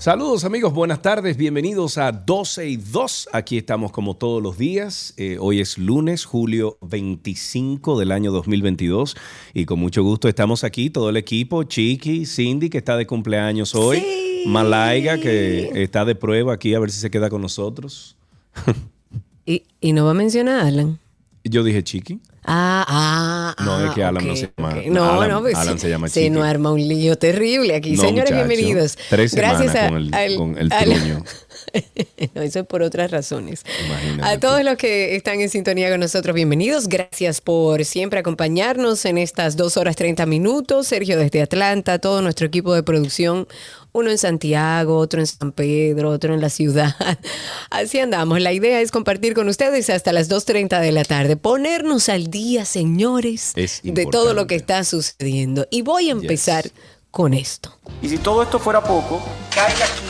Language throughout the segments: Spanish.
Saludos amigos, buenas tardes, bienvenidos a 12 y 2. Aquí estamos como todos los días. Eh, hoy es lunes, julio 25 del año 2022 y con mucho gusto estamos aquí, todo el equipo, Chiqui, Cindy que está de cumpleaños hoy, Malaiga que está de prueba aquí a ver si se queda con nosotros. ¿Y, y no va a mencionar a Alan? Yo dije Chiqui. Ah, ah, ah. No, es que Alan no se llama. No, Alan, no, pues, Alan se llama Se nos arma un lío terrible aquí. No, Señores, muchacho. bienvenidos. Tres Gracias semanas a- con el- al- con el truño. no, eso es por otras razones. Imagínate A todos los que están en sintonía con nosotros, bienvenidos. Gracias por siempre acompañarnos en estas dos horas 30 minutos. Sergio desde Atlanta, todo nuestro equipo de producción. Uno en Santiago, otro en San Pedro, otro en la ciudad. Así andamos. La idea es compartir con ustedes hasta las 2.30 de la tarde. Ponernos al día, señores, Es de todo lo que está sucediendo. Y voy a empezar Yes. con esto. Y si todo esto fuera poco, caiga quien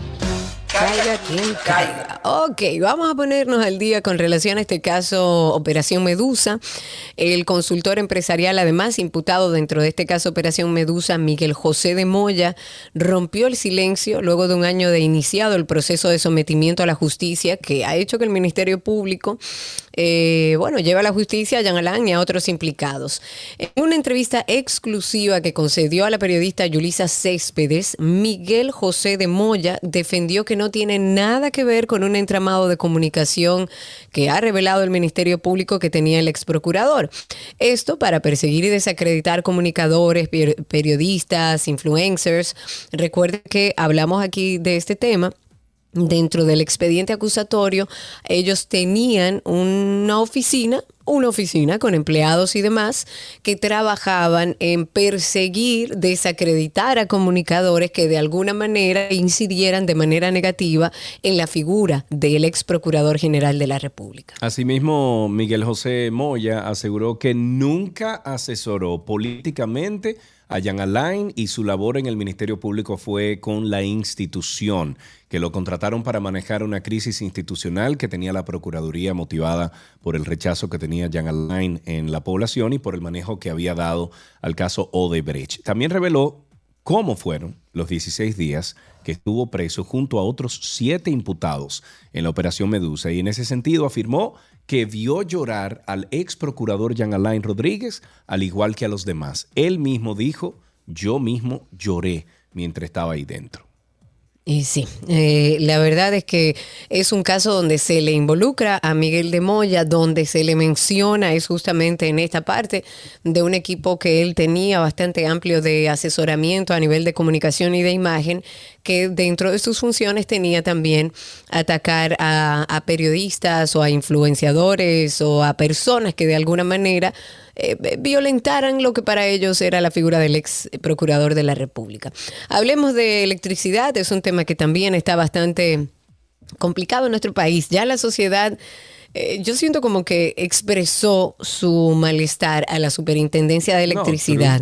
Caiga quien caiga. Ok, vamos a ponernos al día con relación a este caso Operación Medusa. El consultor empresarial, además imputado dentro de este caso Operación Medusa, Miguel José de Moya, rompió el silencio luego de un año de iniciado el proceso de sometimiento a la justicia que ha hecho que el Ministerio Público, eh, bueno, lleve a la justicia a Jean Alain y a otros implicados. En una entrevista exclusiva que concedió a la periodista Yulisa Céspedes, Miguel José de Moya defendió que no tiene nada que ver con un entramado de comunicación que ha revelado el Ministerio Público que tenía el ex procurador. Esto para perseguir y desacreditar comunicadores, per- periodistas, influencers. Recuerden que hablamos aquí de este tema. Dentro del expediente acusatorio, ellos tenían una oficina, una oficina con empleados y demás que trabajaban en perseguir, desacreditar a comunicadores que de alguna manera incidieran de manera negativa en la figura del ex procurador general de la República. Asimismo, Miguel José Moya aseguró que nunca asesoró políticamente a Jan Alain y su labor en el Ministerio Público fue con la institución, que lo contrataron para manejar una crisis institucional que tenía la Procuraduría motivada por el rechazo que tenía Jan Alain en la población y por el manejo que había dado al caso Odebrecht. También reveló cómo fueron los 16 días que estuvo preso junto a otros siete imputados en la Operación Medusa y en ese sentido afirmó que vio llorar al ex procurador Jean Alain Rodríguez al igual que a los demás. Él mismo dijo, yo mismo lloré mientras estaba ahí dentro. Y sí, eh, la verdad es que es un caso donde se le involucra a Miguel de Moya, donde se le menciona es justamente en esta parte de un equipo que él tenía bastante amplio de asesoramiento a nivel de comunicación y de imagen, que dentro de sus funciones tenía también atacar a, a periodistas o a influenciadores o a personas que de alguna manera eh, violentaran lo que para ellos era la figura del ex procurador de la República. Hablemos de electricidad, es un tema que también está bastante complicado en nuestro país. Ya la sociedad, eh, yo siento como que expresó su malestar a la Superintendencia de No, Electricidad.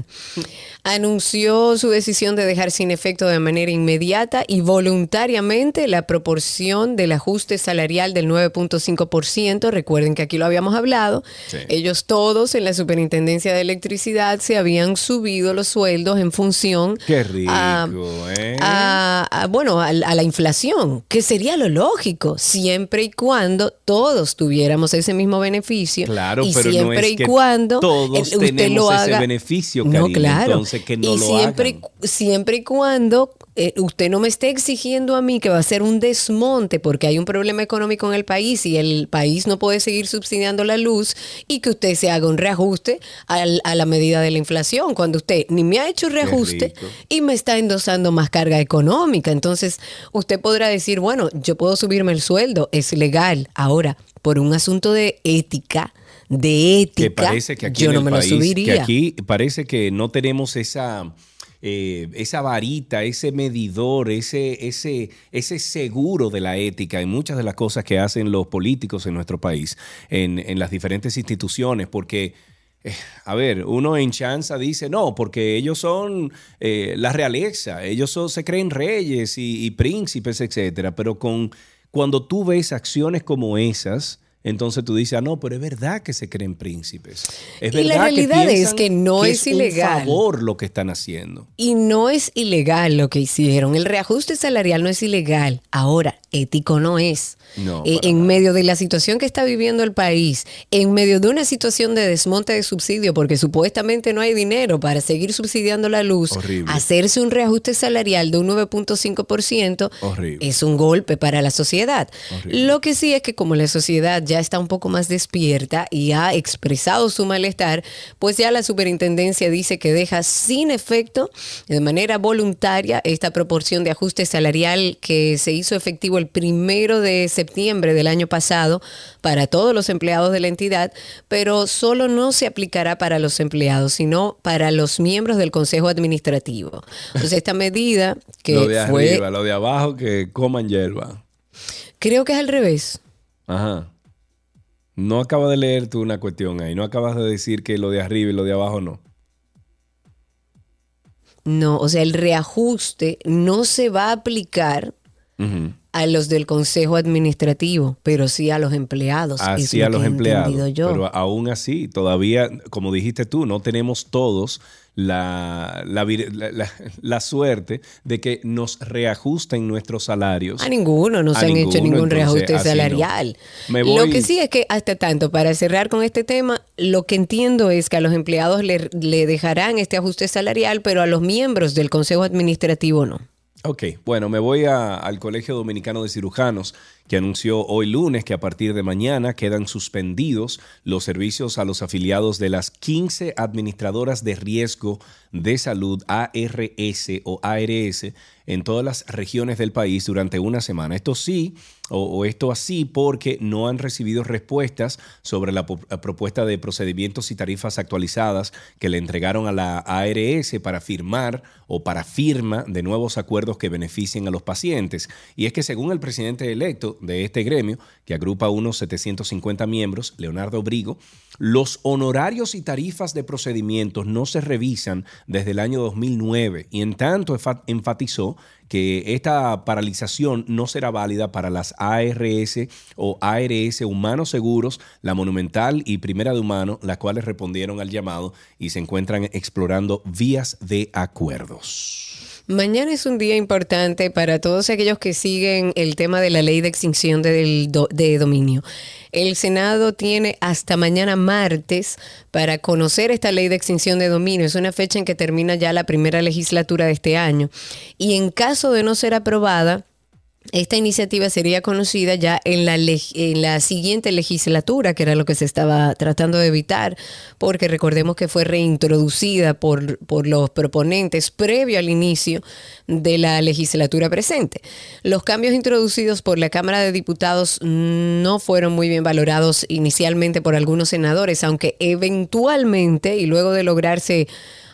Anunció su decisión de dejar sin efecto de manera inmediata y voluntariamente la proporción del ajuste salarial del 9.5%. Recuerden que aquí lo habíamos hablado. Sí. Ellos todos en la Superintendencia de Electricidad se habían subido los sueldos en función Qué rico, a, ¿eh? a- a- bueno, a la inflación, que sería lo lógico, siempre y cuando todos tuviéramos ese mismo beneficio. Claro, y pero no siempre es y que cuando todos usted tenemos lo ese haga. beneficio, no, claro. entonces que no y lo siempre, hagan. siempre y cuando eh, usted no me esté exigiendo a mí que va a ser un desmonte porque hay un problema económico en el país y el país no puede seguir subsidiando la luz y que usted se haga un reajuste al- a la medida de la inflación, cuando usted ni me ha hecho reajuste rico. y me está endosando más carga económica. Entonces, usted podrá decir, bueno, yo puedo subirme el sueldo, es legal. Ahora, por un asunto de ética, de ética, que parece que aquí yo en no el me país, lo que subiría. aquí parece que no tenemos esa eh, esa varita, ese medidor, ese, ese, ese seguro de la ética en muchas de las cosas que hacen los políticos en nuestro país, en, en las diferentes instituciones, porque eh, a ver, uno en chanza dice, no, porque ellos son eh, la realeza, ellos son- se creen reyes y, y príncipes, etcétera. Pero con, cuando tú ves acciones como esas, entonces tú dices, ah, no, pero es verdad que se creen príncipes. Es Y la verdad realidad es piensan que no es un ilegal. favor lo que están haciendo. Y no es ilegal lo que hicieron. El reajuste salarial no es ilegal. Ahora, ético no es. No, Eh, en nada. medio de la situación que está viviendo el país, en medio de una situación de desmonte de subsidio, porque supuestamente no hay dinero para seguir subsidiando la luz, Horrible. hacerse un reajuste salarial de un 9.5% Horrible. es un golpe para la sociedad. Horrible. Lo que sí es que como la sociedad ya está un poco más despierta y ha expresado su malestar, pues ya la superintendencia dice que deja sin efecto de manera voluntaria esta proporción de ajuste salarial que se hizo efectivo el primero de septiembre del año pasado para todos los empleados de la entidad, pero solo no se aplicará para los empleados, sino para los miembros del Consejo Administrativo. Entonces esta medida que lo de fue, arriba, lo de abajo, que coman hierba. creo que es al revés. Ajá. No acabas de leer tú una cuestión ahí. No acabas de decir que lo de arriba y lo de abajo no. No, o sea, el reajuste no se va a aplicar Ujú. A los del Consejo Administrativo, pero sí a los empleados. Así a los empleados. yo. Pero aún así, todavía, como dijiste tú, no tenemos todos la, la, suerte de que nos reajusten nuestros salarios. A ninguno nos A han hecho ningún entonces, reajuste no. salarial. Lo que sí es que hasta tanto, para cerrar con este tema, lo que entiendo es que a los empleados le, le dejarán este ajuste salarial, pero a los miembros del Consejo Administrativo no. Ok, bueno, me voy a- al Colegio Dominicano de Cirujanos, que anunció hoy lunes que a partir de mañana quedan suspendidos los servicios a los afiliados de las 15 administradoras de riesgo de salud ARS o ARS en todas las regiones del país durante una semana. Esto sí, o, esto así, porque no han recibido respuestas sobre la propuesta de procedimientos y tarifas actualizadas que le entregaron a la ARS para firmar o para firma de nuevos acuerdos que beneficien a los pacientes. Y es que según el presidente electo de este gremio, que agrupa unos 750 miembros, Leonardo Brigo, los honorarios y tarifas de procedimientos no se revisan desde el año 2009 y en tanto enfa- enfatizó que esta paralización no será válida para las ARS o ARS Humanos Seguros, la Monumental y Primera de Humano, las cuales respondieron al llamado y se encuentran explorando vías de acuerdos. Mañana es un día importante para todos aquellos que siguen el tema de la ley de extinción do- de dominio. El Senado tiene hasta mañana martes para conocer esta ley de extinción de dominio. Es una fecha en que termina ya la primera legislatura de este año. Y en caso de no ser aprobada, esta iniciativa sería conocida ya en la, en la siguiente legislatura, que era lo que se estaba tratando de evitar, porque recordemos que fue reintroducida por, por los proponentes previo al inicio de la legislatura presente. Los cambios introducidos por la Cámara de Diputados no fueron muy bien valorados inicialmente por algunos senadores, aunque eventualmente, y luego de lograrse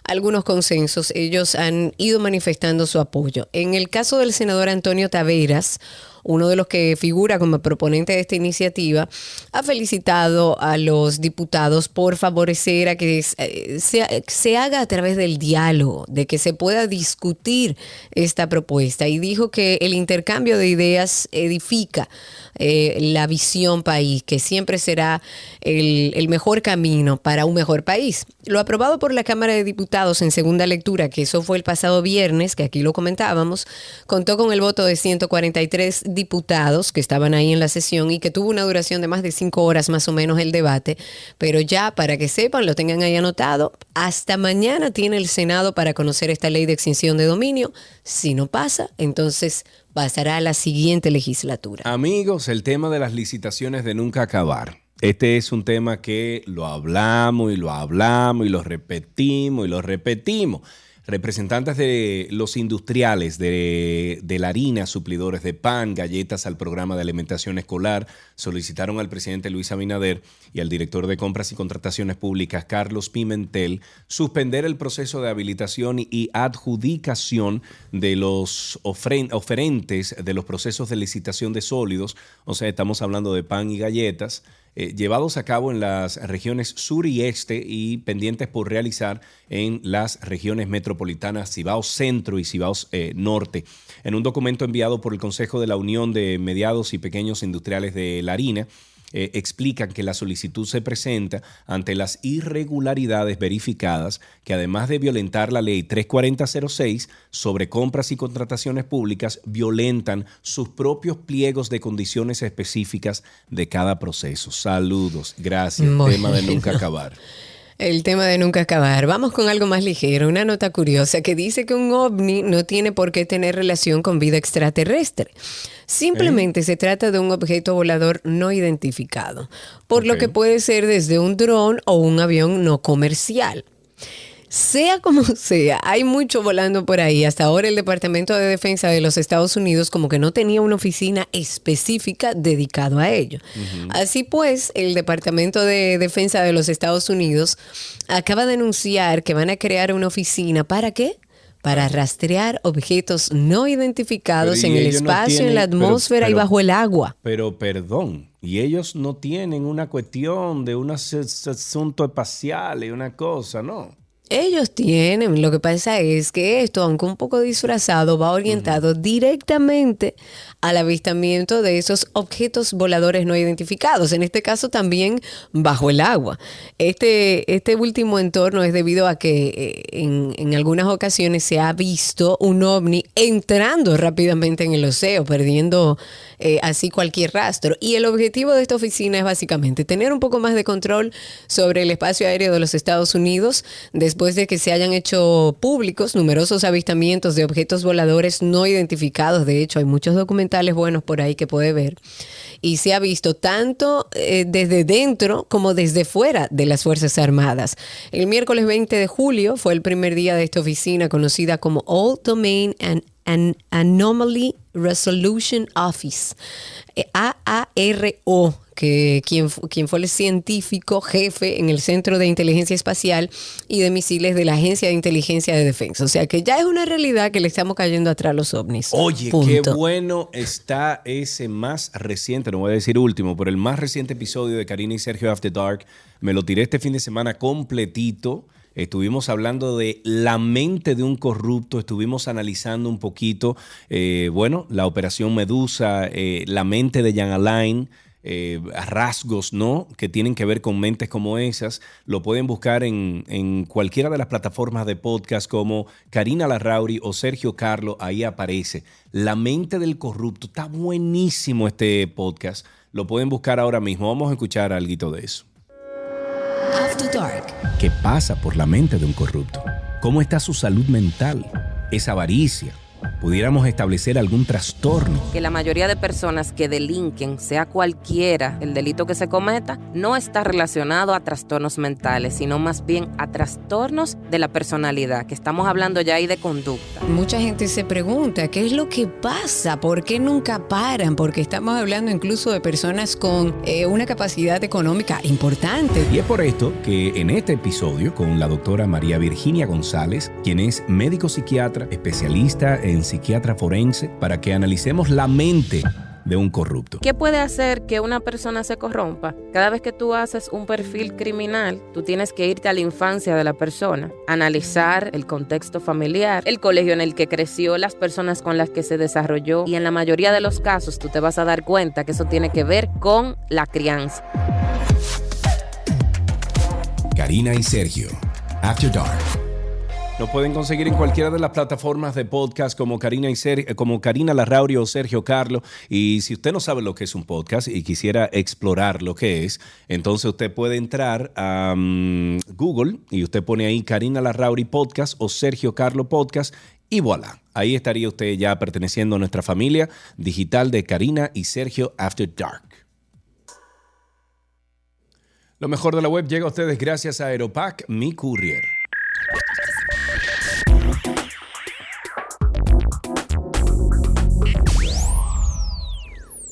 algunos consensos, ellos han ido manifestando su apoyo. En el caso del senador Antonio Taveras, uno de los que figura como proponente de esta iniciativa, ha felicitado a los diputados por favorecer a que eh, se, haga a través del diálogo, de que se pueda discutir esta propuesta y dijo que el intercambio de ideas edifica eh, la visión país, que siempre será el, el mejor camino para un mejor país. Lo aprobado por la Cámara de Diputados en segunda lectura, que eso fue el pasado viernes, que aquí lo comentábamos, contó con el voto de 143 diputados que estaban ahí en la sesión y que tuvo una duración de más de cinco horas más o menos el debate. Pero ya, para que sepan, lo tengan ahí anotado, hasta mañana tiene el Senado para conocer esta ley de extinción de dominio. Si no pasa, entonces pasará a la siguiente legislatura. Amigos, el tema de las licitaciones de nunca acabar. Este es un tema que lo hablamos y lo hablamos y lo repetimos y lo repetimos. Representantes de los industriales de, la harina, suplidores de pan, galletas al programa de alimentación escolar, solicitaron al presidente Luis Abinader y al director de compras y contrataciones públicas, Carlos Pimentel, suspender el proceso de habilitación y adjudicación de los oferentes de los procesos de licitación de sólidos. O sea, estamos hablando de pan y galletas eh, llevados a cabo en las regiones sur y este y pendientes por realizar en las regiones metropolitanas Cibao Centro y Cibao eh, Norte. En un documento enviado por el Consejo de la Unión de Mediados y Pequeños Industriales de la Harina, eh, explican que la solicitud se presenta ante las irregularidades verificadas que además de violentar la ley 34006 sobre compras y contrataciones públicas, violentan sus propios pliegos de condiciones específicas de cada proceso. Saludos, gracias. Tema de nunca acabar. El tema de nunca acabar. Vamos con algo más ligero, una nota curiosa que dice que un ovni no tiene por qué tener relación con vida extraterrestre. Simplemente se trata de un objeto volador no identificado, por lo que puede ser desde un dron o un avión no comercial. Sea como sea, hay mucho volando por ahí. Hasta ahora el Departamento de Defensa de los Estados Unidos como que no tenía una oficina específica dedicado a ello. Así pues, el Departamento de Defensa de los Estados Unidos acaba de anunciar que van a crear una oficina. ¿Para qué? Para rastrear objetos no identificados en el espacio, en la atmósfera y bajo el agua. Pero perdón, y ellos no tienen una cuestión de un asunto espacial y una cosa, ¿no? Ellos tienen, lo que pasa es que esto, aunque un poco disfrazado, va orientado directamente al avistamiento de esos objetos voladores no identificados, en este caso también bajo el agua. Este, este último entorno es debido a que eh, en, en algunas ocasiones se ha visto un ovni entrando rápidamente en el océano, perdiendo eh, así cualquier rastro. Y el objetivo de esta oficina es básicamente tener un poco más de control sobre el espacio aéreo de los Estados Unidos después de que se hayan hecho públicos numerosos avistamientos de objetos voladores no identificados. De hecho, hay muchos documentales buenos por ahí que puede ver. Y se ha visto tanto eh, desde dentro como desde fuera de las Fuerzas Armadas. El miércoles 20 de julio fue el primer día de esta oficina conocida como All Domain and An Anomaly Resolution Office, AARO, que quien, quien fue el científico jefe en el Centro de Inteligencia Espacial y de Misiles de la Agencia de Inteligencia de Defensa. O sea que ya es una realidad que le estamos cayendo atrás a los ovnis. Oye, qué bueno está ese más reciente, no voy a decir último, pero el más reciente episodio de Karina y Sergio After Dark. Me lo tiré este fin de semana completito Estuvimos hablando de la mente de un corrupto, estuvimos analizando un poquito, eh, bueno, la operación Medusa, eh, la mente de Jan Alain, eh, rasgos, ¿no? Que tienen que ver con mentes como esas. Lo pueden buscar en, en, cualquiera de las plataformas de podcast como Karina Larrauri o Sergio Carlo, ahí aparece. La mente del corrupto. Está buenísimo este podcast. Lo pueden buscar ahora mismo. Vamos a escuchar algo de eso. After Dark. ¿Qué pasa por la mente de un corrupto? ¿Cómo está su salud mental? ¿Es avaricia? Pudiéramos establecer algún trastorno. Que la mayoría de personas que delinquen, sea cualquiera el delito que se cometa, no está relacionado a trastornos mentales, sino más bien a trastornos de la personalidad, que estamos hablando ya ahí de conducta. Mucha gente se pregunta, ¿qué es lo que pasa? ¿Por qué nunca paran? Porque estamos hablando incluso de personas con eh, una capacidad económica importante. Y es por esto que en este episodio, con la doctora María Virginia González, quien es médico psiquiatra, especialista en psiquiatra forense para que analicemos la mente de un corrupto. ¿Qué puede hacer que una persona se corrompa? Cada vez que tú haces un perfil criminal, tú tienes que irte a la infancia de la persona, analizar el contexto familiar, el colegio en el que creció, las personas con las que se desarrolló y en la mayoría de los casos tú te vas a dar cuenta que eso tiene que ver con la crianza. Karina y Sergio, After Dark. Nos pueden conseguir en cualquiera de las plataformas de podcast como Karina, y Ser como Karina Larrauri o Sergio Carlo. Y si usted no sabe lo que es un podcast y quisiera explorar lo que es, entonces usted puede entrar a mm, Google y usted pone ahí Karina Larrauri Podcast o Sergio Carlo Podcast y voilà. Ahí estaría usted ya perteneciendo a nuestra familia digital de Karina y Sergio After Dark. Lo mejor de la web llega a ustedes gracias a Aeropack, mi courier.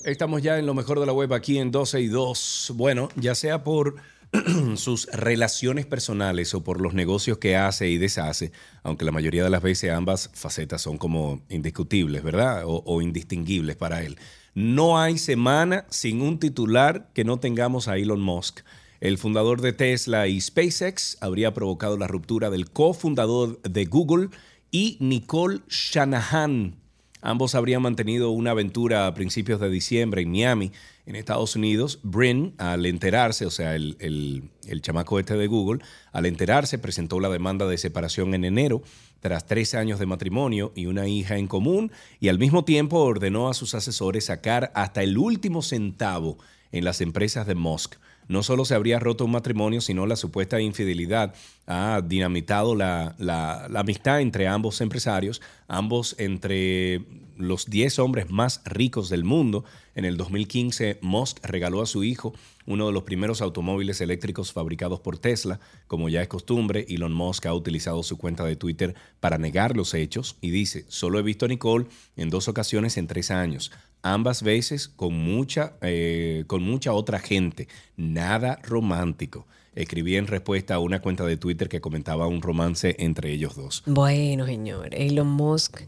Estamos ya en lo mejor de la web aquí en 12 y 2. Bueno, ya sea por sus relaciones personales o por los negocios que hace y deshace, aunque la mayoría de las veces ambas facetas son como indiscutibles, ¿verdad? O, indistinguibles para él. No hay semana sin un titular que no tengamos a Elon Musk. El fundador de Tesla y SpaceX habría provocado la ruptura del cofundador de Google y Nicole Shanahan. Ambos habrían mantenido una aventura a principios de diciembre en Miami, en Estados Unidos. Brin, al enterarse, o sea, el, el- el chamaco este de Google, al enterarse presentó la demanda de separación en enero tras 13 años de matrimonio y una hija en común, y al mismo tiempo ordenó a sus asesores sacar hasta el último centavo en las empresas de Musk. No solo se habría roto un matrimonio, sino la supuesta infidelidad ha dinamitado la, la- la amistad entre ambos empresarios, ambos entre los 10 hombres más ricos del mundo. En el 2015, Musk regaló a su hijo uno de los primeros automóviles eléctricos fabricados por Tesla. Como ya es costumbre, Elon Musk ha utilizado su cuenta de Twitter para negar los hechos y dice, solo he visto a Nicole en dos ocasiones en tres años, ambas veces con mucha, eh, con mucha otra gente, nada romántico. Escribí en respuesta a una cuenta de Twitter que comentaba un romance entre ellos dos. Bueno, señor, Elon Musk.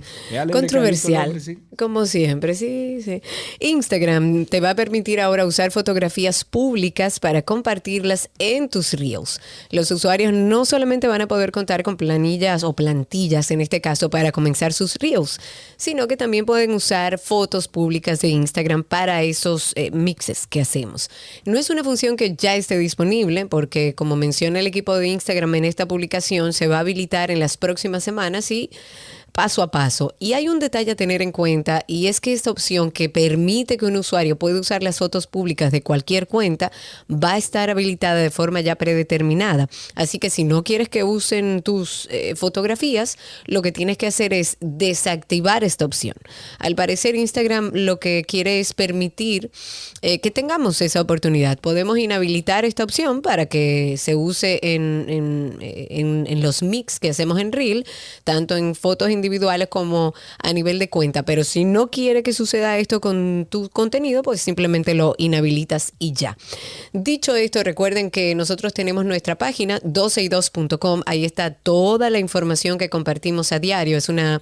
Controversial. sí. Como siempre, sí, sí. Instagram te va a permitir ahora usar fotografías públicas para compartirlas en tus reels. Los usuarios no solamente van a poder contar con planillas o plantillas, en este caso, para comenzar sus reels, sino que también pueden usar fotos públicas de Instagram para esos eh, mixes que hacemos. No es una función que ya esté disponible porque, como menciona el equipo de Instagram en esta publicación, se va a habilitar en las próximas semanas y paso a paso. Y hay un detalle a tener en cuenta y es que esta opción que permite que un usuario pueda usar las fotos públicas de cualquier cuenta va a estar habilitada de forma ya predeterminada. Así que si no quieres que usen tus eh, fotografías, lo que tienes que hacer es desactivar esta opción. Al parecer Instagram lo que quiere es permitir eh, que tengamos esa oportunidad. Podemos inhabilitar esta opción para que se use en, en- en- en los mix que hacemos en Reel, tanto en fotos individuales como a nivel de cuenta. Pero si no quiere que suceda esto con tu contenido, pues simplemente lo inhabilitas y ya. Dicho esto, recuerden que nosotros tenemos nuestra página 12y2.com. Ahí está toda la información que compartimos a diario. Es una,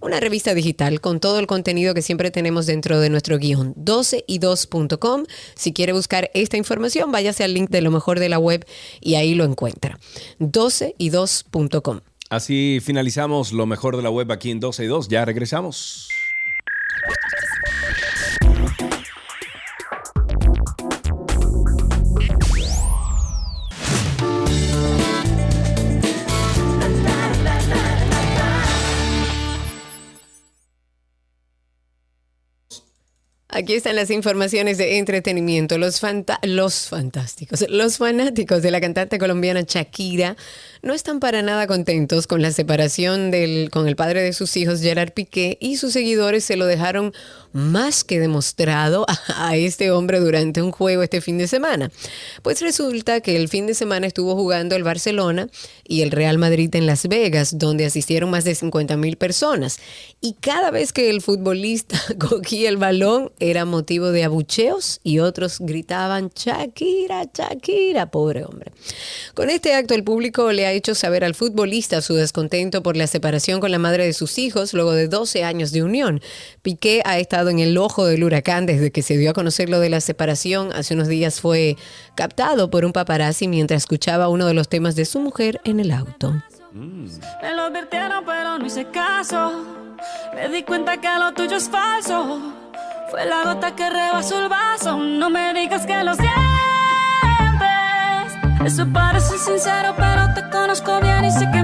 una revista digital con todo el contenido que siempre tenemos dentro de nuestro guion. 12y2.com. Si quiere buscar esta información, váyase al link de lo mejor de la web y ahí lo encuentra. 12y2.com. Así finalizamos lo mejor de la web aquí en 12 y 2. Ya regresamos. Aquí están las informaciones de entretenimiento. Los, fantásticos, los fanáticos de la cantante colombiana Shakira no están para nada contentos con la separación del, con el padre de sus hijos, Gerard Piqué, y sus seguidores se lo dejaron más que demostrado a, a este hombre durante un juego este fin de semana. Pues resulta que el fin de semana estuvo jugando el Barcelona y el Real Madrid en Las Vegas, donde asistieron más de 50 mil personas. Y cada vez que el futbolista cogía el balón era motivo de abucheos y otros gritaban Shakira, Shakira, pobre hombre. Con este acto el público le ha hecho saber al futbolista su descontento por la separación con la madre de sus hijos luego de 12 años de unión. Piqué ha estado en el ojo del huracán desde que se dio a conocer lo de la separación. Hace unos días fue captado por un paparazzi mientras escuchaba uno de los temas de su mujer en el auto. Me lo advirtieron, pero no hice caso. Me di cuenta que lo tuyo es falso. Fue la gota que rebasó el vaso. No me digas que lo sientes. Eso parece sincero, pero te conozco bien y sé que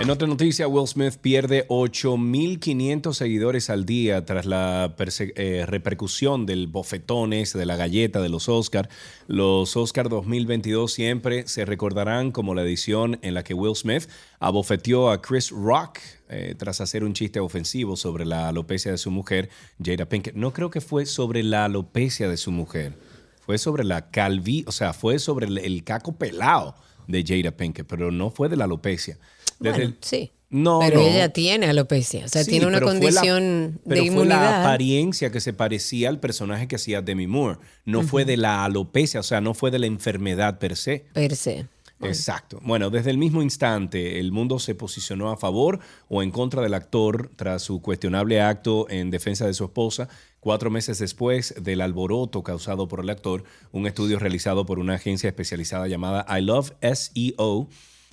En otra noticia, Will Smith pierde 8.500 seguidores al día tras la eh, repercusión del bofetón ese de la galleta de los Oscar. Los Oscar 2022 siempre se recordarán como la edición en la que Will Smith abofeteó a Chris Rock eh, tras hacer un chiste ofensivo sobre la alopecia de su mujer, Jada Pinkett. No creo que fue sobre la alopecia de su mujer. Fue sobre la calvi, o sea, fue sobre el, el caco pelado de Jada Pinkett, pero no fue de la alopecia. Desde Bueno, el- sí. No, Pero no. ella tiene alopecia, o sea, Sí, tiene una la- condición pero de fue la inmunidad. apariencia que se parecía al personaje que hacía Demi Moore. No fue de la alopecia, o sea, no fue de la enfermedad per se. per se. Exacto. Bueno, desde el mismo instante, el mundo se posicionó a favor o en contra del actor tras su cuestionable acto en defensa de su esposa. Cuatro meses después del alboroto causado por el actor, un estudio realizado por una agencia especializada llamada I Love SEO,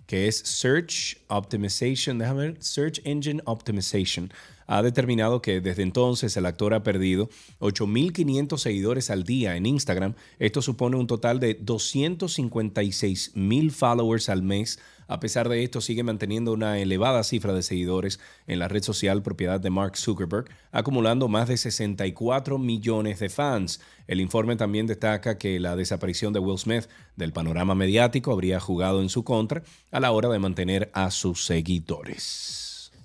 que es Search Optimization, déjame ver, Search Engine Optimization, ha determinado que desde entonces el actor ha perdido 8.500 seguidores al día en Instagram. Esto supone un total de 256.000 followers al mes. A pesar de esto, sigue manteniendo una elevada cifra de seguidores en la red social propiedad de Mark Zuckerberg, acumulando más de 64 millones de fans. El informe también destaca que la desaparición de Will Smith del panorama mediático habría jugado en su contra a la hora de mantener a sus seguidores.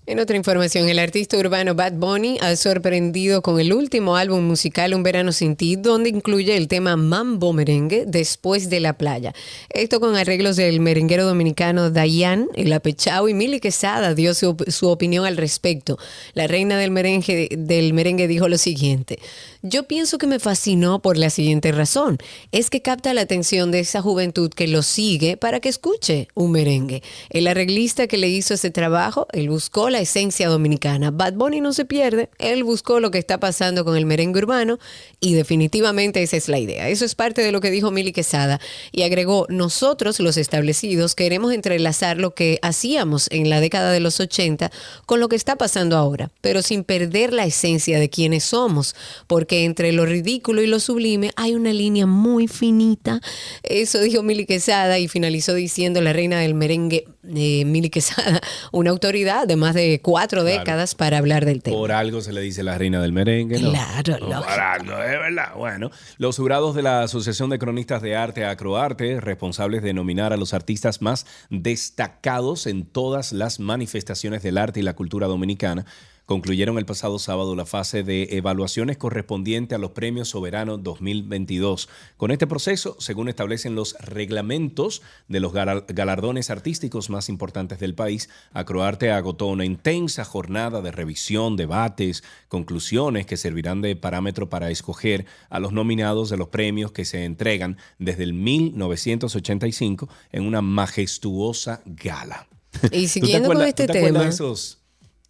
En otra información, el artista urbano Bad Bunny ha sorprendido con el último álbum musical Un Verano Sin Ti, donde incluye el tema Mambo Merengue después de la playa. Esto con arreglos del merenguero dominicano Dayan, El Apechao y Mili Quesada dio su, opinión al respecto. La reina del merengue, del merengue dijo lo siguiente. Yo pienso que me fascinó por la siguiente razón. Es que capta la atención de esa juventud que lo sigue para que escuche un merengue. El arreglista que le hizo ese trabajo, él buscó la esencia dominicana. Bad Bunny no se pierde, él buscó lo que está pasando con el merengue urbano y definitivamente esa es la idea. Eso es parte de lo que dijo Mili Quesada y agregó, nosotros los establecidos queremos entrelazar lo que hacíamos en la década de los 80 con lo que está pasando ahora, pero sin perder la esencia de quienes somos, porque entre lo ridículo y lo sublime hay una línea muy finita. Eso dijo Mili Quesada y finalizó diciendo la reina del merengue, eh, Quesada, una autoridad de más de cuatro Claro. décadas para hablar del tema. Por algo se le dice la reina del merengue, ¿no? Claro, No, algo, es verdad. Bueno, los jurados de la Asociación de Cronistas de Arte, Acroarte, responsables de nominar a los artistas más destacados en todas las manifestaciones del arte y la cultura dominicana, concluyeron el pasado sábado la fase de evaluaciones correspondiente a los Premios Soberanos 2022. Con este proceso, según establecen los reglamentos de los galar- galardones artísticos más importantes del país, Acroarte agotó una intensa jornada de revisión, debates, conclusiones que servirán de parámetro para escoger a los nominados de los premios que se entregan desde el 1985 en una majestuosa gala. Y ¿Tú te siguiendo con este tema. esos,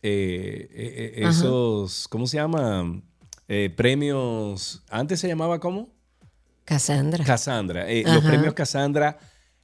eh, eh, esos, ¿cómo se llama? Eh, premios, antes se llamaba ¿cómo? Cassandra. Cassandra. eh, los premios Cassandra,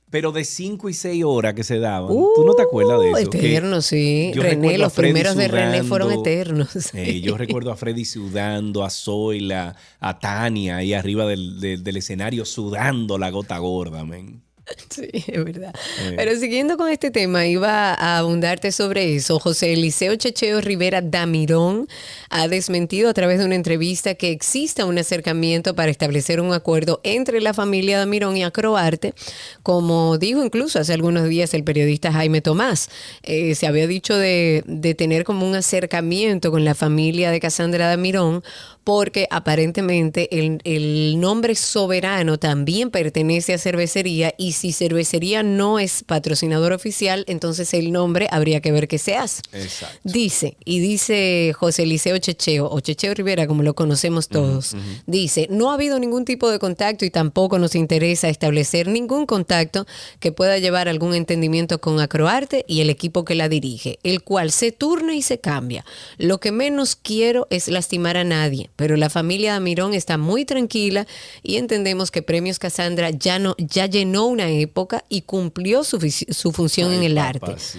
pero de 5 y 6 horas que se daban. ¿Tú no te acuerdas de eso? Que Eterno, sí. yo René, los primeros de René fueron eternos. Eh, yo recuerdo a Freddy sudando, a Zoila, a Tania ahí arriba del, del- del escenario sudando la gota gorda, men. Sí, es verdad. Pero siguiendo con este tema, iba a abundarte sobre eso. José Eliseo Checheo Rivera Damirón ha desmentido a través de una entrevista que exista un acercamiento para establecer un acuerdo entre la familia Damirón y Acroarte, como dijo incluso hace algunos días el periodista Jaime Tomás. Eh, se había dicho de, de tener como un acercamiento con la familia de Casandra Damirón, porque aparentemente el, el nombre soberano también pertenece a cervecería y si cervecería no es patrocinador oficial, entonces el nombre habría que ver qué se hace. Exacto. Dice, y dice José Eliseo Checheo, o Checheo Rivera, como lo conocemos todos, dice, no ha habido ningún tipo de contacto y tampoco nos interesa establecer ningún contacto que pueda llevar algún entendimiento con Acroarte y el equipo que la dirige, el cual se turna y se cambia. Lo que menos quiero es lastimar a nadie, pero la familia Damirón está muy tranquila y entendemos que Premios Casandra ya, no, ya llenó una época y cumplió su, su función Ay, en el papá, arte. sí.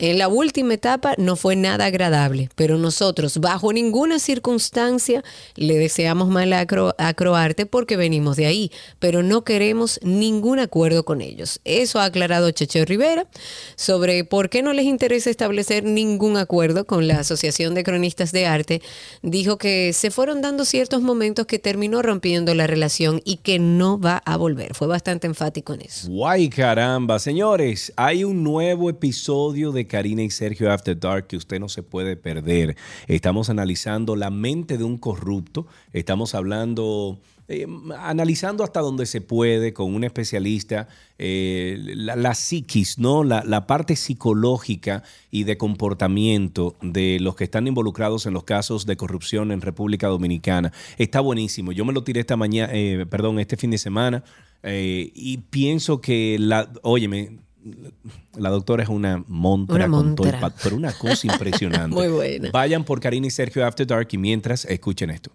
En la última etapa no fue nada agradable, pero nosotros bajo ninguna circunstancia le deseamos mal a Acro- a Acroarte porque venimos de ahí, pero no queremos ningún acuerdo con ellos. Eso ha aclarado Checheo Rivera sobre por qué no les interesa establecer ningún acuerdo con la Asociación de Cronistas de Arte. Dijo que se fueron dando ciertos momentos que terminó rompiendo la relación y que no va a volver. Fue bastante enfático en eso. Guay caramba, señores, hay un nuevo episodio de Karina y Sergio After Dark que usted no se puede perder. Estamos analizando la mente de un corrupto, estamos hablando, eh, analizando hasta donde se puede con un especialista, eh, la, la psiquis, ¿no? La, la parte psicológica y de comportamiento de los que están involucrados en los casos de corrupción en República Dominicana. Está buenísimo. Yo me lo tiré esta mañana, eh, perdón, este fin de semana. Eh, y pienso que la, óyeme, la doctora es una montra, Una con todo el montra. pero una cosa impresionante. Muy buena. Vayan por Karina y Sergio After Dark y mientras escuchen esto.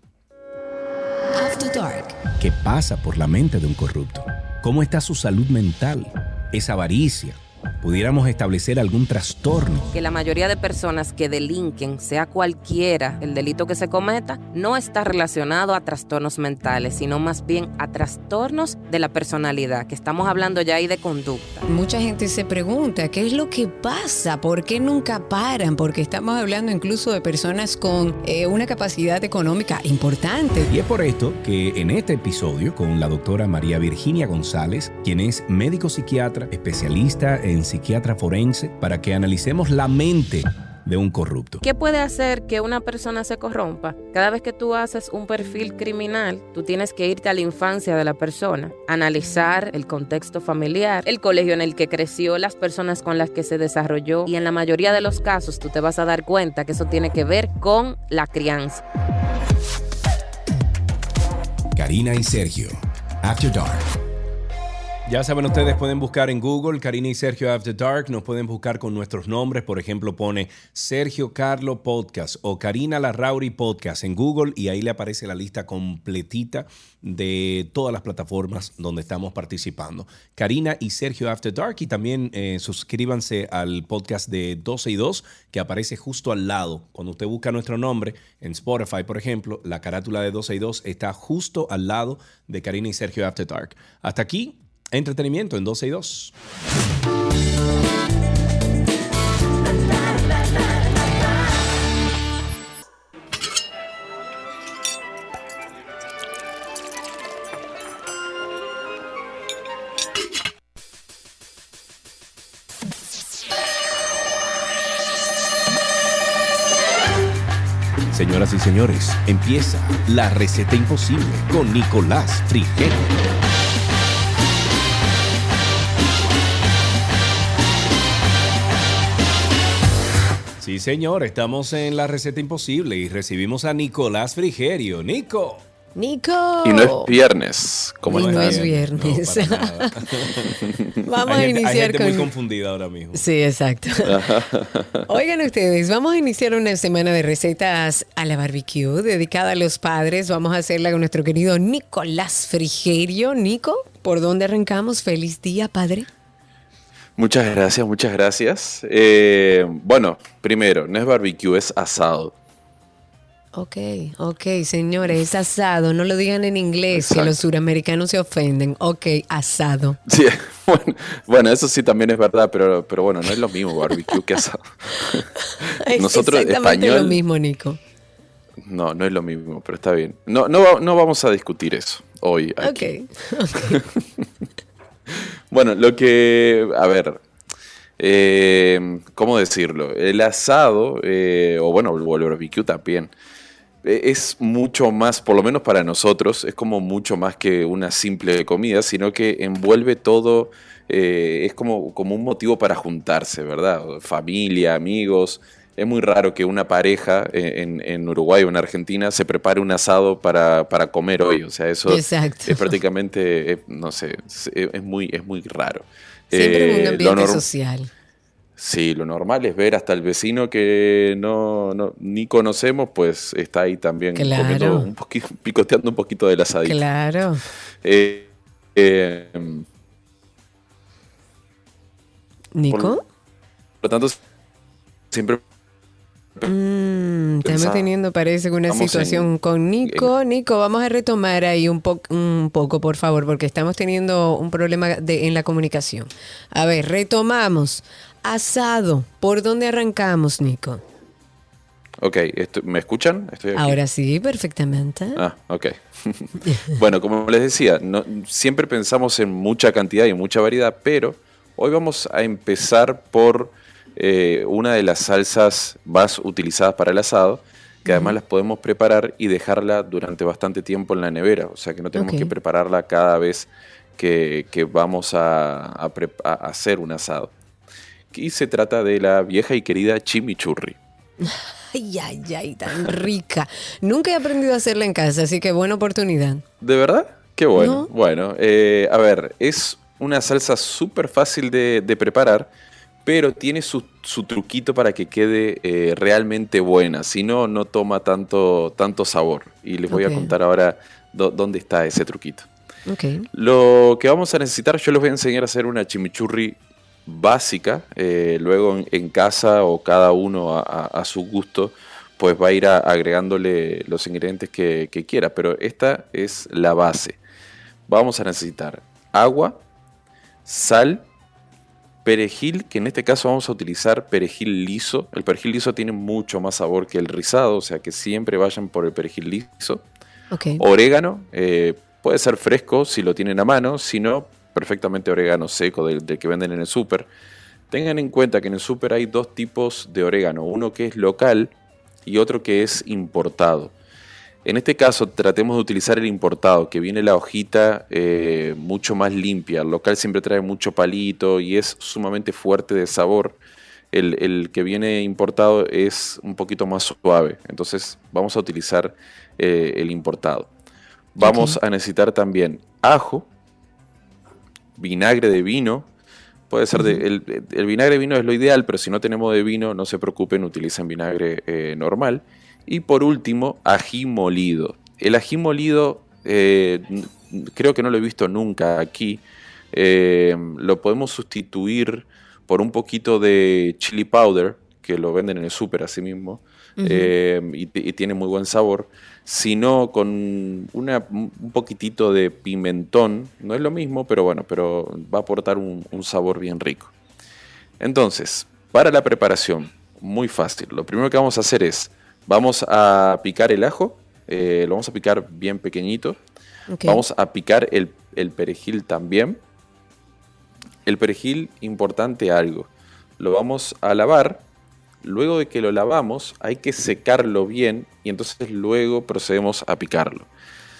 ¿Qué pasa por la mente de un corrupto? ¿Cómo está su salud mental? ¿Es avaricia? ¿Pudiéramos establecer algún trastorno? que la mayoría de personas que delinquen, sea cualquiera el delito que se cometa, no está relacionado a trastornos mentales, sino más bien a trastornos de la personalidad, que estamos hablando ya ahí de conducta. Mucha gente se pregunta, ¿qué es lo que pasa? ¿Por qué nunca paran? Porque estamos hablando incluso de personas con eh, una capacidad económica importante. Y es por esto que en este episodio con la doctora María Virginia González, quien es médico psiquiatra, especialista en psiquiatra forense, para que analicemos la mente de un corrupto. ¿Qué puede hacer que una persona se corrompa? Cada vez que tú haces un perfil criminal, tú tienes que irte a la infancia de la persona, analizar el contexto familiar, el colegio en el que creció, las personas con las que se desarrolló y en la mayoría de los casos tú te vas a dar cuenta que eso tiene que ver con la crianza. Karina y Sergio, After Dark. Ya saben ustedes, pueden buscar en Google Karina y Sergio After Dark, nos pueden buscar con nuestros nombres, por ejemplo pone Sergio Carlo Podcast o Karina Larrauri Podcast en Google y ahí le aparece la lista completita de todas las plataformas donde estamos participando. Karina y Sergio After Dark y también eh, suscríbanse al podcast de 12 y 2 que aparece justo al lado. Cuando usted busca nuestro nombre en Spotify, por ejemplo, la carátula de 12 y 2 está justo al lado de Karina y Sergio After Dark. Hasta aquí, entretenimiento en 12 y 2. Señoras y señores, empieza la receta imposible con Nicolás Frigerio. Sí, señor, estamos en la receta imposible y recibimos a Nicolás Frigerio. Nico. Nico. Y no es viernes, como Y no es viernes. No. Vamos hay a gente, hay iniciar gente con... muy confundida ahora mismo. Sí, exacto. Oigan ustedes, vamos a iniciar una semana de recetas a la barbecue dedicada a los padres. Vamos a hacerla con nuestro querido Nicolás Frigerio. Nico, ¿por dónde arrancamos? Feliz día, padre. Muchas gracias, muchas gracias. Eh, bueno, primero, no es barbecue, es asado. Ok, ok, señores, es asado. No lo digan en inglés, que los suramericanos se ofenden. Ok, asado. Sí, bueno, bueno, eso sí también es verdad, pero, pero bueno, no es lo mismo barbecue que asado. Nosotros, exactamente español- lo mismo, Nico. No, no es lo mismo, pero está bien. No, no, no vamos a discutir eso hoy. aquí. Ok. Bueno, lo que, a ver, eh, ¿cómo decirlo? El asado, eh, o bueno, el barbecue también, eh, es mucho más, por lo menos para nosotros, es como mucho más que una simple comida, sino que envuelve todo, eh, es como, como un motivo para juntarse, ¿verdad? Familia, amigos. Es muy raro que una pareja eh, en, en Uruguay o en Argentina se prepare un asado para, para comer hoy. O sea, eso Exacto. es prácticamente, eh, no sé, es, es muy, es muy raro. Siempre en un Eh, lo ambiente social. Sí, lo normal es ver hasta el vecino que no, no- ni conocemos, pues está ahí también Claro. comiendo un poquito, picoteando un poquito del asadito. Claro. Eh, eh, Nico. por lo tanto, siempre Mm, estamos teniendo, parece, que una Estamos situación en- con Nico. Nico, vamos a retomar ahí un, po- un poco, por favor, porque estamos teniendo un problema de- en la comunicación. A ver, retomamos. Asado. ¿Por dónde arrancamos, Nico? Ok, ¿me escuchan? Estoy aquí. Ahora sí, perfectamente. Ah, ok. bueno, como les decía, no- siempre pensamos en mucha cantidad y mucha variedad, pero hoy vamos a empezar por eh, una de las salsas más utilizadas para el asado, que además las podemos preparar y dejarla durante bastante tiempo en la nevera, o sea que no tenemos que prepararla cada vez que, que vamos a, a pre- a hacer un asado. Y se trata de la vieja y querida chimichurri. Ay, ay, ay, tan rica. Nunca he aprendido a hacerla en casa, así que buena oportunidad. ¿De verdad? Qué bueno. No. Bueno, eh, a ver, es una salsa súper fácil de, de preparar, pero tiene su, su truquito para que quede eh, realmente buena. Si no, no toma tanto, tanto sabor. Y les voy a contar ahora dó- dónde está ese truquito. Lo que vamos a necesitar, yo les voy a enseñar a hacer una chimichurri básica. eh, luego en, en casa o cada uno a, a- a su gusto, pues va a ir a- agregándole los ingredientes que, que quiera. Pero esta es la base. Vamos a necesitar agua, sal, perejil, que en este caso vamos a utilizar perejil liso. El perejil liso tiene mucho más sabor que el rizado, o sea que siempre vayan por el perejil liso. Orégano, eh, puede ser fresco si lo tienen a mano, si no, perfectamente orégano seco del, del que venden en el súper. Tengan en cuenta que en el súper hay dos tipos de orégano, uno que es local y otro que es importado. En este caso tratemos de utilizar el importado, que viene la hojita eh, mucho más limpia. El local siempre trae mucho palito y es sumamente fuerte de sabor. El, el que viene importado es un poquito más suave. Entonces vamos a utilizar eh, el importado. Vamos a necesitar también ajo, vinagre de vino. Puede ser de, el, el vinagre de vino es lo ideal, pero si no tenemos de vino, no se preocupen, utilicen vinagre eh, normal. Y por último, ají molido. El ají molido eh, creo que no lo he visto nunca aquí. Eh, lo podemos sustituir por un poquito de chili powder, que lo venden en el súper así mismo, eh, y, tiene muy buen sabor. Sino con una, un poquitito de pimentón, no es lo mismo, pero bueno, pero va a aportar un, un sabor bien rico. Entonces, para la preparación, muy fácil. Lo primero que vamos a hacer es, vamos a picar el ajo, eh, lo vamos a picar bien pequeñito. Vamos a picar el, el perejil también. El perejil, importante algo, lo vamos a lavar. Luego de que lo lavamos, hay que secarlo bien y entonces luego procedemos a picarlo.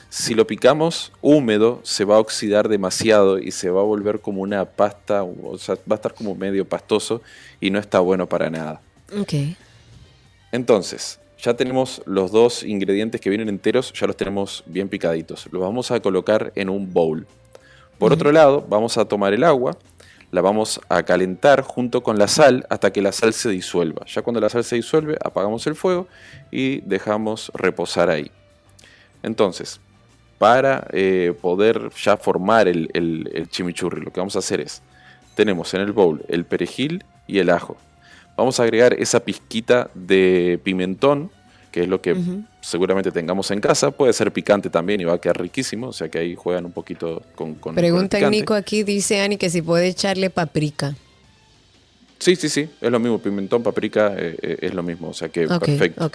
Si lo picamos húmedo, se va a oxidar demasiado y se va a volver como una pasta, o sea, va a estar como medio pastoso y no está bueno para nada. Ok. Entonces, ya tenemos los dos ingredientes que vienen enteros, ya los tenemos bien picaditos. Los vamos a colocar en un bowl. Por otro lado, vamos a tomar el agua, la vamos a calentar junto con la sal hasta que la sal se disuelva. Ya cuando la sal se disuelve, apagamos el fuego y dejamos reposar ahí. Entonces, para eh, poder ya formar el, el- el chimichurri, lo que vamos a hacer es, tenemos en el bowl el perejil y el ajo. Vamos a agregar esa pizquita de pimentón, que es lo que seguramente tengamos en casa. Puede ser picante también y va a quedar riquísimo, o sea que ahí juegan un poquito con, con con Pregunta picante. Nico aquí, dice Ani que si puede echarle paprika. Sí, sí, sí, es lo mismo. Pimentón, paprika, eh, eh, es lo mismo, o sea que perfecto.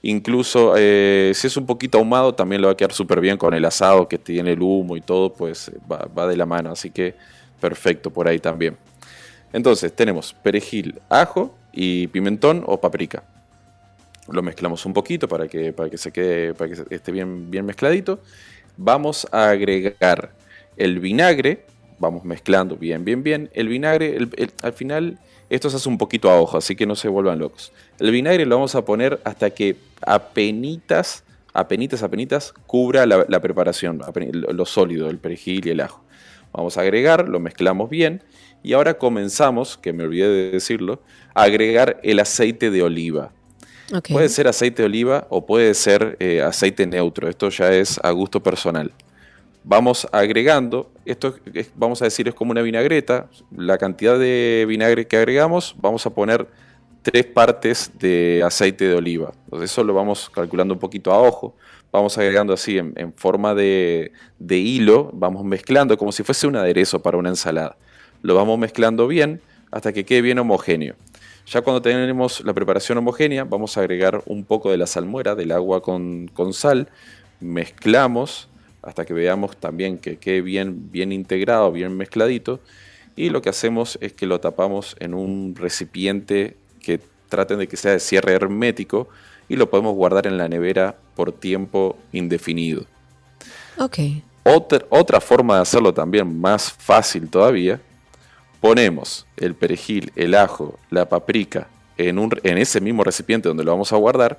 Incluso eh, si es un poquito ahumado, también le va a quedar súper bien con el asado que tiene el humo y todo, pues va, va de la mano. Así que perfecto por ahí también. Entonces tenemos perejil, ajo y pimentón o paprika. Lo mezclamos un poquito para que, para que se quede, para que esté bien, bien mezcladito. Vamos a agregar el vinagre. Vamos mezclando bien, bien, bien. El vinagre, al final, esto se hace un poquito a ojo, así que no se vuelvan locos. El vinagre lo vamos a poner hasta que apenitas, apenitas, apenitas, cubra la, la preparación, lo sólido, el perejil y el ajo. Vamos a agregar, lo mezclamos bien. Y ahora comenzamos, que me olvidé de decirlo, a agregar el aceite de oliva. Puede ser aceite de oliva o puede ser eh, aceite neutro. Esto ya es a gusto personal. Vamos agregando, esto es- vamos a decir es como una vinagreta. La cantidad de vinagre que agregamos, vamos a poner tres partes de aceite de oliva. Entonces eso lo vamos calculando un poquito a ojo. Vamos agregando así en, en forma de, de hilo, vamos mezclando como si fuese un aderezo para una ensalada. Lo vamos mezclando bien hasta que quede bien homogéneo. Ya cuando tenemos la preparación homogénea, vamos a agregar un poco de la salmuera, del agua con, con sal, mezclamos hasta que veamos también que quede bien, bien integrado, bien mezcladito, y lo que hacemos es que lo tapamos en un recipiente que traten de que sea de cierre hermético y lo podemos guardar en la nevera por tiempo indefinido. Ok. Otra, otra forma de hacerlo también más fácil todavía, ponemos el perejil, el ajo, la paprika en, un, en ese mismo recipiente donde lo vamos a guardar,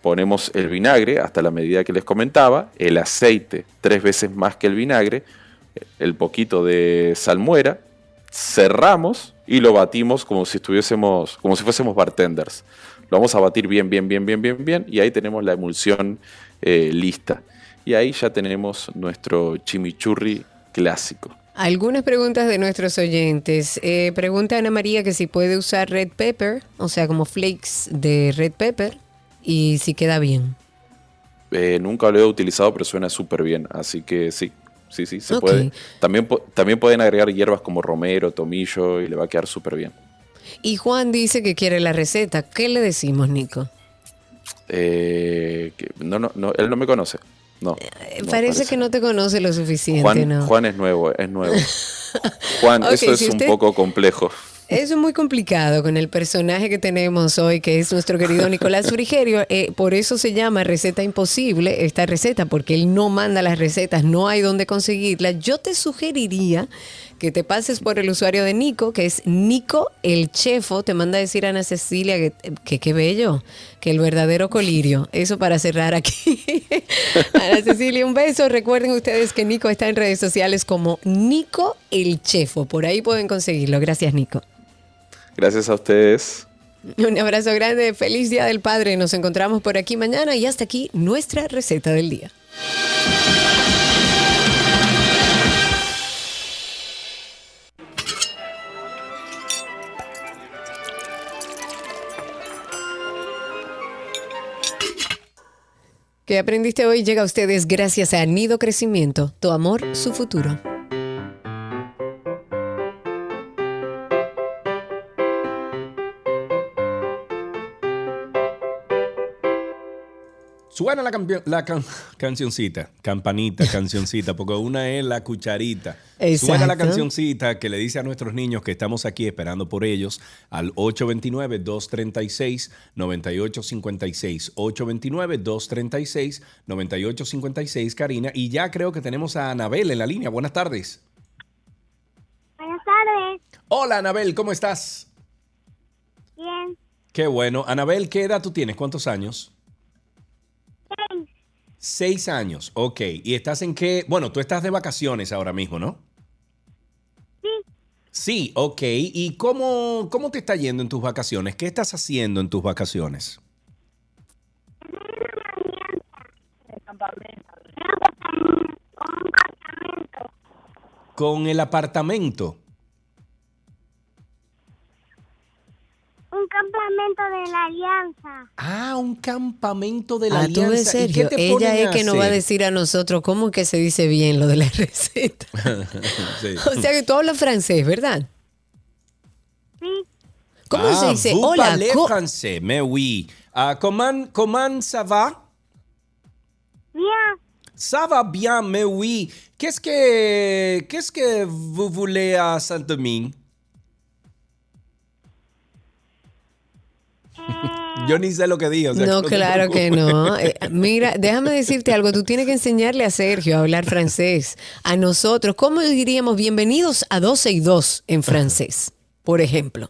ponemos el vinagre hasta la medida que les comentaba, el aceite tres veces más que el vinagre, el poquito de salmuera, cerramos y lo batimos como si estuviésemos, como si fuésemos bartenders. Lo vamos a batir bien, bien, bien, bien, bien, bien y ahí tenemos la emulsión eh, lista. Y ahí ya tenemos nuestro chimichurri clásico. Algunas preguntas de nuestros oyentes. Eh, pregunta Ana María que si puede usar red pepper, o sea, como flakes de red pepper, y si queda bien. Eh, nunca lo he utilizado, pero suena súper bien. Así que sí, sí, sí, se puede. También, también pueden agregar hierbas como romero, tomillo y le va a quedar súper bien. Y Juan dice que quiere la receta. ¿Qué le decimos, Nico? Eh, no, no, no, él no me conoce. No. Eh, no, parece, que no te conoce lo suficiente, Juan, ¿no? Juan es nuevo, es nuevo. Juan, eso es si un poco complejo. Eso es muy complicado con el personaje que tenemos hoy, que es nuestro querido Nicolás Frigerio. Eh, por eso se llama receta imposible esta receta, porque él no manda las recetas, no hay dónde conseguirlas. Yo te sugeriría que te pases por el usuario de Nico, que es Nico el Chefo. Te manda a decir Ana Cecilia que, que qué bello, que el verdadero colirio. Eso para cerrar aquí. Ana Cecilia, un beso. Recuerden ustedes que Nico está en redes sociales como Nico el Chefo. Por ahí pueden conseguirlo. Gracias, Nico. Gracias a ustedes. Un abrazo grande, feliz Día del Padre. Nos encontramos por aquí mañana y hasta aquí nuestra receta del día. ¿Qué aprendiste hoy? Llega a ustedes gracias a Nido Crecimiento, tu amor, su futuro. Suena la, campe- la can- cancioncita, campanita, cancioncita, porque una es la cucharita. Suena la cancioncita que le dice a nuestros niños que estamos aquí esperando por ellos al 829-236-9856. 829-236-9856, Karina. Y ya creo que tenemos a Anabel en la línea. Buenas tardes. Buenas tardes. Hola, Anabel, ¿cómo estás? Bien. Qué bueno. Anabel, ¿qué edad tú tienes? ¿Cuántos años? Seis. Años, ok. ¿Y estás en qué? Bueno, tú estás de vacaciones ahora mismo, ¿no? Sí. Sí, ok. ¿Y cómo, cómo te está yendo en tus vacaciones? ¿Qué estás haciendo en tus vacaciones? Con el apartamento. Un campamento de la alianza. Ah, un campamento de la Ah, tú ves, alianza. ¿Y qué Sergio, te ella es que nos va a decir a nosotros cómo que se dice bien lo de la receta. Sí. O sea que tú hablas francés, ¿verdad? Sí. ¿Cómo Ah, se dice? vous Hola, parlez français, mais oui. Ah, comment, comment ça va? Bien. Ça va bien, mais oui. Qu'est-ce que, qu'est-ce que vous voulez à Saint-Domingue? Yo ni sé lo que digo. o sea, No, te claro que no. Eh, mira, déjame decirte algo. Tú tienes que enseñarle a Sergio a hablar francés. A nosotros, ¿cómo diríamos bienvenidos a 12 y 2 en francés? Por ejemplo.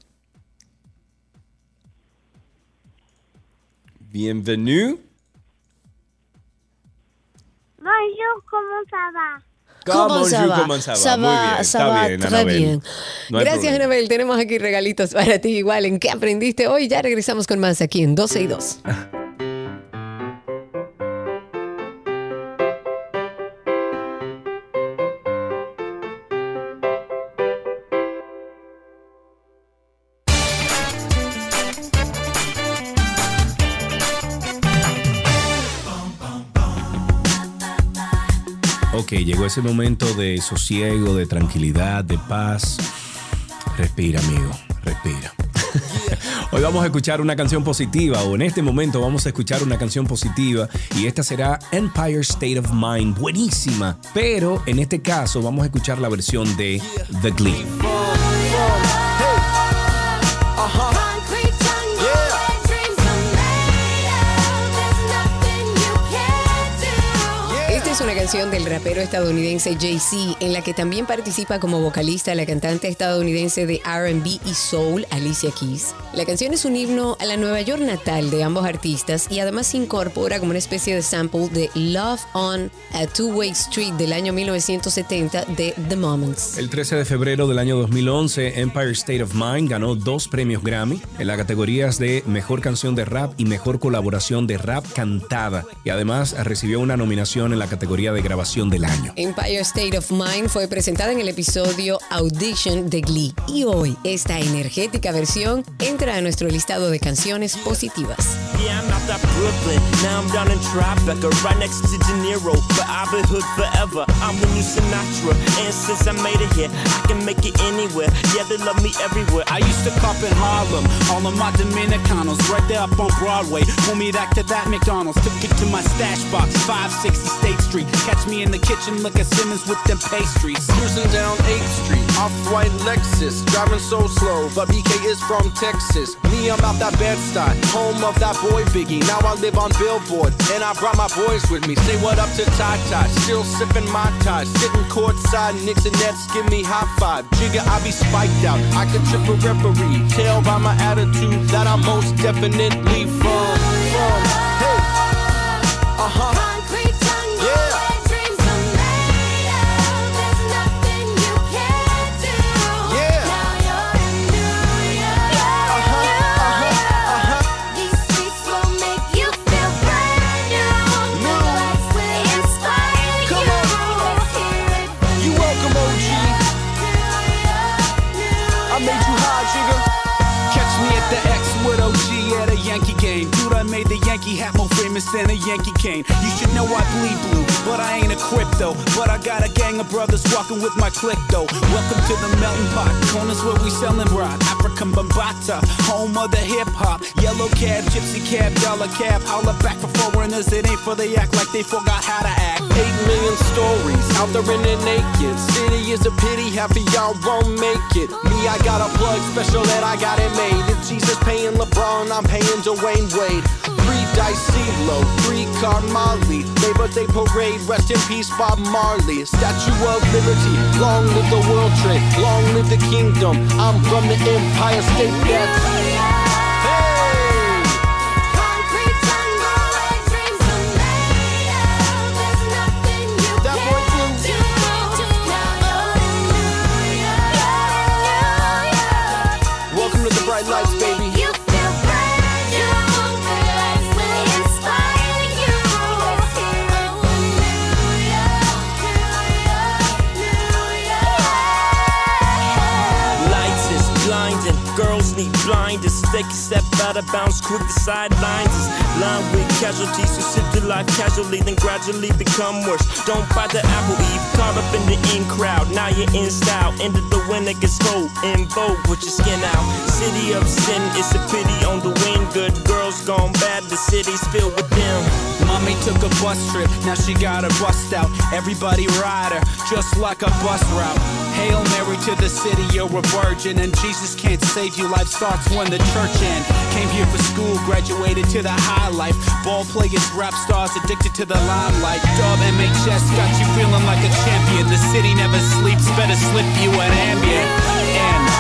Bienvenue. Bonjour, ¿cómo ça va? Ça you, va? comment ça va? Muy va, bien, está bien, très bien. No Gracias. Anabel. Tenemos aquí regalitos para ti igual. ¿En qué aprendiste hoy? Ya regresamos con más aquí en 12 y 2. llegó ese momento de sosiego, de tranquilidad, de paz. Respira, amigo, respira. Hoy vamos a escuchar una canción positiva, o en este momento vamos a escuchar una canción positiva, y esta será Empire State of Mind, buenísima. Pero en este caso vamos a escuchar la versión de The Glee. Es una canción del rapero estadounidense Jay-Z, en la que también participa como vocalista la cantante estadounidense de RB y Soul, Alicia Keys. La canción es un himno a la Nueva York natal de ambos artistas y además se incorpora como una especie de sample de Love on a Two-Way Street del año 1970 de The Moments. El 13 de febrero del año 2011, Empire State of Mind ganó dos premios Grammy en las categorías de Mejor Canción de Rap y Mejor Colaboración de Rap Cantada, y además recibió una nominación en la categoría de Grabación del Año. Empire State of Mind fue presentada en el episodio Audition de Glee y hoy esta energética versión entra a nuestro listado de canciones positivas. Yeah, I'm out that Brooklyn. Now I'm down in Tribeca, right next to De Niro. But I've been hood forever. I'm the new Sinatra. And since I made it here, I can make it anywhere. Yeah, they love me everywhere. I used to cop in Harlem, all of my Dominicanos, right there up on Broadway. Pull me back to that McDonald's, took it to my stash box, 560 State Street. Catch me in the kitchen, look at Simmons with them pastries. Cruising down 8th Street, off-white Lexus, driving so slow, but BK is from Texas. Me, I'm out that Bed-Stuy, home of that boy Biggie. Now I live on Billboard, and I brought my boys with me. Say what up to Ty, still sipping my ties, sitting courtside, Knicks and Nets give me high five. Jigga, I be spiked out, I could trip a referee. Tell by my attitude that I'm most definitely from, from. Yankee hat more famous than a Yankee cane. You should know I bleed blue, but I ain't a crypto. But I got a gang of brothers walking with my click though. Welcome to the melting pot, corners where we sellin' rock. African Bambata, home of the hip hop. Yellow cab, gypsy cab, dollar cab. Holla back for foreigners, it ain't for they act like they forgot how to act. Eight million stories out there in the naked city is a pity. Half of y'all won't make it. Me, I got a plug special that I got it made. If Jesus paying LeBron, I'm paying Dwayne Wade. Three dice CeeLo, three car Molly. Labor Day parade, rest in peace Bob Marley. Statue of Liberty, long live the World Trade, long live the kingdom. I'm from the Empire State. That's They can step out of bounds quick, the sidelines is lined with casualties who sit their life casually, then gradually become worse. Don't bite the apple eve, caught up in the in crowd. Now you're in style, into the winter gets cold, in vogue with your skin out. City of sin, it's a pity on the wind. Good girls gone bad, the city's filled with them. Mommy took a bus trip, now she got her bust out. Everybody ride her, just like a bus route. Hail Mary to the city, you're a virgin, and Jesus can't save you. Life starts when the church ends. Came here for school, graduated to the high life. Ball players, rap stars, addicted to the limelight. Dub MHS got you feeling like a champion. The city never sleeps, better slip you an ambient. And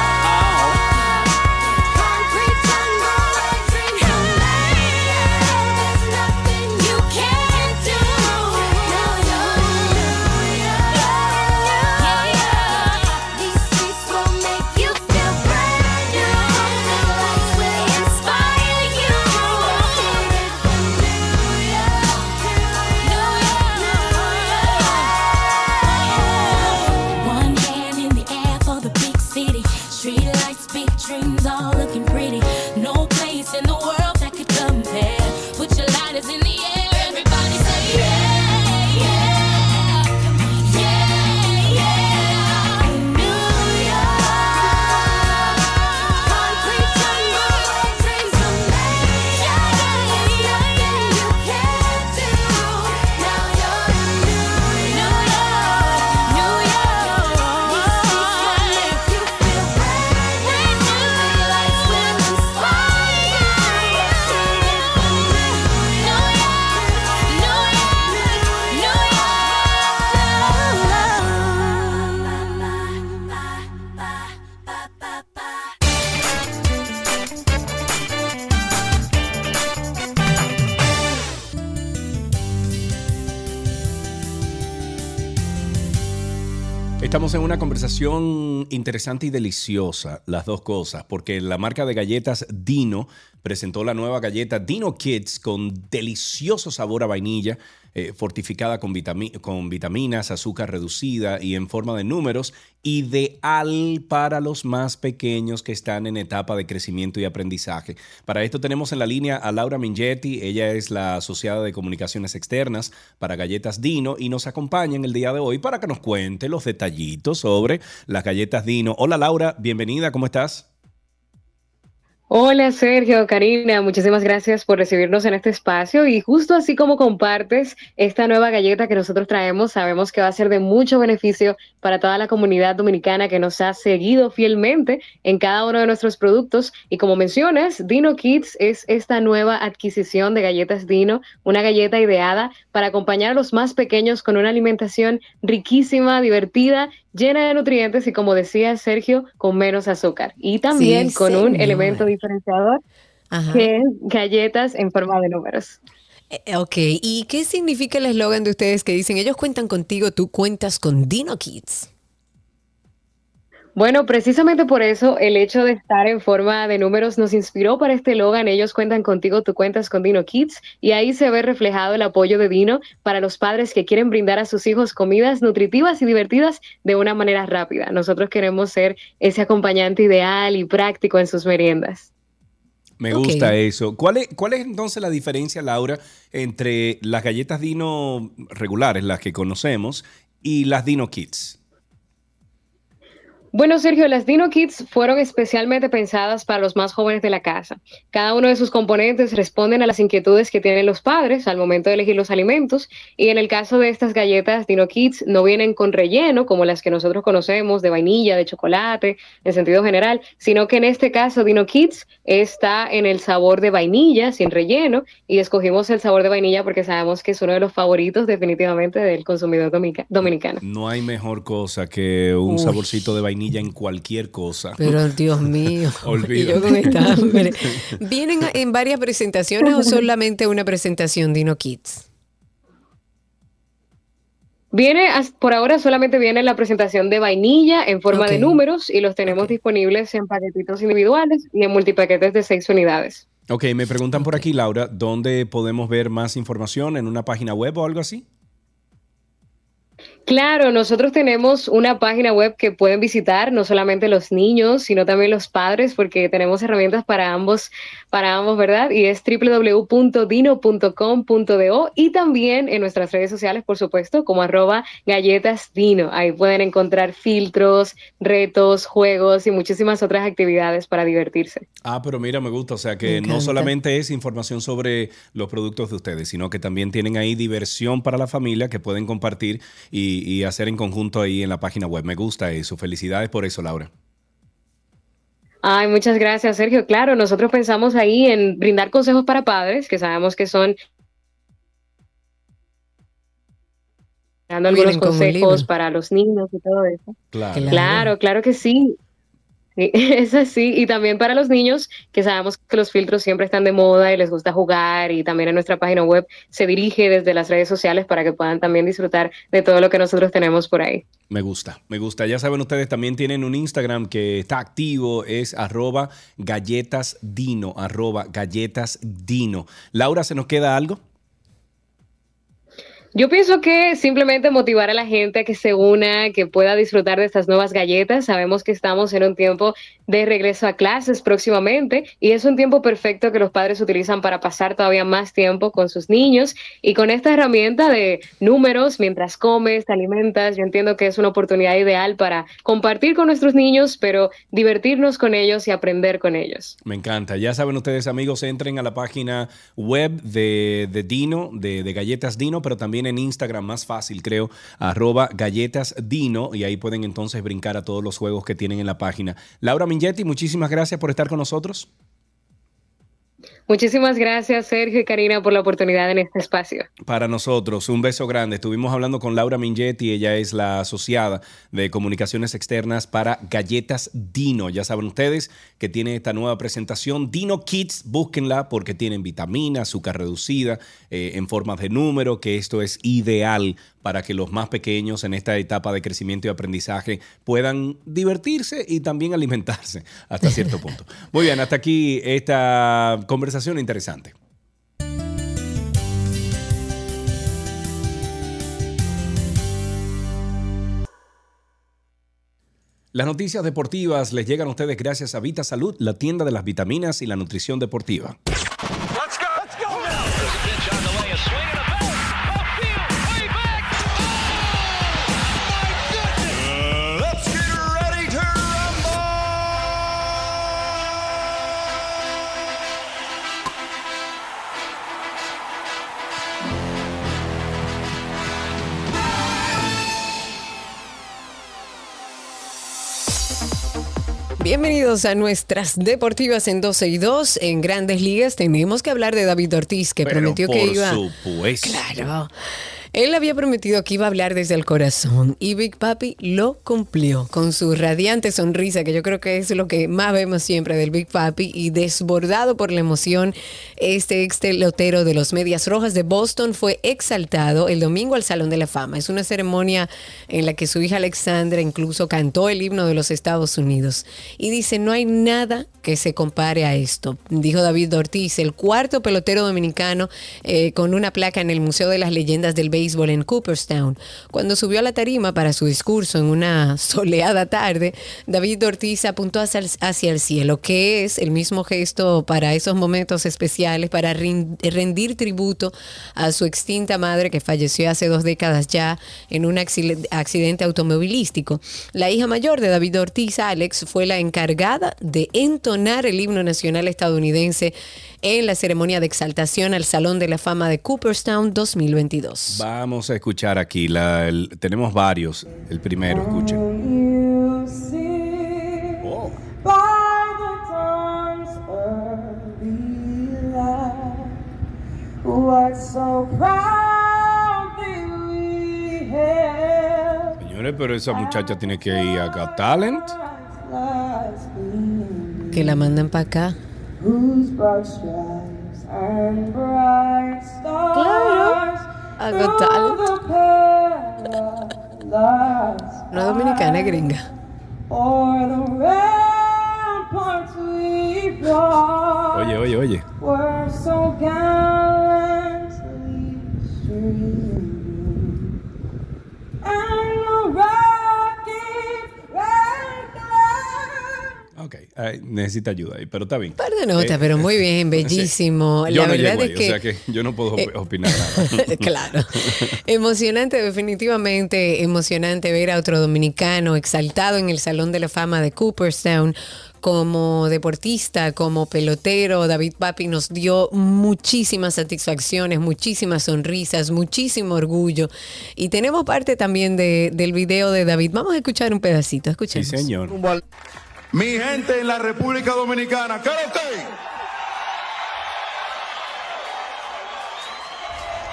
una conversación interesante y deliciosa, las dos cosas, porque la marca de galletas Dino presentó la nueva galleta Dino Kids con delicioso sabor a vainilla, eh, fortificada con, con vitaminas, azúcar reducida y en forma de números, ideal para los más pequeños que están en etapa de crecimiento y aprendizaje. Para esto tenemos en la línea a Laura Mingetti, ella es la asociada de comunicaciones externas para Galletas Dino y nos acompaña en el día de hoy para que nos cuente los detallitos sobre las galletas Dino. Hola Laura, bienvenida, ¿cómo estás? Hola Sergio, Karina, muchísimas gracias por recibirnos en este espacio y justo así como compartes esta nueva galleta que nosotros traemos, sabemos que va a ser de mucho beneficio para toda la comunidad dominicana que nos ha seguido fielmente en cada uno de nuestros productos. Y como mencionas, Dino Kids es esta nueva adquisición de galletas Dino, una galleta ideada para acompañar a los más pequeños con una alimentación riquísima, divertida, llena de nutrientes y como decía Sergio, con menos azúcar y también Sí, con un elemento diferenciador Ajá. que es galletas en forma de números. Eh, Ok, ¿y qué significa el eslogan de ustedes que dicen ellos cuentan contigo, tú cuentas con Dino Kids? Bueno, precisamente por eso el hecho de estar en forma de números nos inspiró para este Logan. Ellos cuentan contigo, tú cuentas con Dino Kids y ahí se ve reflejado el apoyo de Dino para los padres que quieren brindar a sus hijos comidas nutritivas y divertidas de una manera rápida. Nosotros queremos ser ese acompañante ideal y práctico en sus meriendas. Me gusta eso. ¿Cuál es, ¿Cuál es entonces la diferencia, Laura, entre las galletas Dino regulares, las que conocemos, y las Dino Kids? Bueno, Sergio, las Dino Kits fueron especialmente pensadas para los más jóvenes de la casa. Cada uno de sus componentes responden a las inquietudes que tienen los padres al momento de elegir los alimentos y en el caso de estas galletas Dino Kits no vienen con relleno como las que nosotros conocemos de vainilla, de chocolate, en sentido general, sino que en este caso Dino Kits está en el sabor de vainilla sin relleno y escogimos el sabor de vainilla porque sabemos que es uno de los favoritos definitivamente del consumidor dominica- dominicano. No hay mejor cosa que un Uy. saborcito de vainilla en cualquier cosa. Pero Dios mío, Olvídate. y yo con esta hambre. ¿Vienen en varias presentaciones o solamente una presentación Dino Kids? Viene, por ahora solamente viene la presentación de vainilla en forma de números y los tenemos disponibles en paquetitos individuales y en multipaquetes de seis unidades. Ok, me preguntan por aquí, Laura, ¿dónde podemos ver más información? ¿En una página web o algo así? Claro, nosotros tenemos una página web que pueden visitar no solamente los niños, sino también los padres, porque tenemos herramientas para ambos, para ambos, ¿verdad? Y es www.dino.com.do y también en nuestras redes sociales, por supuesto, como arroba galletasdino. Ahí pueden encontrar filtros, retos, juegos y muchísimas otras actividades para divertirse. Ah, pero mira, me gusta. O sea que no solamente es información sobre los productos de ustedes, sino que también tienen ahí diversión para la familia que pueden compartir y, y hacer en conjunto ahí en la página web. Me gusta eso. Felicidades por eso, Laura. Ay, muchas gracias, Sergio. Claro, nosotros pensamos ahí en brindar consejos para padres, que sabemos que son dando algunos consejos para los niños y todo eso. Claro. Claro, claro que sí. Es así. Y también para los niños, que sabemos que los filtros siempre están de moda y les gusta jugar, y también en nuestra página web se dirige desde las redes sociales para que puedan también disfrutar de todo lo que nosotros tenemos por ahí. Me gusta, me gusta. Ya saben ustedes, también tienen un Instagram que está activo, es arroba galletasdino, arroba galletasdino. Laura, ¿se nos queda algo? Yo pienso que simplemente motivar a la gente a que se una, que pueda disfrutar de estas nuevas galletas. Sabemos que estamos en un tiempo de regreso a clases próximamente y es un tiempo perfecto que los padres utilizan para pasar todavía más tiempo con sus niños y con esta herramienta de números mientras comes, te alimentas, yo entiendo que es una oportunidad ideal para compartir con nuestros niños, pero divertirnos con ellos y aprender con ellos. Me encanta. Ya saben ustedes, amigos, entren a la página web de, Dino, de, de Galletas Dino, pero también en Instagram, más fácil, creo, arroba Galletas Dino, y ahí pueden entonces brincar a todos los juegos que tienen en la página. Laura Mingetti, muchísimas gracias por estar con nosotros. Muchísimas gracias, Sergio y Karina, por la oportunidad en este espacio. Para nosotros, un beso grande. Estuvimos hablando con Laura Mingetti, ella es la asociada de comunicaciones externas para Galletas Dino. Ya saben ustedes que tiene esta nueva presentación, Dino Kids, búsquenla porque tienen vitamina, azúcar reducida eh, en formas de número, que esto es ideal para que los más pequeños en esta etapa de crecimiento y aprendizaje puedan divertirse y también alimentarse hasta cierto punto. Muy bien, hasta aquí esta conversación interesante. Las noticias deportivas les llegan a ustedes gracias a Vita Salud, la tienda de las vitaminas y la nutrición deportiva. Bienvenidos a nuestras deportivas en 12 y 2. En grandes ligas tenemos que hablar de David Ortiz, que Pero prometió que por iba. supuesto. Claro. Él había prometido que iba a hablar desde el corazón y Big Papi lo cumplió con su radiante sonrisa, que yo creo que es lo que más vemos siempre del Big Papi, y desbordado por la emoción, este ex pelotero de los Medias Rojas de Boston fue exaltado el domingo al Salón de la Fama. Es una ceremonia en la que su hija Alexandra incluso cantó el himno de los Estados Unidos y dice, no hay nada que se compare a esto, dijo David Ortiz, el cuarto pelotero dominicano eh, con una placa en el Museo de las Leyendas del Béisbol en Cooperstown. Cuando subió a la tarima para su discurso en una soleada tarde, David Ortiz apuntó hacia el, hacia el cielo, que es el mismo gesto para esos momentos especiales, para rendir tributo a su extinta madre que falleció hace dos décadas ya en un accidente automovilístico. La hija mayor de David Ortiz, Alex, fue la encargada de entonar el himno nacional estadounidense en la ceremonia de exaltación al Salón de la Fama de Cooperstown 2022. Vamos a escuchar aquí, la- el- tenemos varios. El primero, escuchen. Hailed Señores, pero esa muchacha tiene que ir a Got Talent. Que la mandan para acá. Whose broad stripes and bright stars a Got Talent. Una dominicana es gringa. Oye, oye, oye. Ok, eh, necesita ayuda ahí, pero está bien. Par de notas, Eh, pero muy bien, bellísimo. Yo la no verdad llego es ahí, que. o sea que yo no puedo eh, opinar nada. claro. Emocionante, definitivamente emocionante ver a otro dominicano exaltado en el Salón de la Fama de Cooperstown. Como deportista, como pelotero, David Papi nos dio muchísimas satisfacciones, muchísimas sonrisas, muchísimo orgullo. Y tenemos parte también de- del video de David. Vamos a escuchar un pedacito, escuchemos. Sí, señor. Mi gente en la República Dominicana, ¿qué?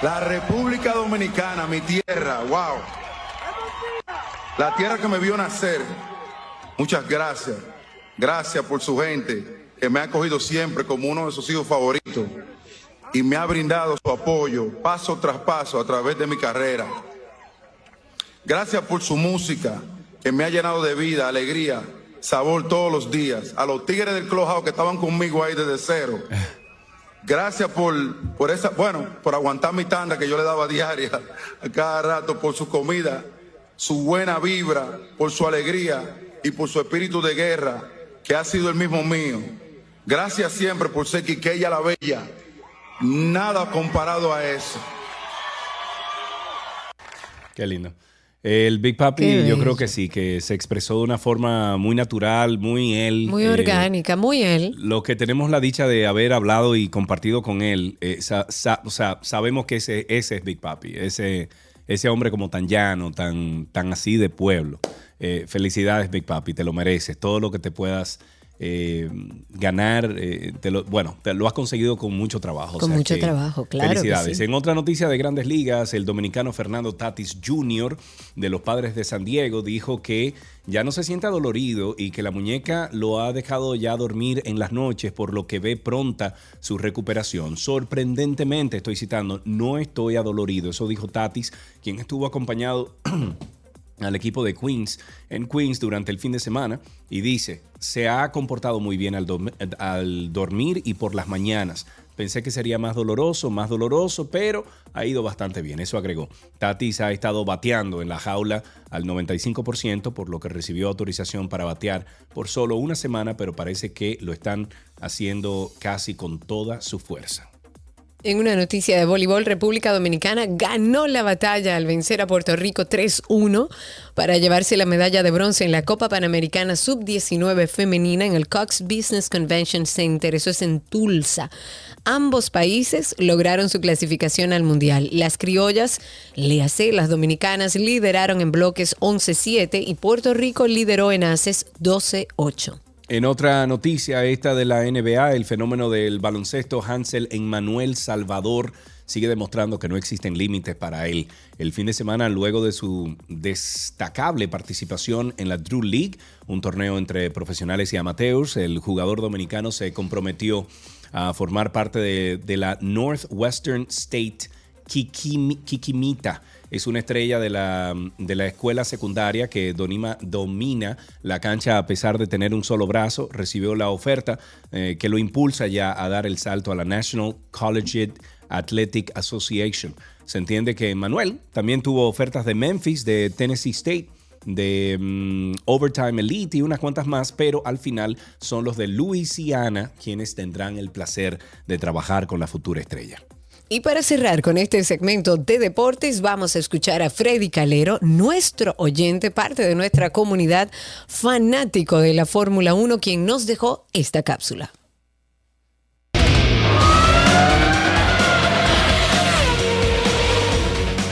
La República Dominicana, mi tierra, wow. La tierra que me vio nacer. Muchas gracias. Gracias por su gente que me ha acogido siempre como uno de sus hijos favoritos y me ha brindado su apoyo paso tras paso a través de mi carrera. Gracias por su música que me ha llenado de vida, alegría, sabor todos los días. A los tigres del Clojao que estaban conmigo ahí desde cero. Gracias por, por esa, bueno, por aguantar mi tanda que yo le daba diaria a cada rato, por su comida, su buena vibra, por su alegría y por su espíritu de guerra, que ha sido el mismo mío. Gracias siempre por ser Quiqueya la Bella. Nada comparado a eso. Qué lindo. El Big Papi, Qué yo bello. creo que sí, que se expresó de una forma muy natural, muy él. Muy eh, orgánica, muy él. Lo que tenemos la dicha de haber hablado y compartido con él, eh, sa- sa- o sea, sabemos que ese, ese es Big Papi, ese, ese hombre como tan llano, tan, tan así de pueblo. Eh, felicidades, Big Papi, te lo mereces. Todo lo que te puedas eh, ganar, eh, te lo- bueno, te lo has conseguido con mucho trabajo. o Con sea mucho que trabajo, claro Felicidades. sí. En otra noticia de grandes ligas, el dominicano Fernando Tatis Jr. de los Padres de San Diego dijo que ya no se siente dolorido y que la muñeca lo ha dejado ya dormir en las noches, por lo que ve pronta su recuperación. Sorprendentemente, estoy citando, no estoy adolorido. Eso dijo Tatis, quien estuvo acompañado al equipo de Queens en Queens durante el fin de semana y dice, se ha comportado muy bien al, al dormir y por las mañanas. Pensé que sería más doloroso, más doloroso, pero ha ido bastante bien. Eso agregó. Tatis ha estado bateando en la jaula al 95%, por lo que recibió autorización para batear por solo una semana, pero parece que lo están haciendo casi con toda su fuerza. En una noticia de voleibol, República Dominicana ganó la batalla al vencer a Puerto Rico 3-1 para llevarse la medalla de bronce en la Copa Panamericana Sub-19 femenina en el Cox Business Convention Center. Eso es en Tulsa. Ambos países lograron su clasificación al Mundial. Las criollas, léase, las dominicanas, lideraron en bloques 11-7 y Puerto Rico lideró en haces 12-8. En otra noticia, esta de la NBA, el fenómeno del baloncesto Hansel Emmanuel Salvador sigue demostrando que no existen límites para él. El fin de semana, luego de su destacable participación en la Drew League, un torneo entre profesionales y amateurs, el jugador dominicano se comprometió a formar parte de, de la Northwestern State Kikimi- Kikimita. Es una estrella de la, de la escuela secundaria que donima- domina la cancha a pesar de tener un solo brazo. Recibió la oferta eh, que lo impulsa ya a dar el salto a la National Collegiate Athletic Association. Se entiende que Manuel también tuvo ofertas de Memphis, de Tennessee State, de mm, Overtime Elite y unas cuantas más, pero al final son los de Louisiana quienes tendrán el placer de trabajar con la futura estrella. Y para cerrar con este segmento de deportes, vamos a escuchar a Freddy Calero, nuestro oyente, parte de nuestra comunidad, fanático de la Fórmula 1, quien nos dejó esta cápsula.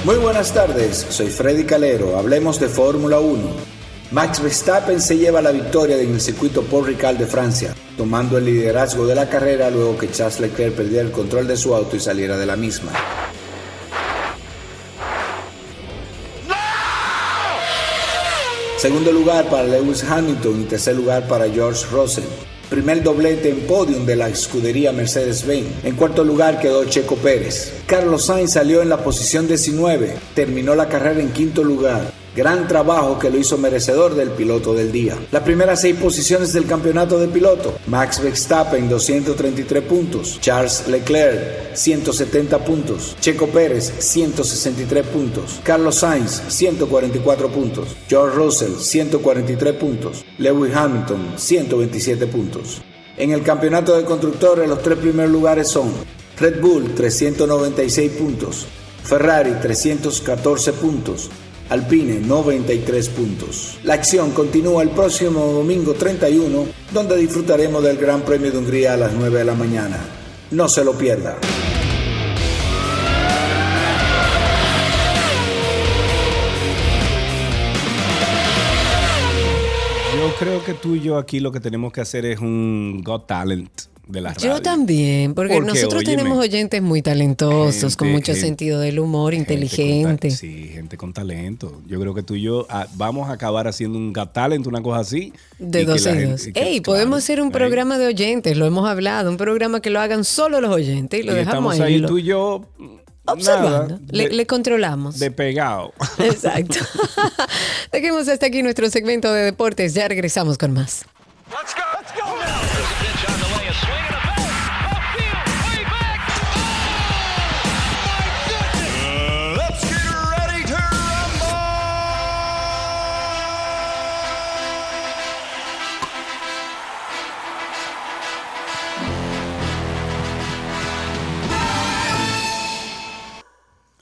Muy buenas tardes, soy Freddy Calero, hablemos de Fórmula 1. Max Verstappen se lleva la victoria en el circuito Paul Ricard de Francia, tomando el liderazgo de la carrera luego que Charles Leclerc perdiera el control de su auto y saliera de la misma. Segundo lugar para Lewis Hamilton y tercer lugar para George Russell. Primer doblete en podium de la escudería Mercedes-Benz. En cuarto lugar quedó Checo Pérez. Carlos Sainz salió en la posición 19. Terminó la carrera en quinto lugar. Gran trabajo que lo hizo merecedor del piloto del día. Las primeras seis posiciones del campeonato de piloto. Max Verstappen 233 puntos. Charles Leclerc 170 puntos. Checo Pérez 163 puntos. Carlos Sainz 144 puntos. George Russell 143 puntos. Lewis Hamilton 127 puntos. En el campeonato de constructores los tres primeros lugares son Red Bull 396 puntos. Ferrari 314 puntos. Alpine 93 puntos. La acción continúa el próximo domingo 31, donde disfrutaremos del Gran Premio de Hungría a las 9 de la mañana. No se lo pierda. Yo creo que tú y yo aquí lo que tenemos que hacer es un Got Talent de la radio. Yo también, porque, Porque, nosotros óyeme, tenemos oyentes muy talentosos, con mucho gente- sentido del humor, inteligente. Sí, gente con talento. Yo creo que tú y yo ah, vamos a acabar haciendo un Got Talent, una cosa así. De dos en dos. Ey, claro, podemos hacer un ahí. programa de oyentes, lo hemos hablado, un programa que lo hagan solo los oyentes y lo Y dejamos estamos ahí lo- tú y yo observando. nada, le, de- le controlamos. de pegado. Exacto. Dejemos hasta aquí nuestro segmento de deportes. Ya regresamos con más. Let's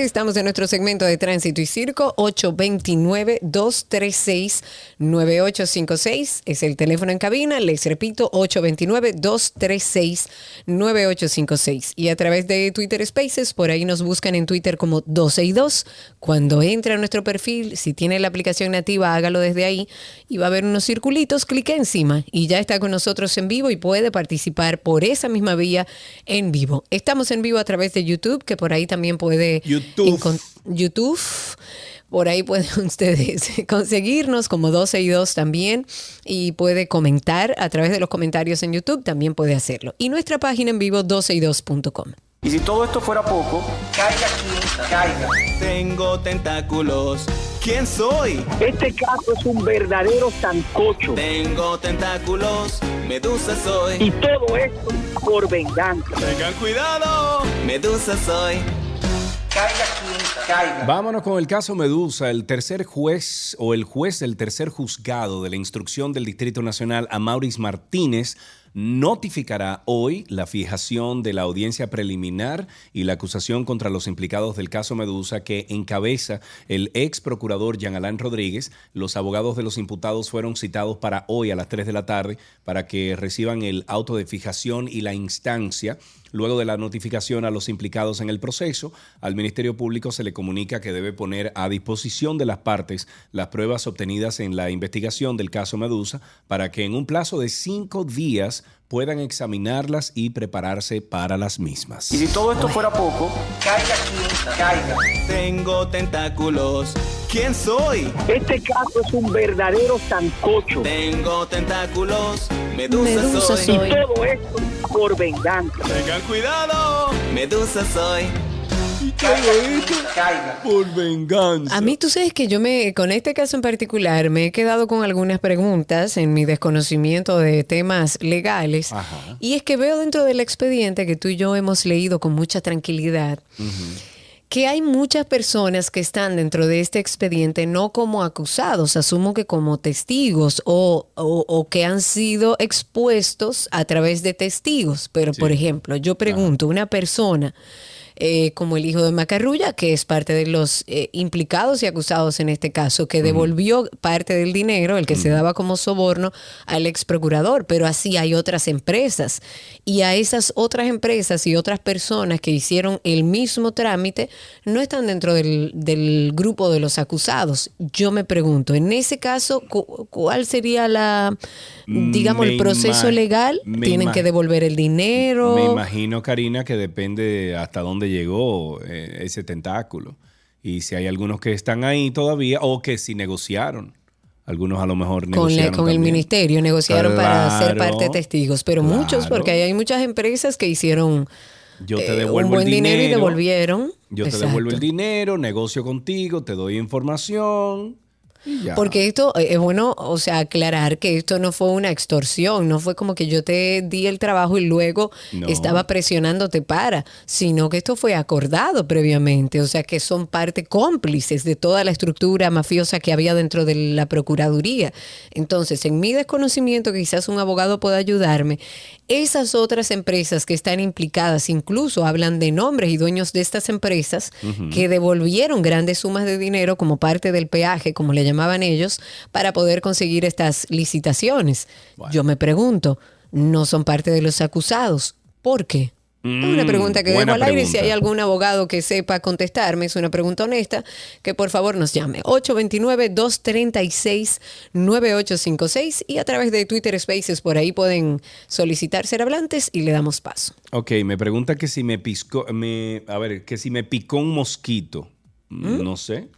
Estamos en nuestro segmento de tránsito y circo 829-236-9856. Es el teléfono en cabina. Les repito, 829-236-9856. Y a través de Twitter Spaces, por ahí nos buscan en Twitter como 12 y 2. Cuando entra a nuestro perfil, si tiene la aplicación nativa, hágalo desde ahí y va a haber unos circulitos, clique encima y ya está con nosotros en vivo y puede participar por esa misma vía en vivo. Estamos en vivo a través de YouTube, que por ahí también puede. Encon- YouTube. Por ahí pueden ustedes conseguirnos como 12 y 2 también y puede comentar a través de los comentarios en YouTube, también puede hacerlo. Y nuestra página en vivo 12y2.com. Y si todo esto fuera poco, caiga quien caiga. Tengo tentáculos. ¿Quién soy? Este caso es un verdadero sancocho. Tengo tentáculos. Medusa soy. Y todo esto por venganza. Tengan cuidado. Medusa soy. Caiga quien caiga. Vámonos con el caso Medusa. El tercer juez o el juez del tercer juzgado de la instrucción del Distrito Nacional, Amauris Martínez, notificará hoy la fijación de la audiencia preliminar y la acusación contra los implicados del caso Medusa que encabeza el ex procurador Jean Alain Rodríguez. Los abogados de los imputados fueron citados para hoy a las 3 de la tarde para que reciban el auto de fijación y la instancia. Luego de la notificación a los implicados en el proceso, al Ministerio Público se le comunica que debe poner a disposición de las partes las pruebas obtenidas en la investigación del caso Medusa para que en un plazo de cinco días puedan examinarlas y prepararse para las mismas. Y si todo esto fuera poco, caiga quien caiga. Tengo tentáculos. ¿Quién soy? Este caso es un verdadero sancocho. Tengo tentáculos. Medusa, Medusa soy. soy. Y todo esto por venganza. Tengan cuidado. Medusa soy. Caiga. Por venganza. A mí tú sabes que yo me, con este caso en particular, me he quedado con algunas preguntas en mi desconocimiento de temas legales. Ajá. Y es que veo dentro del expediente que tú y yo hemos leído con mucha tranquilidad que hay muchas personas que están dentro de este expediente no como acusados, asumo que como testigos o, o- o que han sido expuestos a través de testigos. Pero, por ejemplo, yo pregunto, una persona eh, como el hijo de Macarrulla, que es parte de los eh, implicados y acusados en este caso, que devolvió parte del dinero, el que se daba como soborno, al ex procurador. Pero así hay otras empresas. Y a esas otras empresas y otras personas que hicieron el mismo trámite no están dentro del, del grupo de los acusados. Yo me pregunto, en ese caso, cu- ¿cuál sería la, digamos, Me el proceso legal? ¿Tienen que devolver el dinero? Me imagino, Karina, que depende de hasta dónde llegó eh, ese tentáculo. Y si hay algunos que están ahí todavía o que si negociaron. Algunos a lo mejor con, la- negociaron con el ministerio negociaron para ser parte de testigos, pero muchos, porque hay muchas empresas que hicieron Yo te eh, un buen el dinero, dinero. y devolvieron. Yo te devuelvo el dinero, negocio contigo, te doy información. Ya. Porque esto eh, es bueno, o sea, aclarar que esto no fue una extorsión, no fue como que yo te di el trabajo y luego No. estaba presionándote para, sino que esto fue acordado previamente, o sea, que son parte cómplices de toda la estructura mafiosa que había dentro de la Procuraduría. Entonces, en mi desconocimiento, quizás un abogado pueda ayudarme, esas otras empresas que están implicadas, incluso hablan de nombres y dueños de estas empresas que devolvieron grandes sumas de dinero como parte del peaje, como le llamaban ellos, para poder conseguir estas licitaciones. Yo me pregunto, ¿no son parte de los acusados? ¿Por qué? Es una Mm, pregunta que dejo al aire. Si hay algún abogado que sepa contestarme, es una pregunta honesta, que por favor nos llame. 829-236-9856 y a través de Twitter Spaces por ahí pueden solicitar ser hablantes y le damos paso. Ok, me pregunta que si me piscó, me, a ver, que si me picó un mosquito. ¿Mm? No sé.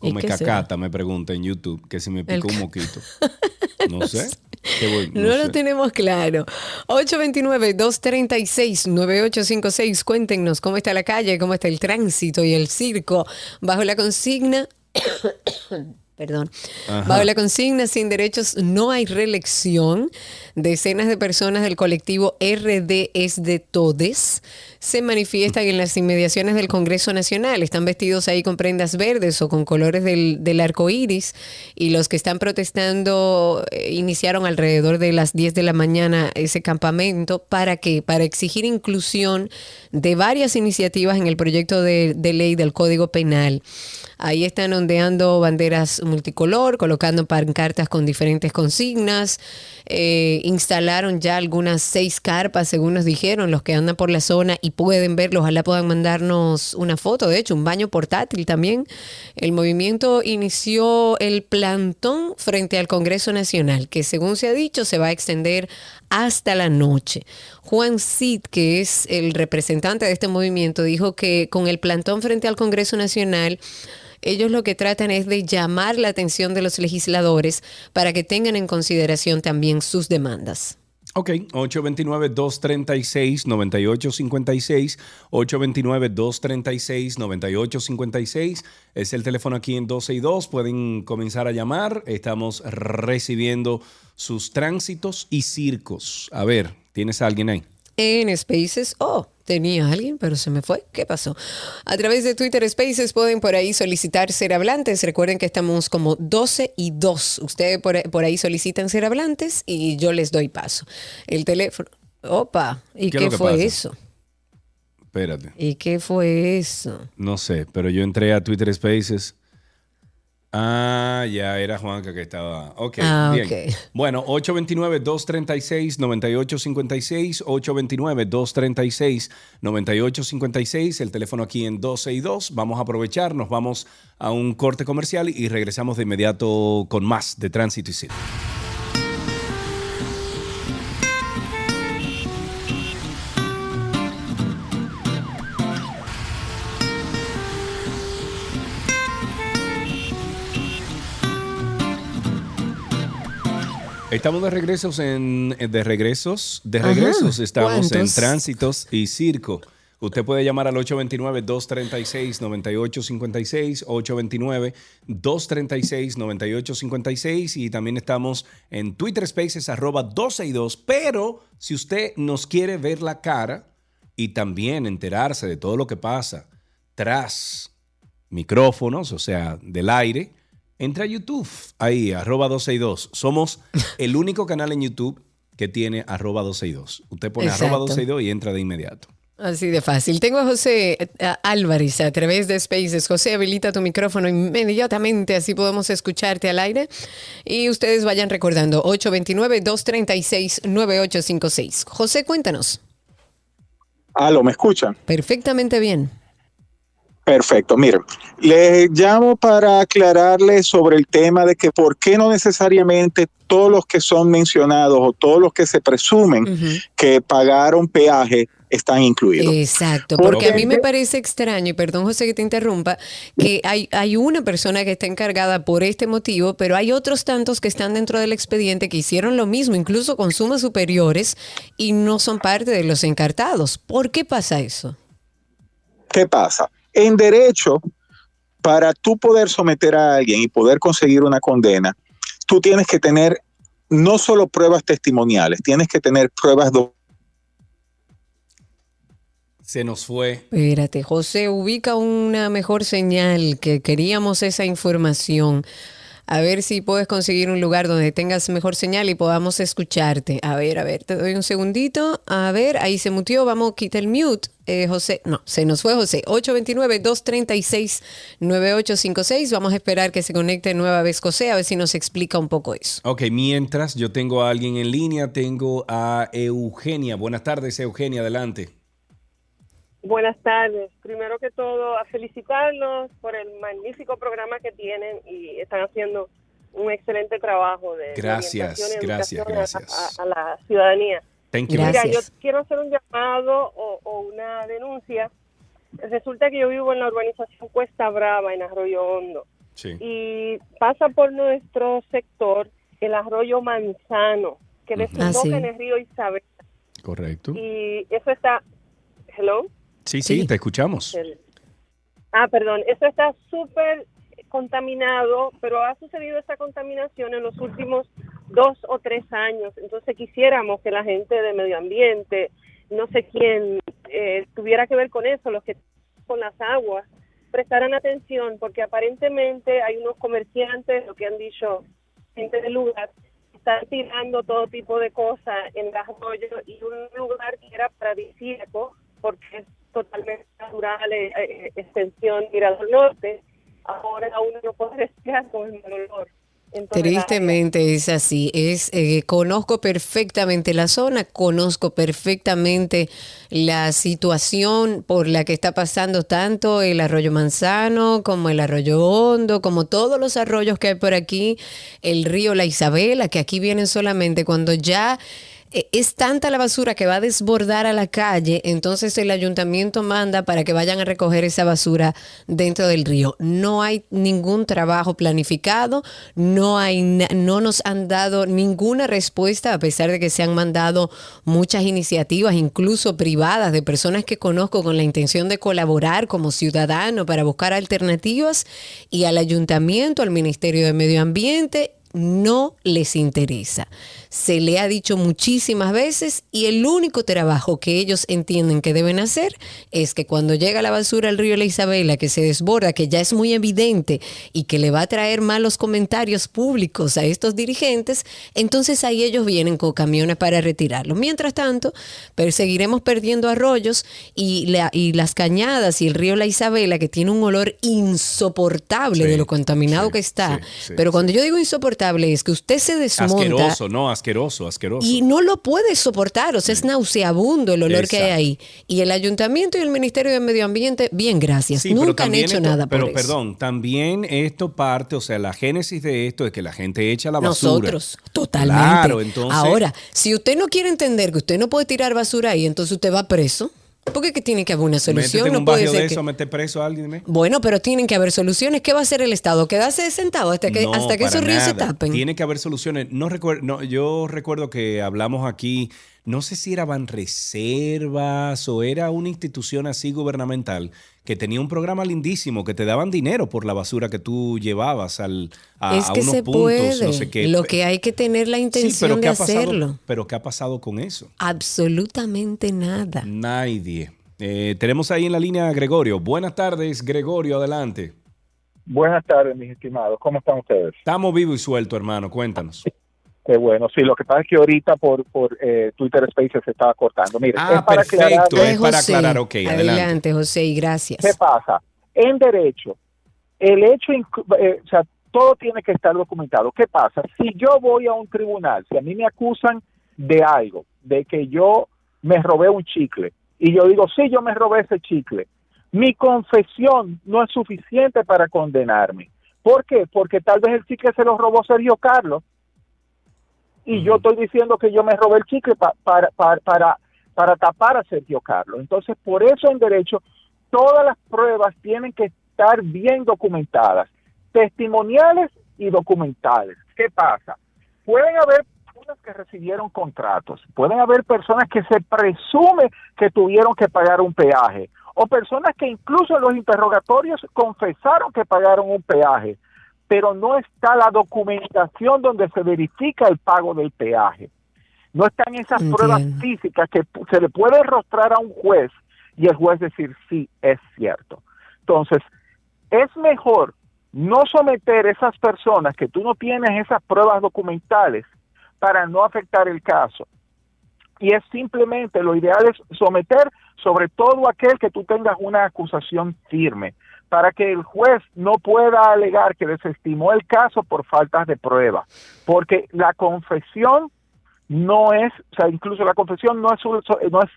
O ¿Y me cacata, me pregunta en YouTube, que si me picó El un mosquito. No sé. Qué No, lo tenemos claro. 829-236-9856. Cuéntenos cómo está la calle, cómo está el tránsito y el circo bajo la consigna. Perdón. Ajá. Bajo la consigna sin derechos no hay reelección. Decenas de personas del colectivo RD es de Todes se manifiestan en las inmediaciones del Congreso Nacional. Están vestidos ahí con prendas verdes o con colores del, arco iris. Y los que están protestando eh, iniciaron alrededor de las 10 de la mañana ese campamento. ¿Para qué? Para exigir inclusión de varias iniciativas en el proyecto de ley del Código Penal. Ahí están ondeando banderas multicolor, colocando pancartas con diferentes consignas. Eh, instalaron ya algunas seis carpas, según nos dijeron, los que andan por la zona y pueden verlo. Ojalá puedan mandarnos una foto, de hecho, un baño portátil también. El movimiento inició el plantón frente al Congreso Nacional, que según se ha dicho se va a extender hasta la noche. Juan Cid, que es el representante de este movimiento, dijo que con el plantón frente al Congreso Nacional, ellos lo que tratan es de llamar la atención de los legisladores para que tengan en consideración también sus demandas. Ok, 829-236-9856, 829-236-9856 es el teléfono aquí en 12 y 2, pueden comenzar a llamar, estamos recibiendo sus tránsitos y circos. A ver, ¿tienes a alguien ahí? En Spaces, oh, tenía a alguien, pero se me fue. ¿Qué pasó? A través de Twitter Spaces pueden por ahí solicitar ser hablantes. Recuerden que estamos como 12 y 2. Ustedes por, por ahí solicitan ser hablantes y yo les doy paso. El teléfono. Opa, ¿y ¿Qué fue pasa? eso? Espérate. ¿Y qué fue eso? No sé, pero yo entré a Twitter Spaces. Ah, ya era Juanca que estaba. Ok, Ah, bien. ok. Bueno, 829-236-9856, 829-236-9856, el teléfono aquí en 12 y 2. Vamos a aprovechar, nos vamos a un corte comercial y regresamos de inmediato con más de Tránsito y Circo. Estamos de regresos en de regresos, de Ajá, regresos estamos en tránsitos y circo. Usted puede llamar al 829-236-9856, 829-236-9856 y también estamos en Twitter Spaces arroba 12 y 2. Pero si usted nos quiere ver la cara y también enterarse de todo lo que pasa tras micrófonos, o sea, del aire, entra a YouTube, ahí, arroba 12 y 2. Somos el único canal en YouTube que tiene arroba 12 y 2. Usted pone arroba Exacto. 12 y 2 y entra de inmediato. Así de fácil. Tengo a José eh, a- Álvarez a través de Spaces. José, habilita tu micrófono inmediatamente, así podemos escucharte al aire. Y ustedes vayan recordando, 829-236-9856. José, cuéntanos. Aló, ¿me escuchan? Perfectamente bien. Perfecto. Miren, les llamo para aclararles sobre el tema de que por qué no necesariamente todos los que son mencionados o todos los que se presumen que pagaron peaje están incluidos. Exacto, ¿Por porque a mí me parece extraño, y perdón José que te interrumpa, que hay, hay una persona que está encargada por este motivo, pero hay otros tantos que están dentro del expediente que hicieron lo mismo, incluso con sumas superiores, y no son parte de los encartados. ¿Por qué pasa eso? ¿Qué pasa? En derecho, para tú poder someter a alguien y poder conseguir una condena, tú tienes que tener no solo pruebas testimoniales, tienes que tener pruebas do- Se nos fue. Espérate, José, ubica una mejor señal, que queríamos esa información. A ver si puedes conseguir un lugar donde tengas mejor señal y podamos escucharte. A ver, a ver, te doy un segundito. A ver, ahí se mutió. Vamos, quita el mute. Eh, José, no, se nos fue José. 829-236-9856. Vamos a esperar que se conecte nueva vez José, a ver si nos explica un poco eso. Ok, mientras yo tengo a alguien en línea, tengo a Eugenia. Buenas tardes, Eugenia, adelante. Buenas tardes. Primero que todo, a felicitarlos por el magnífico programa que tienen y están haciendo un excelente trabajo de, de Gracias, orientación y gracias, a- gracias. A, a la ciudadanía. Thank you. Mira, yo quiero hacer un llamado o, o una denuncia. Resulta que yo vivo en la urbanización Cuesta Brava, en Arroyo Hondo, Sí. y pasa por nuestro sector el arroyo Manzano, que desemboca Ah, sí. en el río Isabel. Correcto. Y eso está... ¿Hello? Sí, sí, te escuchamos. El- Ah, perdón, eso está súper contaminado, pero ha sucedido esa contaminación en los últimos dos o tres años. Entonces quisiéramos que la gente de medio ambiente, no sé quién, eh, tuviera que ver con eso, los que con las aguas, prestaran atención porque aparentemente hay unos comerciantes, lo que han dicho gente del lugar, están tirando todo tipo de cosas en el arroyo y un lugar que era paradisíaco porque es totalmente natural, eh, eh, extensión Mirador Norte, ahora uno no puede respirar con el mal olor. Entonces, Tristemente es así. Es eh, conozco perfectamente la zona, conozco perfectamente la situación por la que está pasando tanto el arroyo Manzano como el arroyo Hondo, como todos los arroyos que hay por aquí, el río La Isabela, que aquí vienen solamente cuando ya es tanta la basura que va a desbordar a la calle, entonces el ayuntamiento manda para que vayan a recoger esa basura dentro del río. No hay ningún trabajo planificado, no hay no nos han dado ninguna respuesta a pesar de que se han mandado muchas iniciativas, incluso privadas de personas que conozco con la intención de colaborar como ciudadano para buscar alternativas y al ayuntamiento, al Ministerio de Medio Ambiente no les interesa. Se le ha dicho muchísimas veces y el único trabajo que ellos entienden que deben hacer es que cuando llega la basura al río La Isabela, que se desborda, que ya es muy evidente y que le va a traer malos comentarios públicos a estos dirigentes, entonces ahí ellos vienen con camiones para retirarlo. Mientras tanto, pero seguiremos perdiendo arroyos y, la- y las cañadas y el río La Isabela, que tiene un olor insoportable de lo contaminado que está. sí, pero cuando yo digo insoportable es que usted se desmonta Asqueroso, no, asqueroso, asqueroso. y no lo puede soportar, o sea, es nauseabundo el olor que hay ahí. Y el ayuntamiento y el Ministerio de Medio Ambiente, bien, gracias. Sí, pero Nunca han hecho esto- nada Pero por eso. perdón, también esto parte, o sea, la génesis de esto es que la gente echa la basura. Nosotros, totalmente. Claro, entonces. Ahora, si usted no quiere entender que usted no puede tirar basura ahí, entonces usted va preso. Porque que tiene que haber una métete solución. en No un puede barrio ser de que- eso, meter preso a alguien. ¿me? Bueno, pero tienen que haber soluciones. ¿Qué va a hacer el Estado? ¿Quedarse sentado hasta que, No, hasta que esos ríos se tapen? Tiene que haber soluciones. No recuerdo, no, yo recuerdo que hablamos aquí, no sé si eran reservas o era una institución así gubernamental que tenía un programa lindísimo que te daban dinero por la basura que tú llevabas al, a, es a que unos se puntos, puede. no sé qué. Lo que hay que tener la Sí, intención pero ¿qué de pasado? hacerlo. Pero ¿qué ha pasado con eso? Absolutamente nada. Nadie. Eh, tenemos ahí en la línea a Gregorio. Buenas tardes, Gregorio, adelante. Buenas tardes, mis estimados. ¿Cómo están ustedes? Estamos vivos y sueltos, hermano. Cuéntanos. Qué bueno. Sí, lo que pasa es que ahorita por, por eh, Twitter Spaces se estaba cortando. Mire, Ah, es para perfecto, aclarar- es para aclarar, ok, adelante. Adelante, José, y gracias. ¿Qué pasa? En derecho, el hecho, eh, o sea, todo tiene que estar documentado. ¿Qué pasa? Si yo voy a un tribunal, si a mí me acusan de algo, de que yo me robé un chicle, y yo digo, sí, yo me robé ese chicle, mi confesión no es suficiente para condenarme. ¿Por qué? Porque tal vez el chicle se lo robó Sergio Carlos, y yo estoy diciendo que yo me robé el chicle pa- para, para, para, para tapar a Sergio Carlos. Entonces, por eso en derecho, todas las pruebas tienen que estar bien documentadas, testimoniales y documentales. ¿Qué pasa? Pueden haber personas que recibieron contratos, pueden haber personas que se presume que tuvieron que pagar un peaje, o personas que incluso en los interrogatorios confesaron que pagaron un peaje, pero no está la documentación donde se verifica el pago del peaje. No están esas pruebas físicas que se le puede enrostrar a un juez y el juez decir sí, es cierto. Entonces, es mejor no someter esas personas que tú no tienes esas pruebas documentales para no afectar el caso. Y es simplemente, lo ideal es someter sobre todo aquel que tú tengas una acusación firme, para que el juez no pueda alegar que desestimó el caso por faltas de prueba, porque la confesión no es, o sea, incluso la confesión no es, no es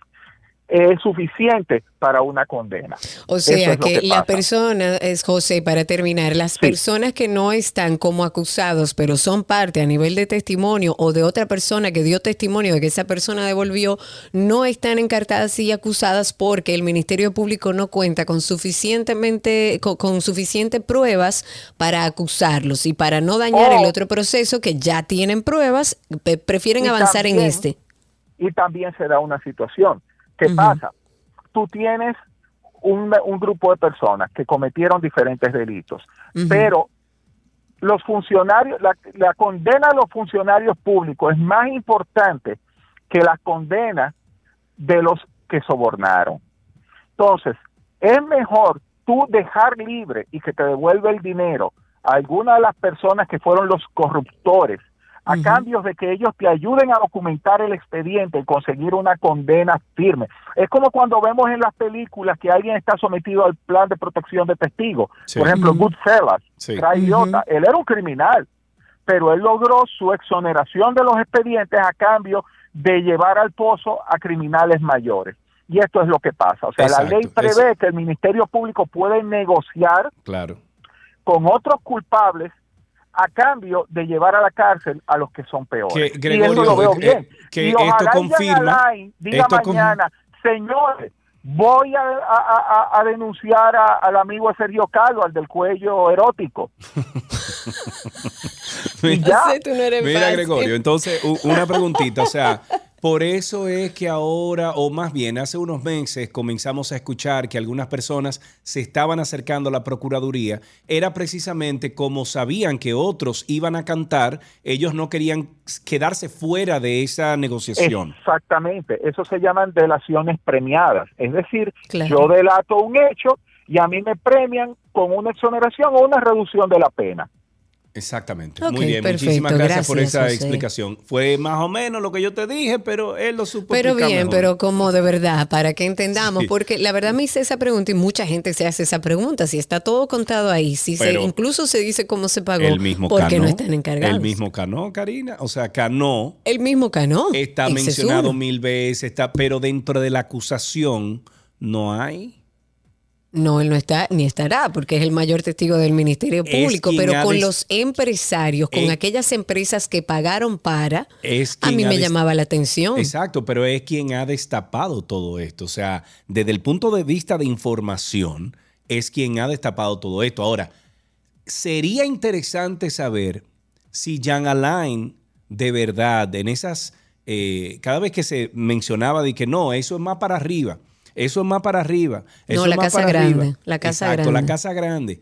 eh, suficiente para una condena. O sea es que, que la persona, es José, para terminar, las personas que no están como acusados, pero son parte a nivel de testimonio o de otra persona que dio testimonio de que esa persona devolvió, no están encartadas y acusadas porque el Ministerio Público no cuenta con suficientemente, con, con suficientes pruebas para acusarlos y para no dañar Oh. el otro proceso que ya tienen pruebas, prefieren Y avanzar en este. Y también se da una situación. ¿Qué pasa? Tú tienes un, un grupo de personas que cometieron diferentes delitos, pero los funcionarios, la, la condena a los funcionarios públicos es más importante que la condena de los que sobornaron. Entonces, es mejor tú dejar libre y que te devuelva el dinero a alguna de las personas que fueron los corruptores, a cambio de que ellos te ayuden a documentar el expediente y conseguir una condena firme. Es como cuando vemos en las películas que alguien está sometido al plan de protección de testigos. Sí. Por ejemplo. Goodfellas, Sí. Él era un criminal, pero él logró su exoneración de los expedientes a cambio de llevar al pozo a criminales mayores. Y esto es lo que pasa. O sea, Exacto, la ley prevé que el Ministerio Público puede negociar Claro. con otros culpables a cambio de llevar a la cárcel a los que son peores. Que, y Gregorio, eso lo veo eh, bien. que y esto confirma- Alain diga esto con- mañana, señores, voy a, a- a- a denunciar a- al amigo Sergio Carlos, al del cuello erótico. Y ya. Mira, Gregorio, entonces una preguntita, o sea, por eso es que ahora, o más bien hace unos meses, comenzamos a escuchar que algunas personas se estaban acercando a la Procuraduría, era precisamente como sabían que otros iban a cantar, ellos no querían quedarse fuera de esa negociación. Exactamente, eso se llaman delaciones premiadas. Es decir, Claro. yo delato un hecho y a mí me premian con una exoneración o una reducción de la pena. Exactamente. Muy bien, perfecto, muchísimas gracias, por esa José. explicación. Fue más o menos lo que yo te dije, pero él lo supo Pero bien, mejor. pero como de verdad, para que entendamos, Sí. porque la verdad me hice esa pregunta y mucha gente se hace esa pregunta, si está todo contado ahí, si se, incluso se dice cómo se pagó, el mismo porque Cano, no están encargados. El mismo Cano, Karina. O sea, Cano El mismo Cano. está mencionado mil veces, está, pero dentro de la acusación no hay. No, él no está ni estará, porque es el mayor testigo del Ministerio Público, pero con los empresarios, con aquellas empresas que pagaron para, Es a mí me llamaba la atención. Exacto, pero es quien ha destapado todo esto. O sea, desde el punto de vista de información, es quien ha destapado todo esto. Ahora, sería interesante saber si Jan Alain de verdad, en esas, eh, cada vez que se mencionaba de que no, eso es más para arriba, eso es más para arriba. No, eso la más casa para grande, arriba. la casa Exacto, la casa grande.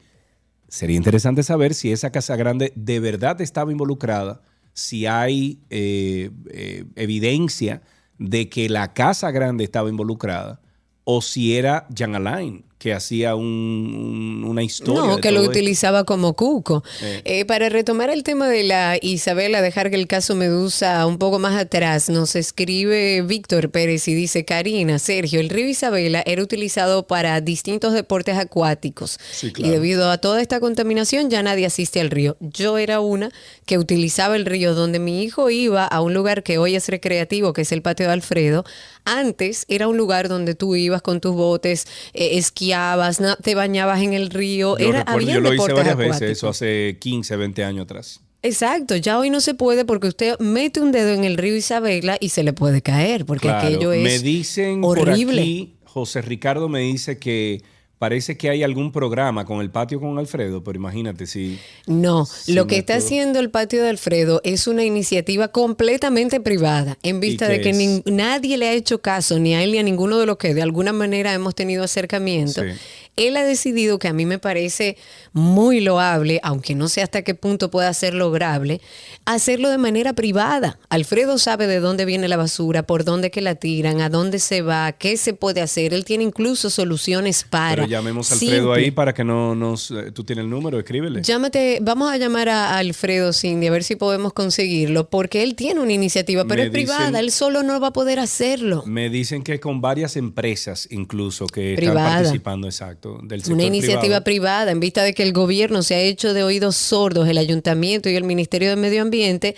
Sería interesante saber si esa casa grande de verdad estaba involucrada, si hay eh, eh, evidencia de que la casa grande estaba involucrada, o si era Jan Alain que hacía un- un- una historia. No, de que lo esto. utilizaba como cuco. Eh. Eh, para retomar el tema de la Isabela, dejar que el caso Medusa un poco más atrás, nos escribe Víctor Pérez y dice, Karina, Sergio, el río Isabela era utilizado para distintos deportes acuáticos. Sí, Y debido a toda esta contaminación ya nadie asiste al río. Yo era una que utilizaba el río donde mi hijo iba a un lugar que hoy es recreativo, que es el patio de Alfredo. Antes era un lugar donde tú ibas con tus botes, eh, esquiabas, na- te bañabas en el río. Yo era, recuerdo, había yo lo hice varias acuáticos. veces, eso hace 15, 20 años atrás. Exacto, ya hoy no se puede porque usted mete un dedo en el río Isabela y se le puede caer, porque Claro, aquello es me dicen horrible. por aquí, José Ricardo me dice que parece que hay algún programa con el patio con Alfredo, pero imagínate si... No, lo que está puedo- haciendo el patio de Alfredo es una iniciativa completamente privada, en vista de que nadie le ha hecho caso, ni a él ni a ninguno de los que de alguna manera hemos tenido acercamiento. Sí. Él ha decidido que a mí me parece muy loable, aunque no sé hasta qué punto pueda ser lograble, hacerlo de manera privada. Alfredo sabe de dónde viene la basura, por dónde que la tiran, a dónde se va, qué se puede hacer. Él tiene incluso soluciones para. Llamemos a Alfredo Simple. ahí para que no nos... eh, Tú tienes el número, escríbele. Llámate, vamos a llamar a Alfredo Cindy a ver si podemos conseguirlo, porque él tiene una iniciativa, pero Me es privada, él solo no va a poder hacerlo. Me dicen que con varias empresas incluso que Privada. están participando, exacto, del sector Una iniciativa privado. privada, en vista de que el gobierno se ha hecho de oídos sordos, el ayuntamiento y el Ministerio de Medio Ambiente,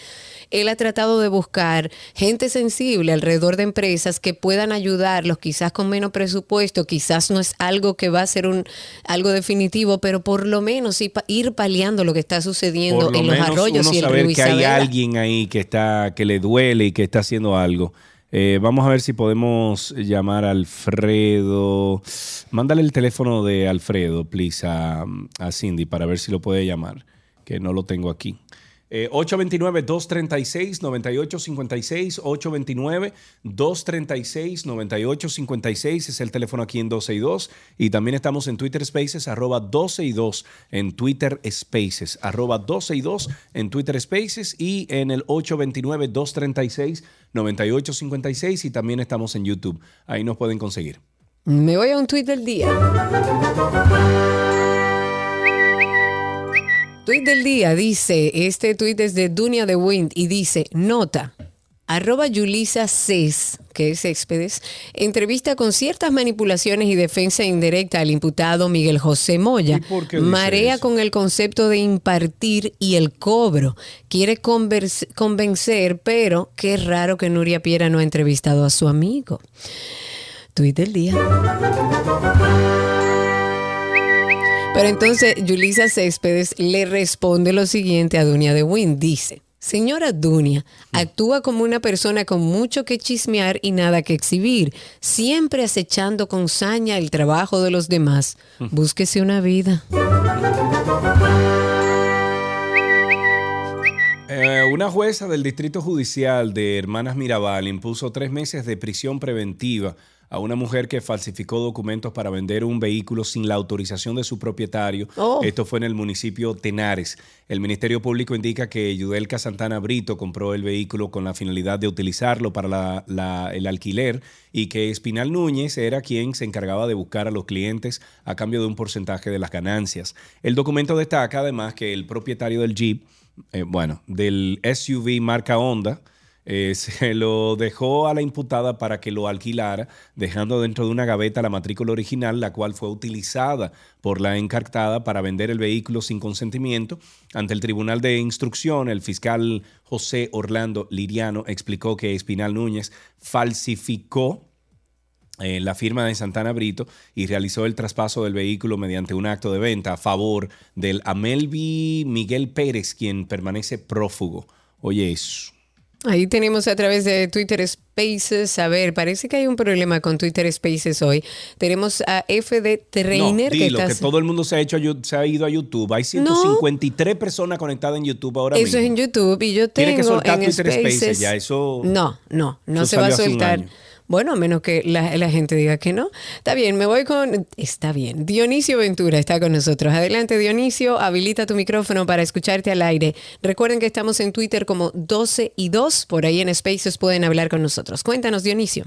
él ha tratado de buscar gente sensible alrededor de empresas que puedan ayudarlos, quizás con menos presupuesto, quizás no es algo que va a ser un algo definitivo, pero por lo menos ir, pa- ir paliando lo que está sucediendo lo en los arroyos uno y el saber que hay Isabela. alguien ahí que está que le duele y que está haciendo algo. Eh, vamos a ver si podemos llamar a Alfredo. Mándale el teléfono de Alfredo, please, a, a Cindy para ver si lo puede llamar, que no lo tengo aquí. Eh, 829-236-9856, 829-236-9856 es el teléfono aquí en 12 y 2. Y también estamos en Twitter Spaces, arroba 12 y 2 en Twitter Spaces, arroba 12 y 2 en Twitter Spaces y en el 9856 y también estamos en YouTube. Ahí nos pueden conseguir. Me voy a un tuit del día. Tuit del día dice, este tuit es de Dunia de Wind y dice, nota, arroba Yulisa Cés, que es Céspedes, entrevista con ciertas manipulaciones y defensa indirecta al imputado Miguel José Moya. Marea con el concepto de impartir y el cobro. Quiere convencer, pero qué raro que Nuria Piera no ha entrevistado a su amigo. Tuit del día. Pero entonces Yulisa Céspedes le responde lo siguiente a Dunia de Win. Dice, señora Dunia, actúa como una persona con mucho que chismear y nada que exhibir, siempre acechando con saña el trabajo de los demás. Búsquese una vida. Eh, una jueza del Distrito Judicial de Hermanas Mirabal impuso tres meses de prisión preventiva a una mujer que falsificó documentos para vender un vehículo sin la autorización de su propietario. Oh. Esto fue en el municipio Tenares. El Ministerio Público indica que Yudelka Santana Brito compró el vehículo con la finalidad de utilizarlo para la- la- el alquiler y que Espinal Núñez era quien se encargaba de buscar a los clientes a cambio de un porcentaje de las ganancias. El documento destaca además que el propietario del Jeep eh, bueno, del SUV marca Honda, eh, se lo dejó a la imputada para que lo alquilara, dejando dentro de una gaveta la matrícula original, la cual fue utilizada por la encartada para vender el vehículo sin consentimiento. Ante el Tribunal de Instrucción, el fiscal José Orlando Liriano explicó que Espinal Núñez falsificó eh, la firma de Santana Brito y realizó el traspaso del vehículo mediante un acto de venta a favor del Amelvi Miguel Pérez, quien permanece prófugo. Oye, eso. Ahí tenemos a través de Twitter Spaces. A ver, parece que hay un problema con Twitter Spaces hoy. Tenemos a FD Trainer no, que dilo, está. que todo el mundo se ha, hecho, se ha ido a YouTube. Hay 153 personas conectadas en YouTube ahora Eso mismo. es en YouTube y yo tengo que soltar en Twitter Spaces. Spaces. Ya eso. No, no, no Eso se va a soltar. Bueno, a menos que la, la gente diga que no. Está bien, me voy con... Está bien. Dionisio Ventura está con nosotros. Adelante, Dionisio. Habilita tu micrófono para escucharte al aire. Recuerden que estamos en Twitter como 12 y 2. Por ahí en Spaces pueden hablar con nosotros. Cuéntanos, Dionisio.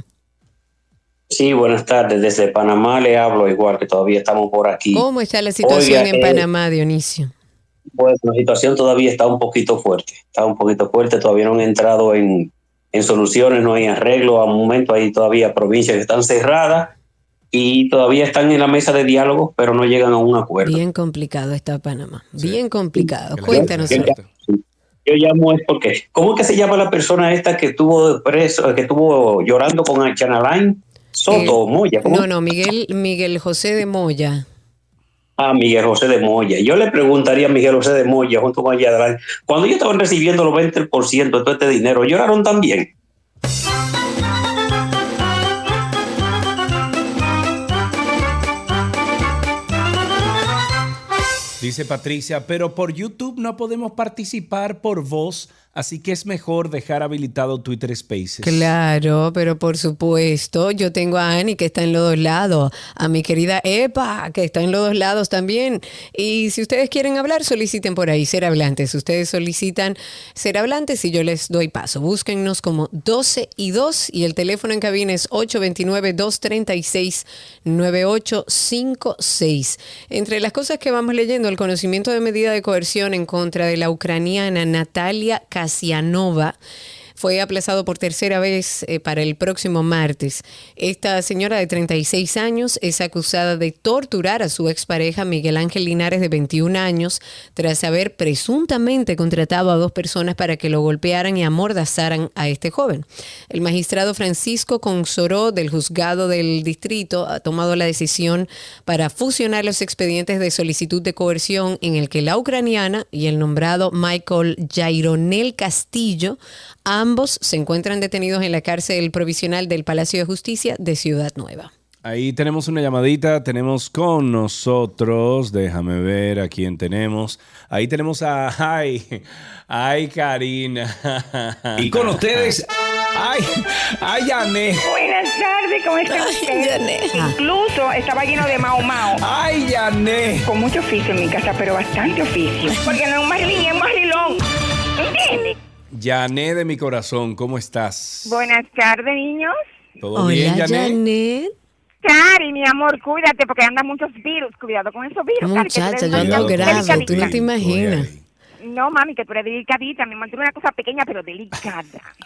Sí, buenas tardes. Desde Panamá le hablo igual que todavía estamos por aquí. ¿Cómo está la situación Oiga, en eh, Panamá, Dionisio? Pues la situación todavía está un poquito fuerte. Está un poquito fuerte. Todavía no han entrado en, en soluciones, no hay arreglo. A un momento hay todavía provincias que están cerradas y todavía están en la mesa de diálogo, pero no llegan a un acuerdo. Bien complicado está Panamá. Bien complicado. Cuéntanos. gente- Yo llamo es porque, ¿cómo es que se llama la persona esta que estuvo preso, que estuvo llorando con Chanalain? Soto Eh, o Moya. ¿cómo? No, no, Miguel, Miguel José de Moya. A Miguel José de Moya. Yo le preguntaría a Miguel José de Moya junto con Yadran, cuando ellos estaban recibiendo los 20% de todo este dinero, ¿lloraron también? Dice Patricia, pero por YouTube no podemos participar por voz, así que es mejor dejar habilitado Twitter Spaces. Claro, pero por supuesto, yo tengo a Ani que está en los dos lados, a mi querida Epa que está en los dos lados también. Y si ustedes quieren hablar, soliciten por ahí ser hablantes. Ustedes solicitan ser hablantes y yo les doy paso. Búsquennos como 12 y 2 y el teléfono en cabina es 829-236-9856. Entre las cosas que vamos leyendo, el conocimiento de medida de coerción en contra de la ucraniana Natalia Kasianova fue aplazado por tercera vez eh, para el próximo martes. Esta señora de 36 años es acusada de torturar a su expareja Miguel Ángel Linares de 21 años tras haber presuntamente contratado a dos personas para que lo golpearan y amordazaran a este joven. El magistrado Francisco Consoró del juzgado del distrito ha tomado la decisión para fusionar los expedientes de solicitud de coerción en el que la ucraniana y el nombrado Michael Jaironel Castillo Ambos se encuentran detenidos en la cárcel provisional del Palacio de Justicia de Ciudad Nueva. Ahí tenemos una llamadita, tenemos con nosotros, déjame ver a quién tenemos. Ahí tenemos a, ay, ay Karina. Y con ustedes, ay, ay Yané. Buenas tardes, ¿cómo está usted? Incluso estaba lleno de mao mao. Ay, Yané. Con mucho oficio en mi casa, pero bastante oficio. Porque no es un marilín, es un marilón. ¿Entiendes? Yané de mi corazón, ¿cómo estás? Buenas tardes, niños. ¿Todo bien, Yané? Janet. Cari, mi amor, cuídate porque andan muchos virus. Cuidado con esos virus. Muchacha, yo ando muy grave, tú no te imaginas. No, mami, que tú eres delicadita. Me mantuve una cosa pequeña, pero delicada.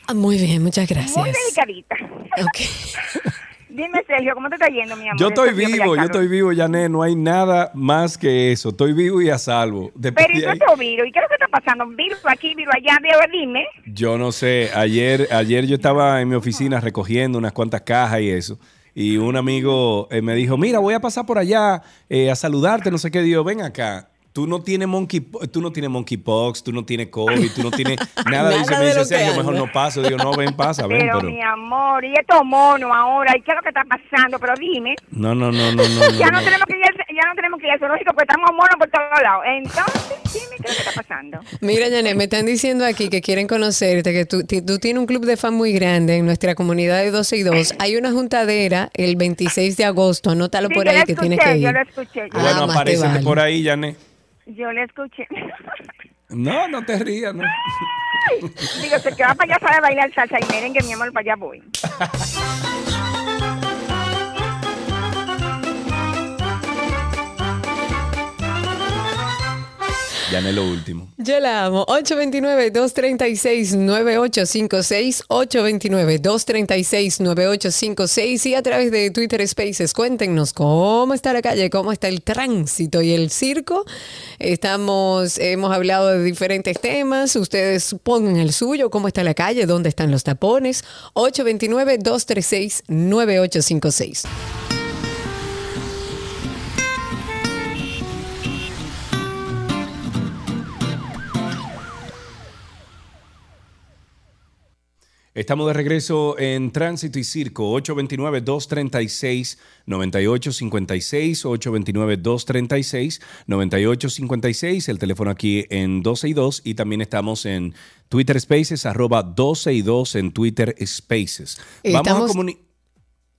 Ah, Muy bien, muchas Muy gracias. delicadita. Dime, Sergio, ¿cómo te está yendo, mi amor? Yo estoy vivo, yo estoy vivo, Yané. No hay nada más que eso. Estoy vivo y a salvo. Después Pero ¿y de ahí- virus? ¿Y qué es lo que pasando? Virus aquí, virus allá, dime. Yo no sé, ayer, ayer yo estaba en mi oficina recogiendo unas cuantas cajas y eso. Y un amigo eh, me dijo, mira, voy a pasar por allá eh, a saludarte, no sé qué. Digo, ven acá. Tú no tienes monkey, tú no tienes monkeypox, tú no tienes COVID, tú no tienes nada de eso. Nada Me dice, que Sergio, mejor no paso. Digo, no, ven, pasa, ven, Pero, pero. mi amor, y estos monos ahora, ¿y qué es lo que está pasando? Pero dime. No, no, no, no, no. ya no, no, tenemos que ir, ya no tenemos que ir al zoológico porque estamos monos por todos lados. Entonces, dime qué es lo que está pasando. Mira, Janet, me están diciendo aquí que quieren conocerte, que tú, tú tienes un club de fan muy grande en nuestra comunidad de 12 y 2. Hay una juntadera el 26 de agosto, anótalo Sí, por yo ahí lo que escuché, tienes que yo ir. lo escuché. yo- Bueno, te aparecete vale. por ahí, Yané. Yo le escuché. No, no te rías, no. Digo, se que va para allá para bailar salsa y merengue, mi amor, para allá voy. Yané lo último. Yo la amo. 829-236-9856. 829-236-9856. Y a través de Twitter Spaces, cuéntenos cómo está la calle, cómo está el tránsito y el circo. Estamos, hemos hablado de diferentes temas. Ustedes pongan el suyo, cómo está la calle, dónde están los tapones. 829-236-9856. Estamos de regreso en Tránsito y Circo, 829-236-9856, 829-236-9856, el teléfono aquí en 12 y 2 y también estamos en Twitter Spaces, arroba 12 y 2 en Twitter Spaces. Vamos Estamos- a comunicar.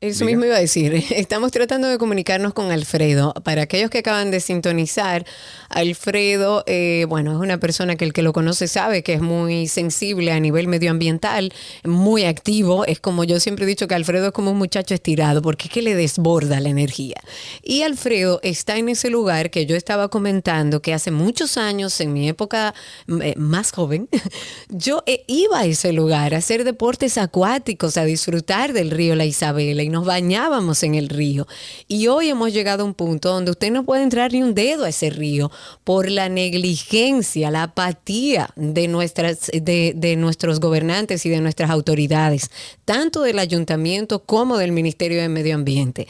Eso Diga. mismo iba a decir. Estamos tratando de comunicarnos con Alfredo. Para aquellos que acaban de sintonizar, Alfredo, eh, bueno, es una persona que el que lo conoce sabe que es muy sensible a nivel medioambiental, muy activo. Es como yo siempre he dicho que Alfredo es como un muchacho estirado porque es que le desborda la energía. Y Alfredo está en ese lugar que yo estaba comentando que hace muchos años, en mi época eh, más joven, yo eh, iba a ese lugar a hacer deportes acuáticos, a disfrutar del río La Isabela y nos bañábamos en el río. Y hoy hemos llegado a un punto donde usted no puede entrar ni un dedo a ese río por la negligencia, la apatía de, nuestras, de, de nuestros gobernantes y de nuestras autoridades, tanto del ayuntamiento como del Ministerio de Medio Ambiente.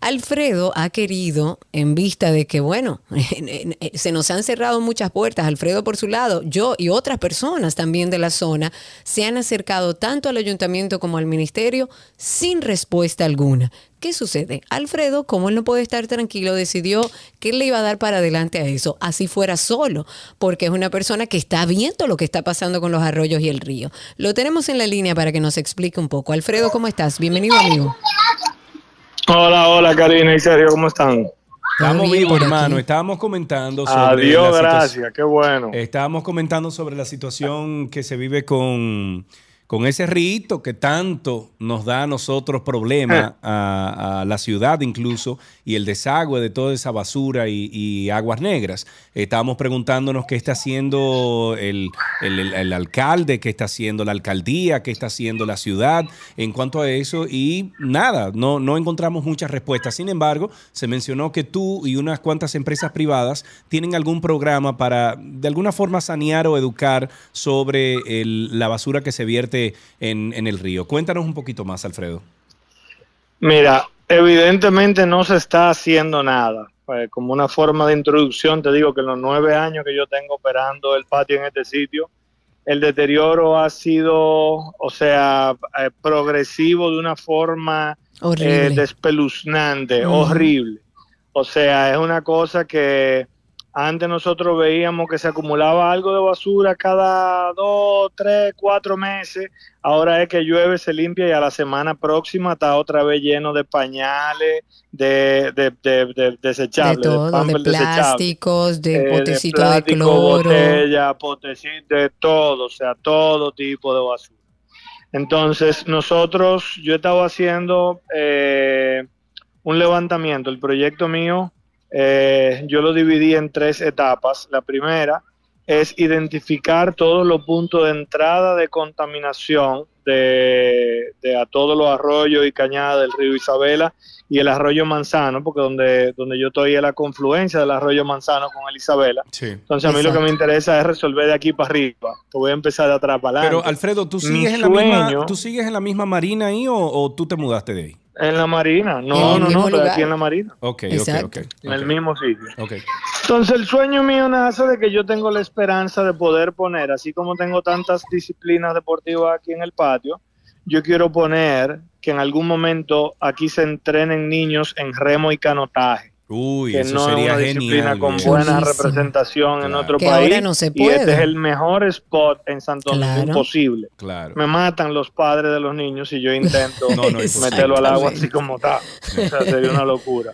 Alfredo ha querido, en vista de que, bueno, se nos han cerrado muchas puertas, Alfredo por su lado, yo y otras personas también de la zona, se han acercado tanto al ayuntamiento como al ministerio sin respuesta alguna. ¿Qué sucede? Alfredo, como él no puede estar tranquilo, decidió que él le iba a dar para adelante a eso, así fuera solo, porque es una persona que está viendo lo que está pasando con los arroyos y el río. Lo tenemos en la línea para que nos explique un poco. Alfredo, ¿cómo estás? Bienvenido, amigo. Hola, hola Karina y Sergio, ¿cómo están? Estamos vivos, hermano. Estábamos comentando sobre. Adiós, gracias, qué bueno. Estábamos comentando sobre la situación que se vive con, con ese rito que tanto nos da a nosotros problemas, a, a la ciudad incluso, y el desagüe de toda esa basura y, y aguas negras. Estábamos preguntándonos qué está haciendo el, el- el- el alcalde, qué está haciendo la alcaldía, qué está haciendo la ciudad en cuanto a eso, y nada, no, no encontramos muchas respuestas. Sin embargo, se mencionó que tú y unas cuantas empresas privadas tienen algún programa para de alguna forma sanear o educar sobre el- la basura que se vierte en, en el río. Cuéntanos un poquito más, Alfredo. Mira, evidentemente no se está haciendo nada. Pues, como una forma de introducción, te digo que en los nueve años que yo tengo operando el patio en este sitio, el deterioro ha sido, o sea, eh, progresivo de una forma Horrible. eh, despeluznante, horrible. O sea, es una cosa que Antes nosotros veíamos que se acumulaba algo de basura cada dos, tres, cuatro meses. Ahora es que llueve, se limpia y a la semana próxima está otra vez lleno de pañales, de, de, de, de desechables, De todo, de plásticos, de Eh, potecitos de, plástico, cloro. botella, potecito, de todo, o sea, todo tipo de basura. Entonces, nosotros, yo estaba haciendo eh, un levantamiento. El proyecto mío, eh, yo lo dividí en tres etapas. La primera es identificar todos los puntos de entrada de contaminación de, de a todos los arroyos y cañadas del río Isabela y el arroyo Manzano, porque donde, donde yo estoy es la confluencia del arroyo Manzano con el Isabela. Entonces a mí lo que me interesa es resolver de aquí para arriba. Te voy a empezar de atrás para adelante. Pero Alfredo, ¿tú Mi sigues, en la misma, ¿tú sigues en la misma marina ahí o, o tú te mudaste de ahí? En la marina. No, no, no, estoy lugar. aquí en la marina. Ok, ok, Exacto. ok. En el mismo sitio. Ok. Entonces el sueño mío nace de que yo tengo la esperanza de poder poner, así como tengo tantas disciplinas deportivas aquí en el patio, yo quiero poner que en algún momento aquí se entrenen niños en remo y canotaje. Uy, que eso no sería es una disciplina genial. con bien. buena representación en otro Que país. ahora no se Y este puede. es el mejor spot en Santo Domingo Claro. posible. Claro. Me matan los padres de los niños si yo intento No, meterlo al agua así como está. O sea, sería una locura.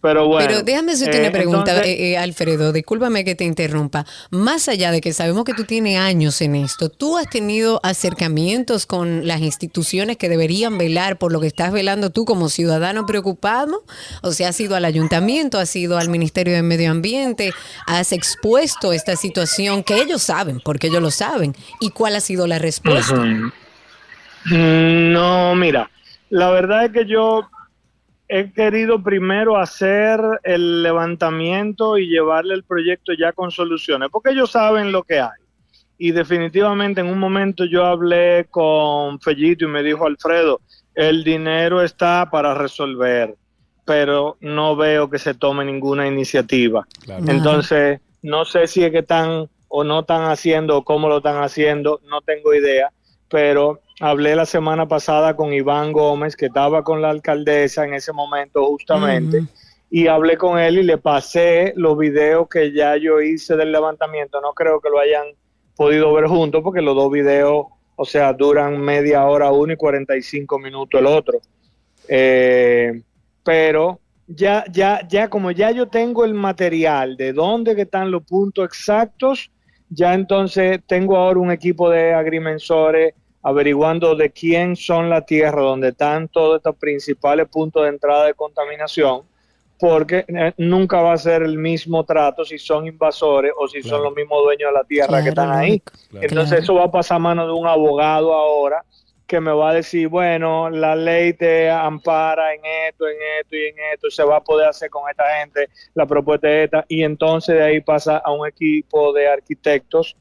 Pero bueno. Pero déjame hacerte eh, una pregunta, entonces- eh, eh, Alfredo, discúlpame que te interrumpa. Más allá de que sabemos que tú tienes años en esto, ¿tú has tenido acercamientos con las instituciones que deberían velar por lo que estás velando tú como ciudadano preocupado? O sea, has ido al ayuntamiento, has ido al Ministerio de Medio Ambiente, has expuesto esta situación que ellos saben, porque ellos lo saben. ¿Y cuál ha sido la respuesta? Mm, No, mira, la verdad es que yo he querido primero hacer el levantamiento y llevarle el proyecto ya con soluciones, porque ellos saben lo que hay. Y definitivamente en un momento yo hablé con Fellito y me dijo, Alfredo, el dinero está para resolver, pero no veo que se tome ninguna iniciativa. Entonces, no sé si es que están o no están haciendo o cómo lo están haciendo, no tengo idea, pero hablé la semana pasada con Iván Gómez, que estaba con la alcaldesa en ese momento justamente, y hablé con él y le pasé los videos que ya yo hice del levantamiento. No creo que lo hayan podido ver juntos porque los dos videos, o sea, duran media hora uno y 45 minutos el otro. Eh, pero ya, ya, ya como ya yo tengo el material de dónde que están los puntos exactos, ya entonces tengo ahora un equipo de agrimensores averiguando de quién son la tierra donde están todos estos principales puntos de entrada de contaminación, porque eh, nunca va a ser el mismo trato si son invasores o si son los mismos dueños de la tierra que están ahí. Entonces eso va a pasar a mano de un abogado ahora que me va a decir, bueno, la ley te ampara en esto, en esto y en esto, se va a poder hacer con esta gente, la propuesta es esta, y entonces de ahí pasa a un equipo de arquitectos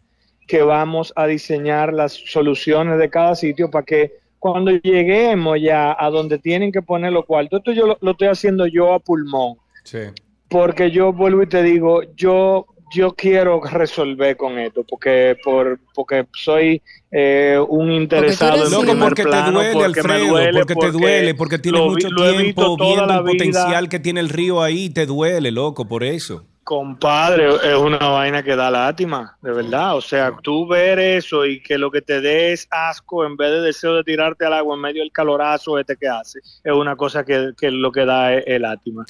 que vamos a diseñar las soluciones de cada sitio para que cuando lleguemos ya a donde tienen que poner los cuartos, esto yo lo, lo estoy haciendo yo a pulmón, Sí. porque yo vuelvo y te digo, yo yo quiero resolver con esto, porque por porque soy eh, un interesado en Loco, porque te duele, porque me Alfredo, duele, porque te duele, porque tienes vi- mucho tiempo viendo el vida. potencial que tiene el río ahí, te duele, loco, por eso. Compadre, es una vaina que da lástima, de verdad. O sea, tú ver eso y que lo que te dé es asco en vez de deseo de tirarte al agua en medio del calorazo este que hace, es una cosa que, que lo que da es, es lástima.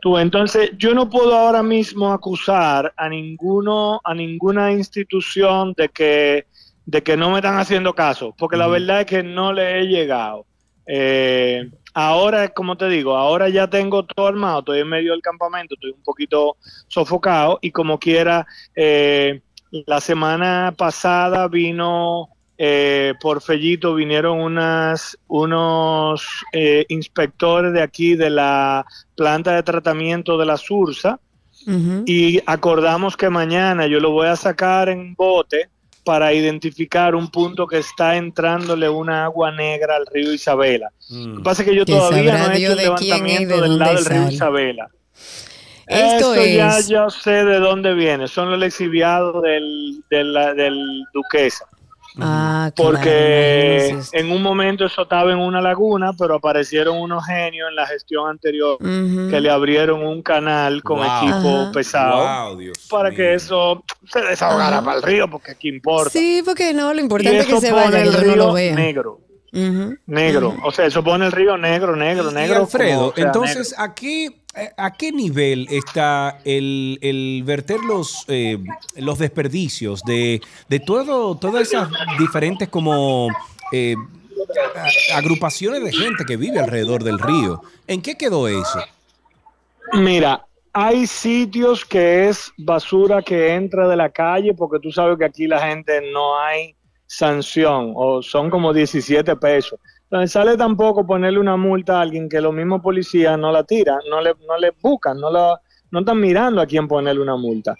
Tú, entonces, yo no puedo ahora mismo acusar a ninguno, a ninguna institución de que, de que no me están haciendo caso, porque la verdad es que no le he llegado. Eh, ahora, como te digo, ahora ya tengo todo armado, estoy en medio del campamento, estoy un poquito sofocado y como quiera, eh, la semana pasada vino eh, por Fellito, vinieron unas, unos eh, inspectores de aquí de la planta de tratamiento de la Sursa y acordamos que mañana yo lo voy a sacar en bote para identificar un punto que está entrándole una agua negra al río Isabela. Lo que pasa es que yo todavía no he hecho el de levantamiento de del lado del río. Isabela. Esto ya yo sé de dónde viene, son los exhibiados del, del, del Duquesa. Ah, porque en un momento eso estaba en una laguna, pero aparecieron unos genios en la gestión anterior que le abrieron un canal con Wow. equipo Ajá. pesado Wow, para que eso se desahogara Ajá. para el río, porque aquí importa. Sí, porque no, lo importante es que se vaya, el río no lo vea. negro, negro. O sea, eso pone el río negro, negro, Y negro. Alfredo, como, o sea, entonces, ¿a qué, eh, ¿a qué nivel está el, el verter los, eh, los desperdicios de, de todo, todas esas diferentes como eh, agrupaciones de gente que vive alrededor del río? ¿En qué quedó eso? Mira, hay sitios que es basura que entra de la calle porque tú sabes que aquí la gente no hay sanción o son como 17 pesos. Entonces sale tampoco ponerle una multa a alguien que los mismos policías no la tiran, no le, no le buscan, no, no están mirando a quién ponerle una multa.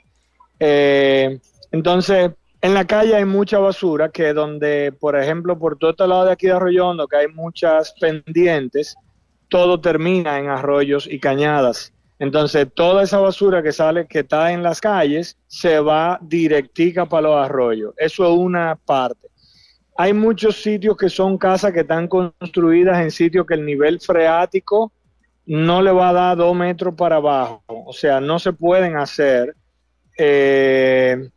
Eh, entonces, en la calle hay mucha basura que donde, por ejemplo, por todo este lado de aquí de Arroyondo, que hay muchas pendientes, todo termina en arroyos y cañadas. Entonces, toda esa basura que sale, que está en las calles, se va directica para los arroyos. Eso es una parte. Hay muchos sitios que son casas que están construidas en sitios que el nivel freático no le va a dar dos metros para abajo. O sea, no se pueden hacer eh,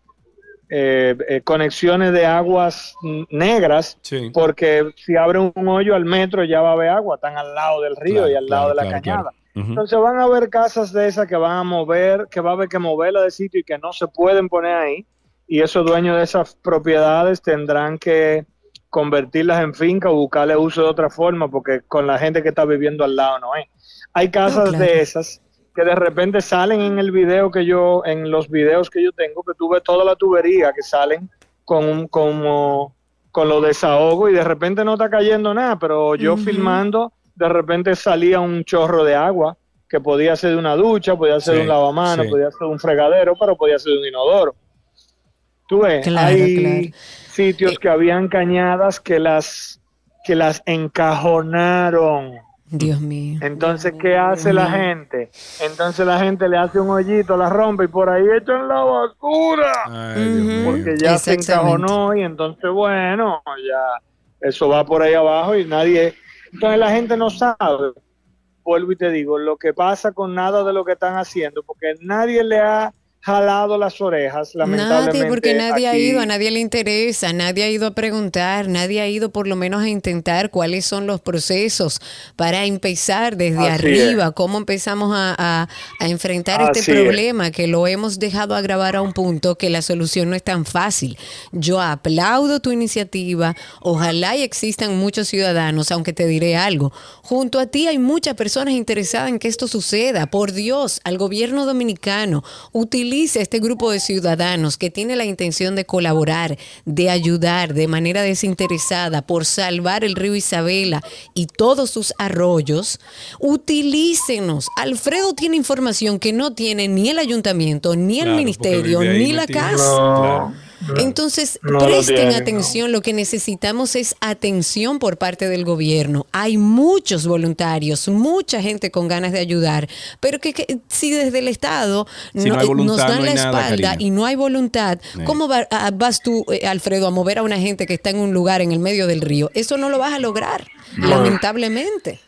eh, eh, conexiones de aguas negras, porque si abren un hoyo al metro ya va a haber agua, están al lado del río Claro, y al lado de la claro, cañada. Entonces van a haber casas de esas que van a mover, que va a haber que moverla de sitio y que no se pueden poner ahí. Y esos dueños de esas propiedades tendrán que convertirlas en finca o buscarle uso de otra forma, porque con la gente que está viviendo al lado no es. Hay casas claro. de esas que de repente salen en el video que yo, en los videos que yo tengo, que tú ves toda la tubería que salen con un, como, con los desahogos y de repente no está cayendo nada, pero yo filmando, de repente salía un chorro de agua que podía ser de una ducha, podía ser de un lavamanos, sí. podía ser de un fregadero, pero podía ser de un inodoro. Tú ves, Claro, hay claro. Eh, sitios que habían cañadas que las que las encajonaron. Dios mío. Entonces, ¿qué hace la gente? Entonces la gente le hace un hoyito, la rompe y por ahí echan la basura. Porque ya se encajonó y entonces, bueno, ya eso va por ahí abajo y nadie... Entonces la gente no sabe, vuelvo y te digo, lo que pasa con nada de lo que están haciendo, porque nadie le ha jalado las orejas, lamentablemente. Nadie, porque nadie ha ido, a nadie le interesa, nadie ha ido a preguntar, nadie ha ido por lo menos a intentar cuáles son los procesos para empezar desde Así arriba, cómo empezamos a, a- a enfrentar Así este es. problema que lo hemos dejado agravar a un punto que la solución no es tan fácil. Yo aplaudo tu iniciativa, ojalá y existan muchos ciudadanos, aunque te diré algo, junto a ti hay muchas personas interesadas en que esto suceda. Por Dios, al gobierno dominicano, utilice este grupo de ciudadanos que tiene la intención de colaborar, de ayudar de manera desinteresada por salvar el río Isabela y todos sus arroyos. Utilícenos. Alfredo tiene información que no tiene ni el ayuntamiento, ni el Claro, ministerio, ni la casa. Claro. Entonces, No lo presten tienen, atención, lo que necesitamos es atención por parte del gobierno. Hay muchos voluntarios, mucha gente con ganas de ayudar, pero que, que si desde el Estado Si no- voluntad, nos dan la nada, espalda y no hay voluntad, Sí. ¿cómo va- a- vas tú, eh, Alfredo, a mover a una gente que está en un lugar en el medio del río? Eso no lo vas a lograr, No. lamentablemente.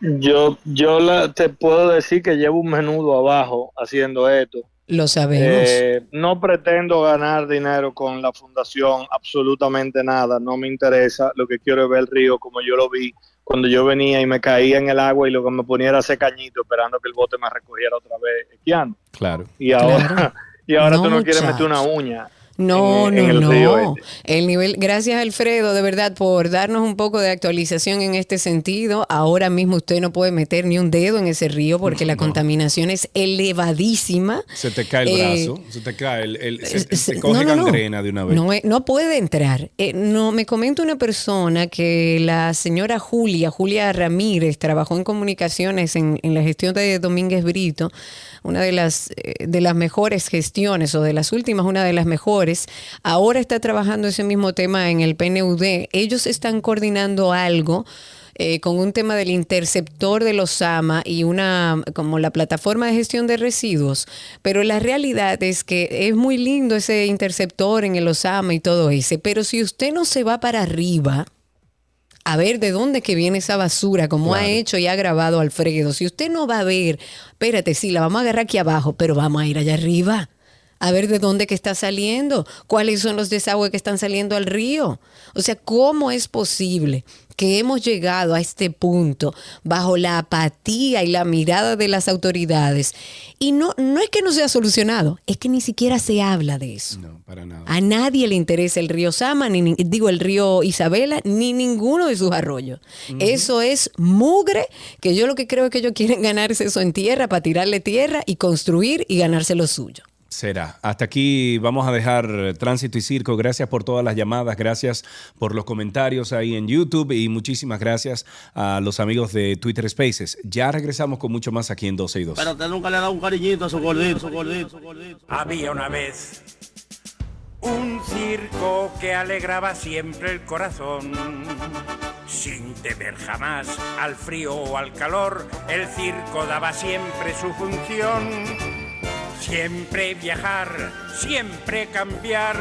Yo, yo la- te puedo decir que llevo un menudo abajo haciendo esto. Lo sabemos. Eh, no pretendo ganar dinero con la fundación, absolutamente nada, no me interesa. Lo que quiero es ver el río como yo lo vi cuando yo venía y me caía en el agua y lo que me ponía era hacer cañito esperando que el bote me recogiera otra vez esquiando. Claro. Y ahora, y ahora No, tú no quieres meter una uña. No, en- no, no. este. El nivel, gracias Alfredo, de verdad, por darnos un poco de actualización en este sentido. Ahora mismo usted no puede meter ni un dedo en ese río porque la contaminación es elevadísima. Se te cae el Eh, brazo, se te cae el, el- se, se- se coge no, no, no. gangrena de una vez. No, eh, no puede entrar. Eh, no, me comenta una persona que la señora Julia, Julia Ramírez, trabajó en comunicaciones en, en la gestión de Domínguez Brito, una de las, eh, de las mejores gestiones o de las últimas, una de las mejores. Ahora está trabajando ese mismo tema en el PNUD. Ellos están coordinando algo eh, con un tema del interceptor de los SAMA y una como la plataforma de gestión de residuos, pero la realidad es que es muy lindo ese interceptor en el Osama y todo ese, pero si usted no se va para arriba, a ver de dónde que viene esa basura, como ha hecho y ha grabado Alfredo. Si usted no va a ver, espérate, sí, la vamos a agarrar aquí abajo, pero vamos a ir allá arriba. A ver de dónde que está saliendo, cuáles son los desagües que están saliendo al río. O sea, ¿cómo es posible que hemos llegado a este punto bajo la apatía y la mirada de las autoridades? Y no, no es que no sea solucionado, es que ni siquiera se habla de eso. No, para nada. A nadie le interesa el río Sama, ni, ni- digo el río Isabela, ni ninguno de sus arroyos. Eso es mugre, que yo lo que creo es que ellos quieren ganarse eso en tierra para tirarle tierra y construir y ganarse lo suyo. Será. Hasta aquí vamos a dejar Tránsito y Circo. Gracias por todas las llamadas, gracias por los comentarios ahí en YouTube y muchísimas gracias a los amigos de Twitter Spaces. Ya regresamos con mucho más aquí en 12 y 2. Pero usted nunca le ha dado un cariñito a su gordito, su gordito, su gordito. Había una vez un circo que alegraba siempre el corazón. Sin temer jamás al frío o al calor, el circo daba siempre su función. Siempre viajar, siempre cambiar.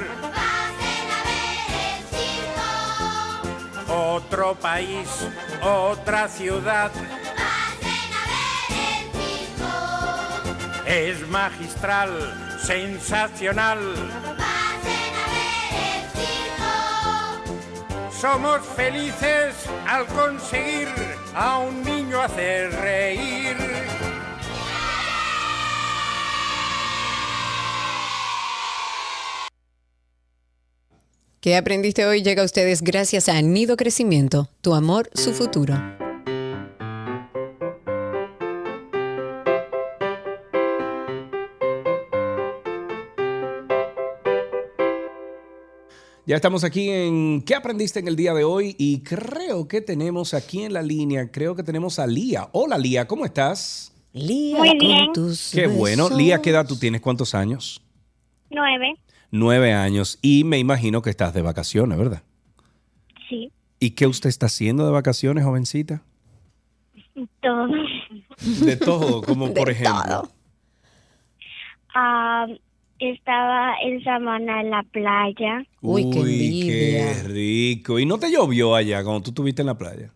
Otro país, otra ciudad. Es magistral, sensacional. Somos felices al conseguir a un niño hacer reír. ¿Qué aprendiste hoy? Llega a ustedes gracias a Nido Crecimiento, tu amor, su futuro. Ya estamos aquí en ¿Qué aprendiste en el día de hoy? Y creo que tenemos aquí en la línea, creo que tenemos a Lía. Hola Lía, ¿cómo estás? Lía, Muy bien. Qué bueno. Lía, ¿qué edad tú tienes? ¿Cuántos años? Nueve, Nueve años. Y me imagino que estás de vacaciones, ¿verdad? sí, ¿Y qué usted está haciendo de vacaciones, jovencita? todo. De todo, como por ejemplo. Ah, estaba en Samana en la playa. Uy, qué envidia. qué rico. ¿Y no te llovió allá cuando tú estuviste en la playa?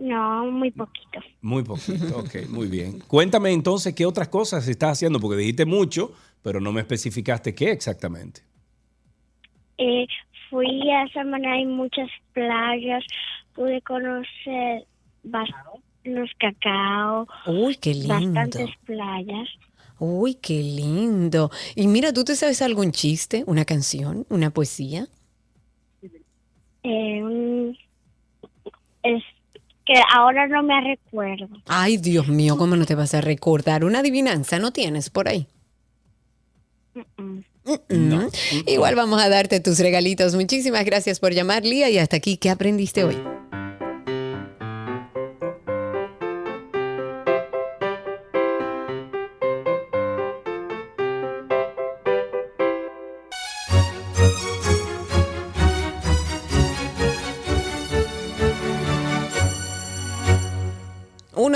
No, muy poquito. Muy poquito, ok, muy bien. Cuéntame entonces qué otras cosas estás haciendo, porque dijiste mucho, pero no me especificaste qué exactamente. Eh, fui a Samana, hay muchas playas. Pude conocer los cacao. Uy, qué lindo. Bastantes playas. Uy, qué lindo. Y mira, ¿tú te sabes algún chiste, una canción, una poesía? Eh, un- es que ahora no me recuerdo. Ay, Dios mío, ¿cómo no te vas a recordar? Una adivinanza, ¿no tienes por ahí? Mm, Igual vamos a darte tus regalitos. Muchísimas gracias por llamar, Lía, y hasta aquí, ¿qué aprendiste hoy?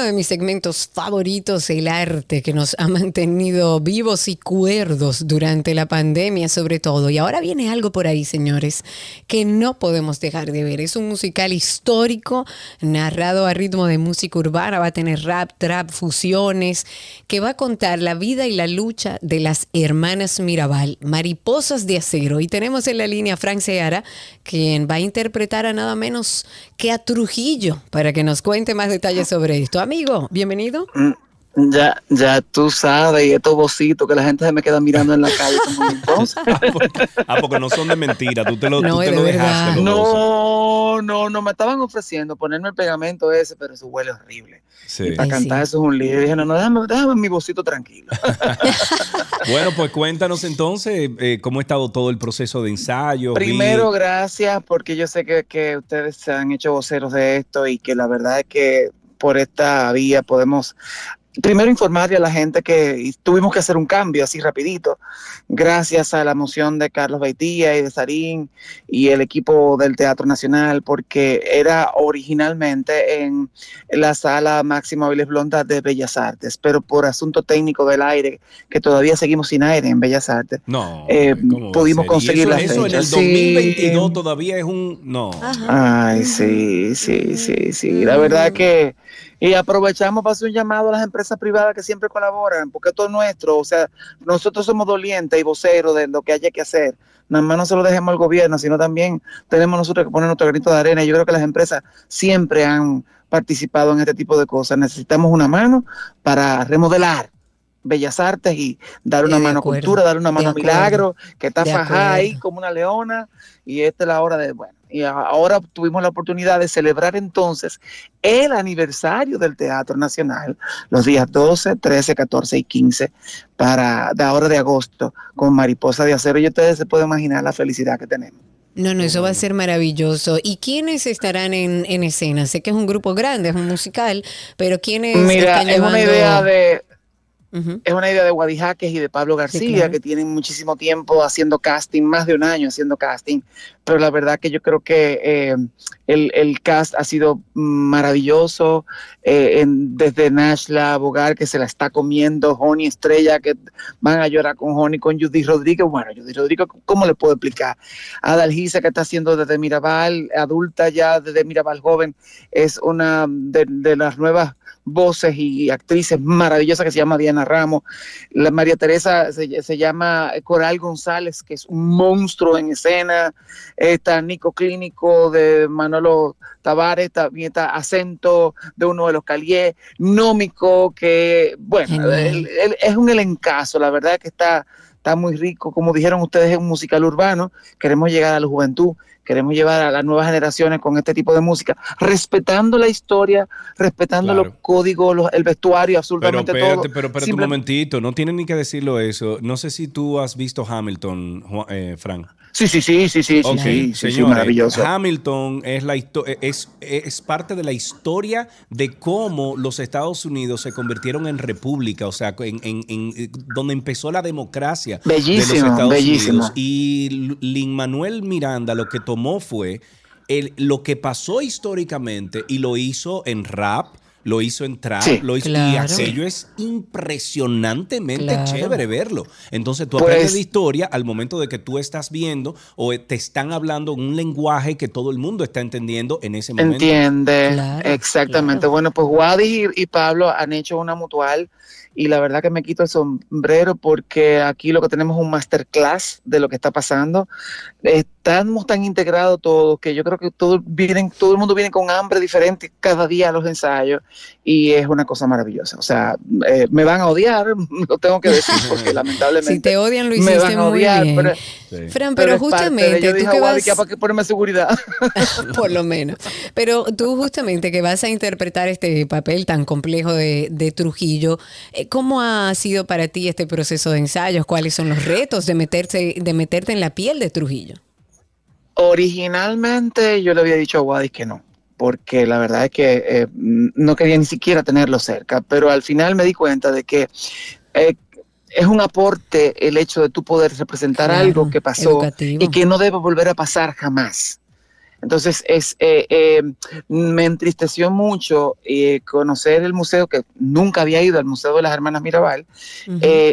De mis segmentos favoritos, el arte, que nos ha mantenido vivos y cuerdos durante la pandemia sobre todo. Y ahora viene algo por ahí, señores, que no podemos dejar de ver. Es un musical histórico, narrado a ritmo de música urbana, va a tener rap, trap, fusiones, que va a contar la vida y la lucha de las hermanas Mirabal, mariposas de acero. Y tenemos en la línea a Frank Seara, quien va a interpretar a nada menos que a Trujillo, para que nos cuente más detalles sobre esto. Amigo, bienvenido. Ya, ya tú sabes, y estos bocitos que la gente se me queda mirando en la calle como entonces. Ah, porque no son de mentira, tú te lo, No, tú te lo de dejaste. los. No, no, no, me estaban ofreciendo ponerme el pegamento ese, pero eso huele horrible. Sí. Y para cantar eso es un lío. Y dije, no, no, déjame, déjame mi bocito tranquilo. Bueno, pues cuéntanos entonces eh, cómo ha estado todo el proceso de ensayo. Primero, gracias, porque yo sé que, que ustedes se han hecho voceros de esto y que la verdad es que por esta vía podemos primero informarle a la gente que tuvimos que hacer un cambio así rapidito, gracias a la moción de Carlos Beitía y de Sarín y el equipo del Teatro Nacional, porque era originalmente en la sala Máximo Aviles Blonda de Bellas Artes, pero por asunto técnico del aire, que todavía seguimos sin aire en Bellas Artes, no, eh, ¿cómo va a pudimos conseguir las eso en el fechas. 2022 Sí. todavía es un... No. Ay, sí, sí, sí, sí. La verdad que y aprovechamos para hacer un llamado a las empresas privadas que siempre colaboran, porque esto es nuestro, o sea, nosotros somos dolientes y voceros de lo que haya que hacer. Nada más no se lo dejemos al gobierno, sino también tenemos nosotros que poner nuestro granito de arena. Y Yo creo que las empresas siempre han participado en este tipo de cosas. Necesitamos una mano para remodelar Bellas Artes y dar una De mano a acuerdo, cultura, dar una mano a milagro, que está fajada ahí como una leona y esta es la hora de, bueno, y ahora tuvimos la oportunidad de celebrar entonces el aniversario del Teatro Nacional, los días 12, 13, 14 y 15 para de ahora de agosto con Mariposa de Acero y ustedes se pueden imaginar la felicidad que tenemos. No, no, eso va a ser maravilloso. ¿Y quiénes estarán en, en escena? Sé que es un grupo grande, es un musical, pero ¿quiénes Mira, están es una idea de es una idea de Wadi Jaques y de Pablo García claro. que tienen muchísimo tiempo haciendo casting, más de un año haciendo casting, pero la verdad que yo creo que eh, el, el cast ha sido maravilloso, eh, en- desde Nashla Bogar que se la está comiendo, Honey Estrella que van a llorar con Honey, con Judy Rodríguez, bueno, Judy Rodríguez, ¿cómo le puedo explicar? Adalgisa que está haciendo desde Mirabal, adulta ya desde Mirabal joven, es una de, de las nuevas voces y actrices maravillosas que se llama Diana Ramos. La María Teresa se, se llama Coral González, que es un monstruo en escena. Está Nico Clínico de Manolo Tavares, también está Acento de uno de los Calié, Nómico, que, bueno, él- él es un elencazo, la verdad que está, está muy rico. Como dijeron ustedes, es un musical urbano. Queremos llegar a la juventud, queremos llevar a las nuevas generaciones con este tipo de música, respetando la historia, respetando Claro. los códigos, los- el vestuario, Pero absolutamente espérate, todo. pero espérate Simple- un momentito, no tienen ni que decirlo eso. No sé si tú has visto Hamilton, Juan- eh, Frank. Sí, sí, sí, sí, sí, sí, Ok, sí, sí, sí, señores, maravilloso. Hamilton es, la es, es parte de la historia de cómo los Estados Unidos se convirtieron en república, o sea, en, en- en- donde empezó la democracia de los Bellísimo, Estados bellísimo. Unidos. Y Lin Manuel Miranda lo que tomó fue el- lo que pasó históricamente y lo hizo en rap. Lo hizo en trap, Sí, lo hizo, y claro. aquello es impresionantemente Claro. chévere verlo. Entonces tú Pues- aprendes de historia al momento de que tú estás viendo o te están hablando en un lenguaje que todo el mundo está entendiendo en ese momento. Entiende, exactamente. Bueno, pues Wadi y, y Pablo han hecho una mutual y la verdad que me quito el sombrero porque aquí lo que tenemos es un masterclass de lo que está pasando. Estamos tan integrados todos que yo creo que todo, vienen, todo el mundo viene con hambre diferente cada día a los ensayos y es una cosa maravillosa. O sea, eh, me van a odiar, lo tengo que decir porque lamentablemente Si te odian, lo me hiciste van a muy odiar, bien. pero- Fran, pero, de- justamente yo tú dije que vas... que para que ponerme seguridad. por lo menos. Pero tú justamente que vas a interpretar este papel tan complejo de, de Trujillo, eh, ¿cómo ha sido para ti este proceso de ensayos? ¿Cuáles son los retos de, meterse, de meterte en la piel de Trujillo? Originalmente yo le había dicho a Wadis que no, porque la verdad es que eh, no quería ni siquiera tenerlo cerca, pero al final me di cuenta de que eh, es un aporte el hecho de tú poder representar Claro, algo que pasó educativo. y que no debe volver a pasar jamás. Entonces es, eh, eh, me entristeció mucho eh, conocer el museo, que nunca había ido al Museo de las Hermanas Mirabal,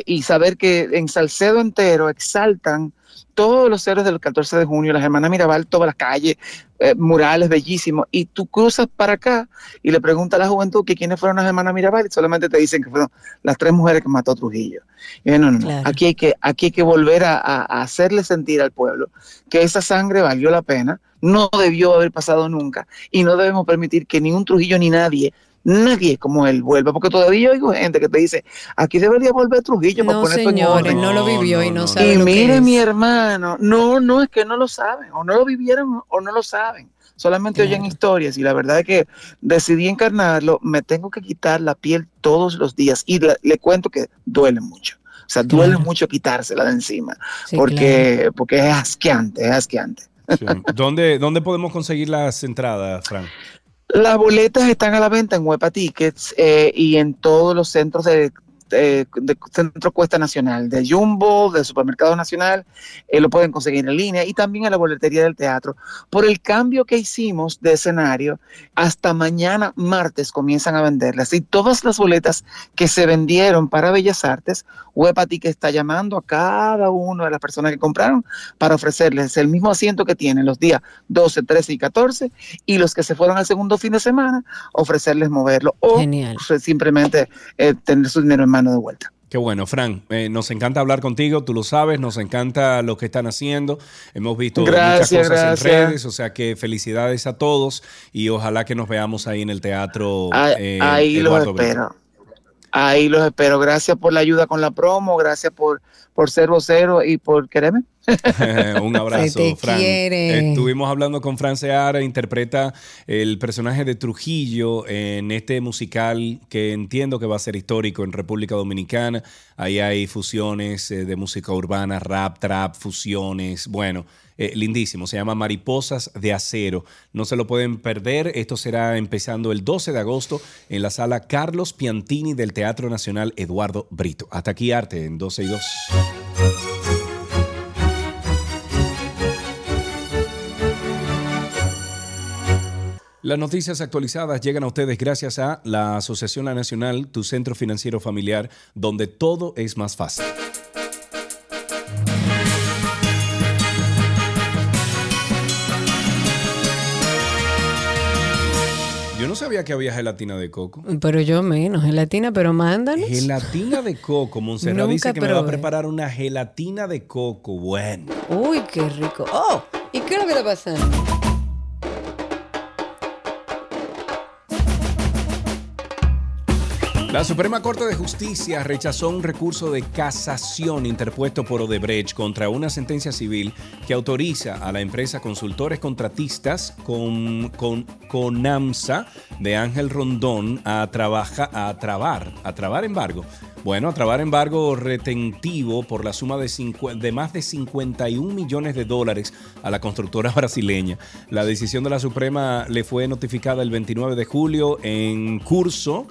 y saber que en Salcedo entero exaltan todos los héroes del 14 de junio, las hermanas Mirabal, todas las calles, eh, murales bellísimos, y tú cruzas para acá y le preguntas a la juventud que quiénes fueron las hermanas Mirabal y solamente te dicen que fueron las tres mujeres que mató Trujillo. Y no, no, Claro. aquí hay que, aquí hay que volver a, a- a hacerle sentir al pueblo que esa sangre valió la pena, no debió haber pasado nunca, y no debemos permitir que ni un Trujillo ni nadie nadie como él vuelva, porque todavía oigo gente que te dice, aquí debería volver Trujillo para No, poner señores, no lo vivió y no sabe Y lo que mire, es. mi hermano, no, no es que no lo saben, o no lo vivieron o no lo saben, solamente oyen historias y la verdad es que decidí encarnarlo, me tengo que quitar la piel todos los días y la- le cuento que duele mucho. O sea, duele mucho quitársela de encima, Sí, porque, porque es asqueante, es asqueante. Sí. ¿Dónde, ¿Dónde podemos conseguir las entradas, Frank? Las boletas están a la venta en Huepa Tickets eh, y en todos los centros de, de- de Centro Cuesta Nacional, de Jumbo, del Supermercado Nacional, eh, lo pueden conseguir en línea y también en la boletería del teatro. Por el cambio que hicimos de escenario, hasta mañana martes comienzan a venderlas y todas las boletas que se vendieron para Bellas Artes, Huepa Ticket está llamando a cada una de las personas que compraron para ofrecerles el mismo asiento que tienen los días 12, 13 y 14 y los que se fueron al segundo fin de semana, ofrecerles moverlo o simplemente eh, tener su dinero en mano de vuelta. Qué bueno, Fran. eh, nos encanta hablar contigo, tú lo sabes, nos encanta lo que están haciendo. Hemos visto Gracias, muchas cosas gracias. en redes, o sea que felicidades a todos y ojalá que nos veamos ahí en el teatro. Ahí, eh, ahí los espero. Ahí los espero. Gracias por la ayuda con la promo, gracias por, por ser vocero y por quererme. Un abrazo, te Fran. quiere. Estuvimos hablando con Fran Seara, interpreta el personaje de Trujillo en este musical que entiendo que va a ser histórico en República Dominicana. Ahí hay fusiones eh, de música urbana, rap, trap, fusiones. Bueno, eh, lindísimo. Se llama Mariposas de Acero. No se lo pueden perder. Esto será empezando el 12 de agosto en la sala Carlos Piantini del Teatro Nacional Eduardo Brito. Hasta aquí arte en 12 y 2. Las noticias actualizadas llegan a ustedes gracias a la Asociación La Nacional, tu centro financiero familiar, donde todo es más fácil. No sabía que había gelatina de coco. Pero yo menos, gelatina, pero mándanos. Gelatina de coco. Montserrat Nunca dice que me va a preparar una gelatina de coco. Bueno. Uy, qué rico. Oh, ¿y qué es lo que está pasando? La Suprema Corte de Justicia rechazó un recurso de casación interpuesto por Odebrecht contra una sentencia civil que autoriza a la empresa Consultores Contratistas con, con, Conamsa de Ángel Rondón a, trabaja, a trabar, a trabar embargo. Bueno, a trabar embargo retentivo por la suma de, de más de 51 millones de dólares a la constructora brasileña. La decisión de la Suprema le fue notificada el 29 de julio en curso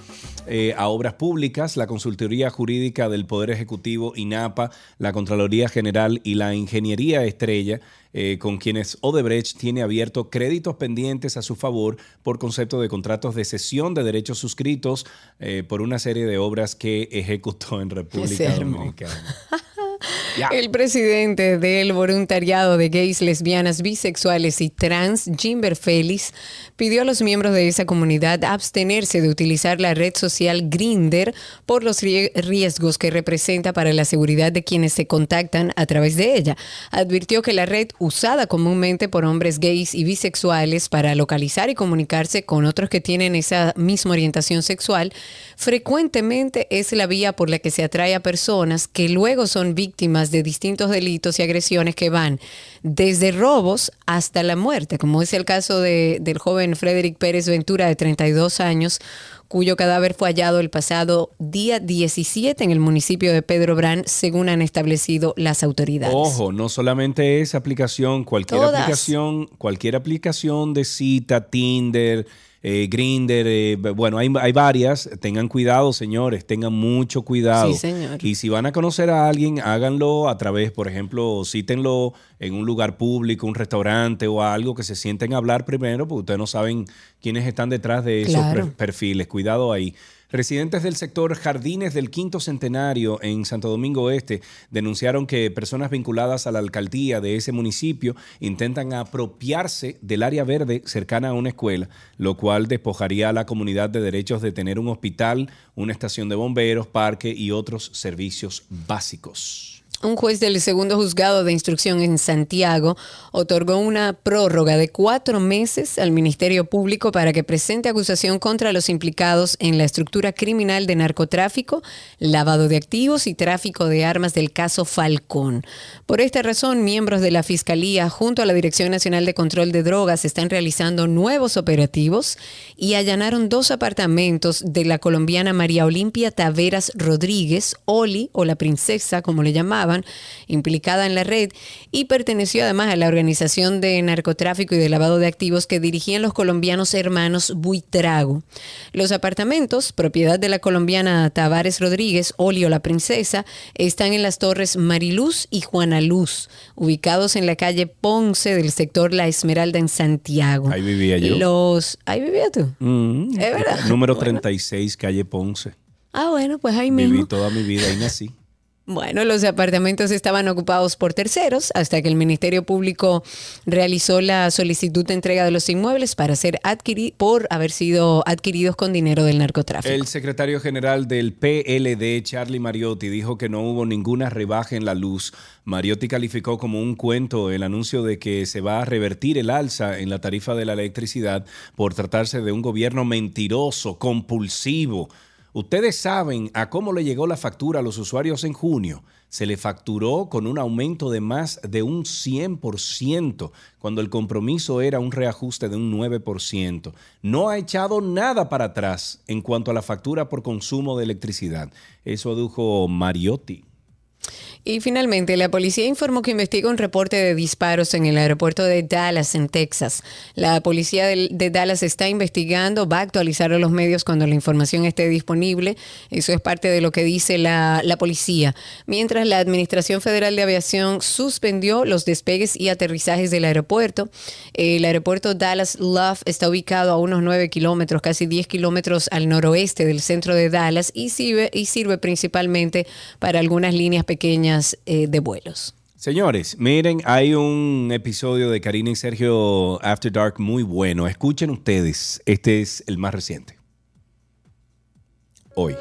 eh, a obras públicas, la consultoría jurídica del Poder Ejecutivo, INAPA, la Contraloría General y la Ingeniería Estrella, eh, con quienes Odebrecht tiene abierto créditos pendientes a su favor por concepto de contratos de cesión de derechos suscritos eh, por una serie de obras que ejecutó en República Se Dominicana. El presidente del voluntariado de gays, lesbianas, bisexuales y trans, Jimber Félix, pidió a los miembros de esa comunidad abstenerse de utilizar la red social Grinder por los rie- riesgos que representa para la seguridad de quienes se contactan a través de ella. Advirtió que la red usada comúnmente por hombres gays y bisexuales para localizar y comunicarse con otros que tienen esa misma orientación sexual frecuentemente es la vía por la que se atrae a personas que luego son víctimas de distintos delitos y agresiones que van desde robos hasta la muerte, como es el caso de- del joven Frederick Pérez Ventura de 32 años, cuyo cadáver fue hallado el pasado día 17 en el municipio de Pedro Brán, según han establecido las autoridades. Ojo, no solamente esa aplicación, cualquier Todas. aplicación, cualquier aplicación de cita, Tinder, eh, Grinder, eh, bueno, hay, hay varias. Tengan cuidado, señores, tengan mucho cuidado. Sí, señor. Y si van a conocer a alguien, háganlo a través, por ejemplo, cítenlo en un lugar público, un restaurante o algo que se sienten a hablar primero, porque ustedes no saben quiénes están detrás de esos Claro. per- perfiles. Cuidado ahí. Residentes del sector Jardines del Quinto Centenario en Santo Domingo Este denunciaron que personas vinculadas a la alcaldía de ese municipio intentan apropiarse del área verde cercana a una escuela, lo cual despojaría a la comunidad de derechos de tener un hospital, una estación de bomberos, parque y otros servicios básicos. Un juez del segundo juzgado de instrucción en Santiago otorgó una prórroga de cuatro meses al Ministerio Público para que presente acusación contra los implicados en la estructura criminal de narcotráfico, lavado de activos y tráfico de armas del caso Falcón. Por esta razón, miembros de la Fiscalía junto a la Dirección Nacional de Control de Drogas están realizando nuevos operativos y allanaron dos apartamentos de la colombiana María Olimpia Taveras Rodríguez, Oli o la princesa como le llamaban, estaban implicada en la red y perteneció además a la organización de narcotráfico y de lavado de activos que dirigían los colombianos hermanos Buitrago. Los apartamentos, propiedad de la colombiana Tavares Rodríguez, Olio la Princesa, están en las torres Mariluz y Juana Luz, ubicados en la calle Ponce del sector La Esmeralda en Santiago. Ahí vivía yo. Los, ahí vivía tú. Mm, Es verdad. Número Bueno. 36, calle Ponce. Ah, bueno, pues ahí mismo. Viví toda mi vida, ahí nací. Bueno, los apartamentos estaban ocupados por terceros hasta que el Ministerio Público realizó la solicitud de entrega de los inmuebles para ser adquiridos por haber sido adquiridos con dinero del narcotráfico. El secretario general del PLD, Charlie Mariotti, dijo que no hubo ninguna rebaja en la luz. Mariotti calificó como un cuento el anuncio de que se va a revertir el alza en la tarifa de la electricidad por tratarse de un gobierno mentiroso, compulsivo. Ustedes saben a cómo le llegó la factura a los usuarios en junio. Se le facturó con un aumento de más de un 100%, cuando el compromiso era un reajuste de un 9%. No ha echado nada para atrás en cuanto a la factura por consumo de electricidad. Eso dijo Mariotti. Y finalmente, la policía informó que investiga un reporte de disparos en el aeropuerto de Dallas, en Texas. La policía de, Dallas está investigando, va a actualizar a los medios cuando la información esté disponible. Eso es parte de lo que dice la, la policía. Mientras la Administración Federal de Aviación suspendió los despegues y aterrizajes del aeropuerto. El aeropuerto Dallas Love está ubicado a unos 9 kilómetros, casi 10 kilómetros al noroeste del centro de Dallas y sirve, y sirve principalmente para algunas líneas pequeñas eh, de vuelos. Señores, miren, hay un episodio de Karina y Sergio After Dark muy bueno. Escuchen ustedes, este es el más reciente. Hoy.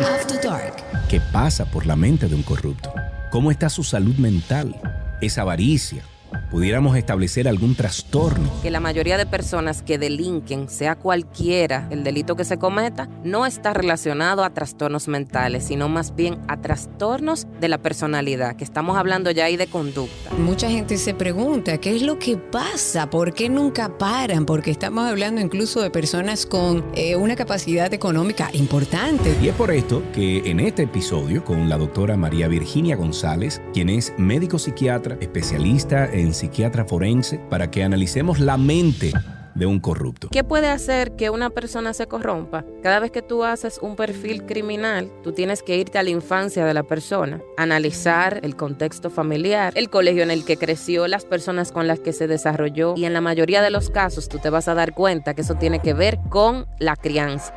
After Dark. ¿Qué pasa por la mente de un corrupto? ¿Cómo está su salud mental? ¿Es avaricia? ¿Pudiéramos establecer algún trastorno? que la mayoría de personas que delinquen, sea cualquiera el delito que se cometa, no está relacionado a trastornos mentales, sino más bien a trastornos de la personalidad, que estamos hablando ya ahí de conducta. Mucha gente se pregunta, ¿qué es lo que pasa? ¿Por qué nunca paran? Porque estamos hablando incluso de personas con eh, una capacidad económica importante. Y es por esto que en este episodio, con la doctora María Virginia González, quien es médico psiquiatra, especialista en psiquiatra forense, para que analicemos la mente de un corrupto. ¿Qué puede hacer que una persona se corrompa? Cada vez que tú haces un perfil criminal, tú tienes que irte a la infancia de la persona, analizar el contexto familiar, el colegio en el que creció, las personas con las que se desarrolló y en la mayoría de los casos tú te vas a dar cuenta que eso tiene que ver con la crianza.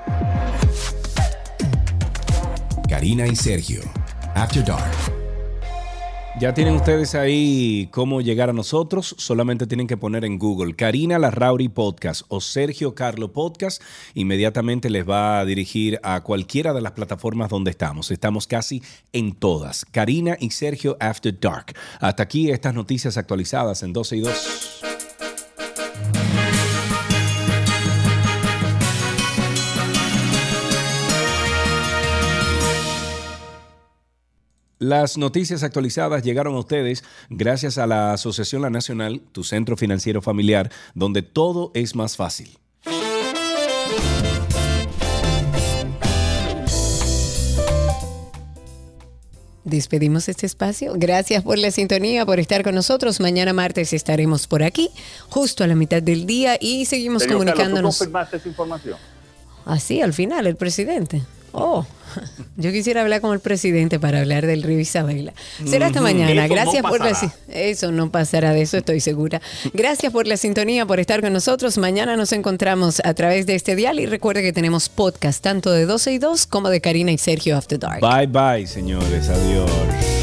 Karina y Sergio, After Dark. Ya tienen ustedes ahí cómo llegar a nosotros. Solamente tienen que poner en Google Karina Larrauri Podcast o Sergio Carlo Podcast. Inmediatamente les va a dirigir a cualquiera de las plataformas donde estamos. Estamos casi en todas. Karina y Sergio After Dark. Hasta aquí estas noticias actualizadas en 12 y 2. Las noticias actualizadas llegaron a ustedes gracias a la Asociación La Nacional, tu centro financiero familiar, donde todo es más fácil. Despedimos este espacio. Gracias por la sintonía, por estar con nosotros. Mañana martes estaremos por aquí, justo a la mitad del día, y seguimos Señor Carlos, ¿tú comunicándonos. confirmaste esa información? Así, al final, el presidente. Oh, yo quisiera hablar con el presidente para hablar del río Isabela. Será hasta Ujú. mañana. Eso no Gracias por la Eso no pasará, de eso estoy segura. Gracias por la sintonía, por estar con nosotros. Mañana nos encontramos a través de este dial y recuerde que tenemos podcast tanto de 12 y 2 como de Karina y Sergio After Dark. Bye bye, señores. Adiós.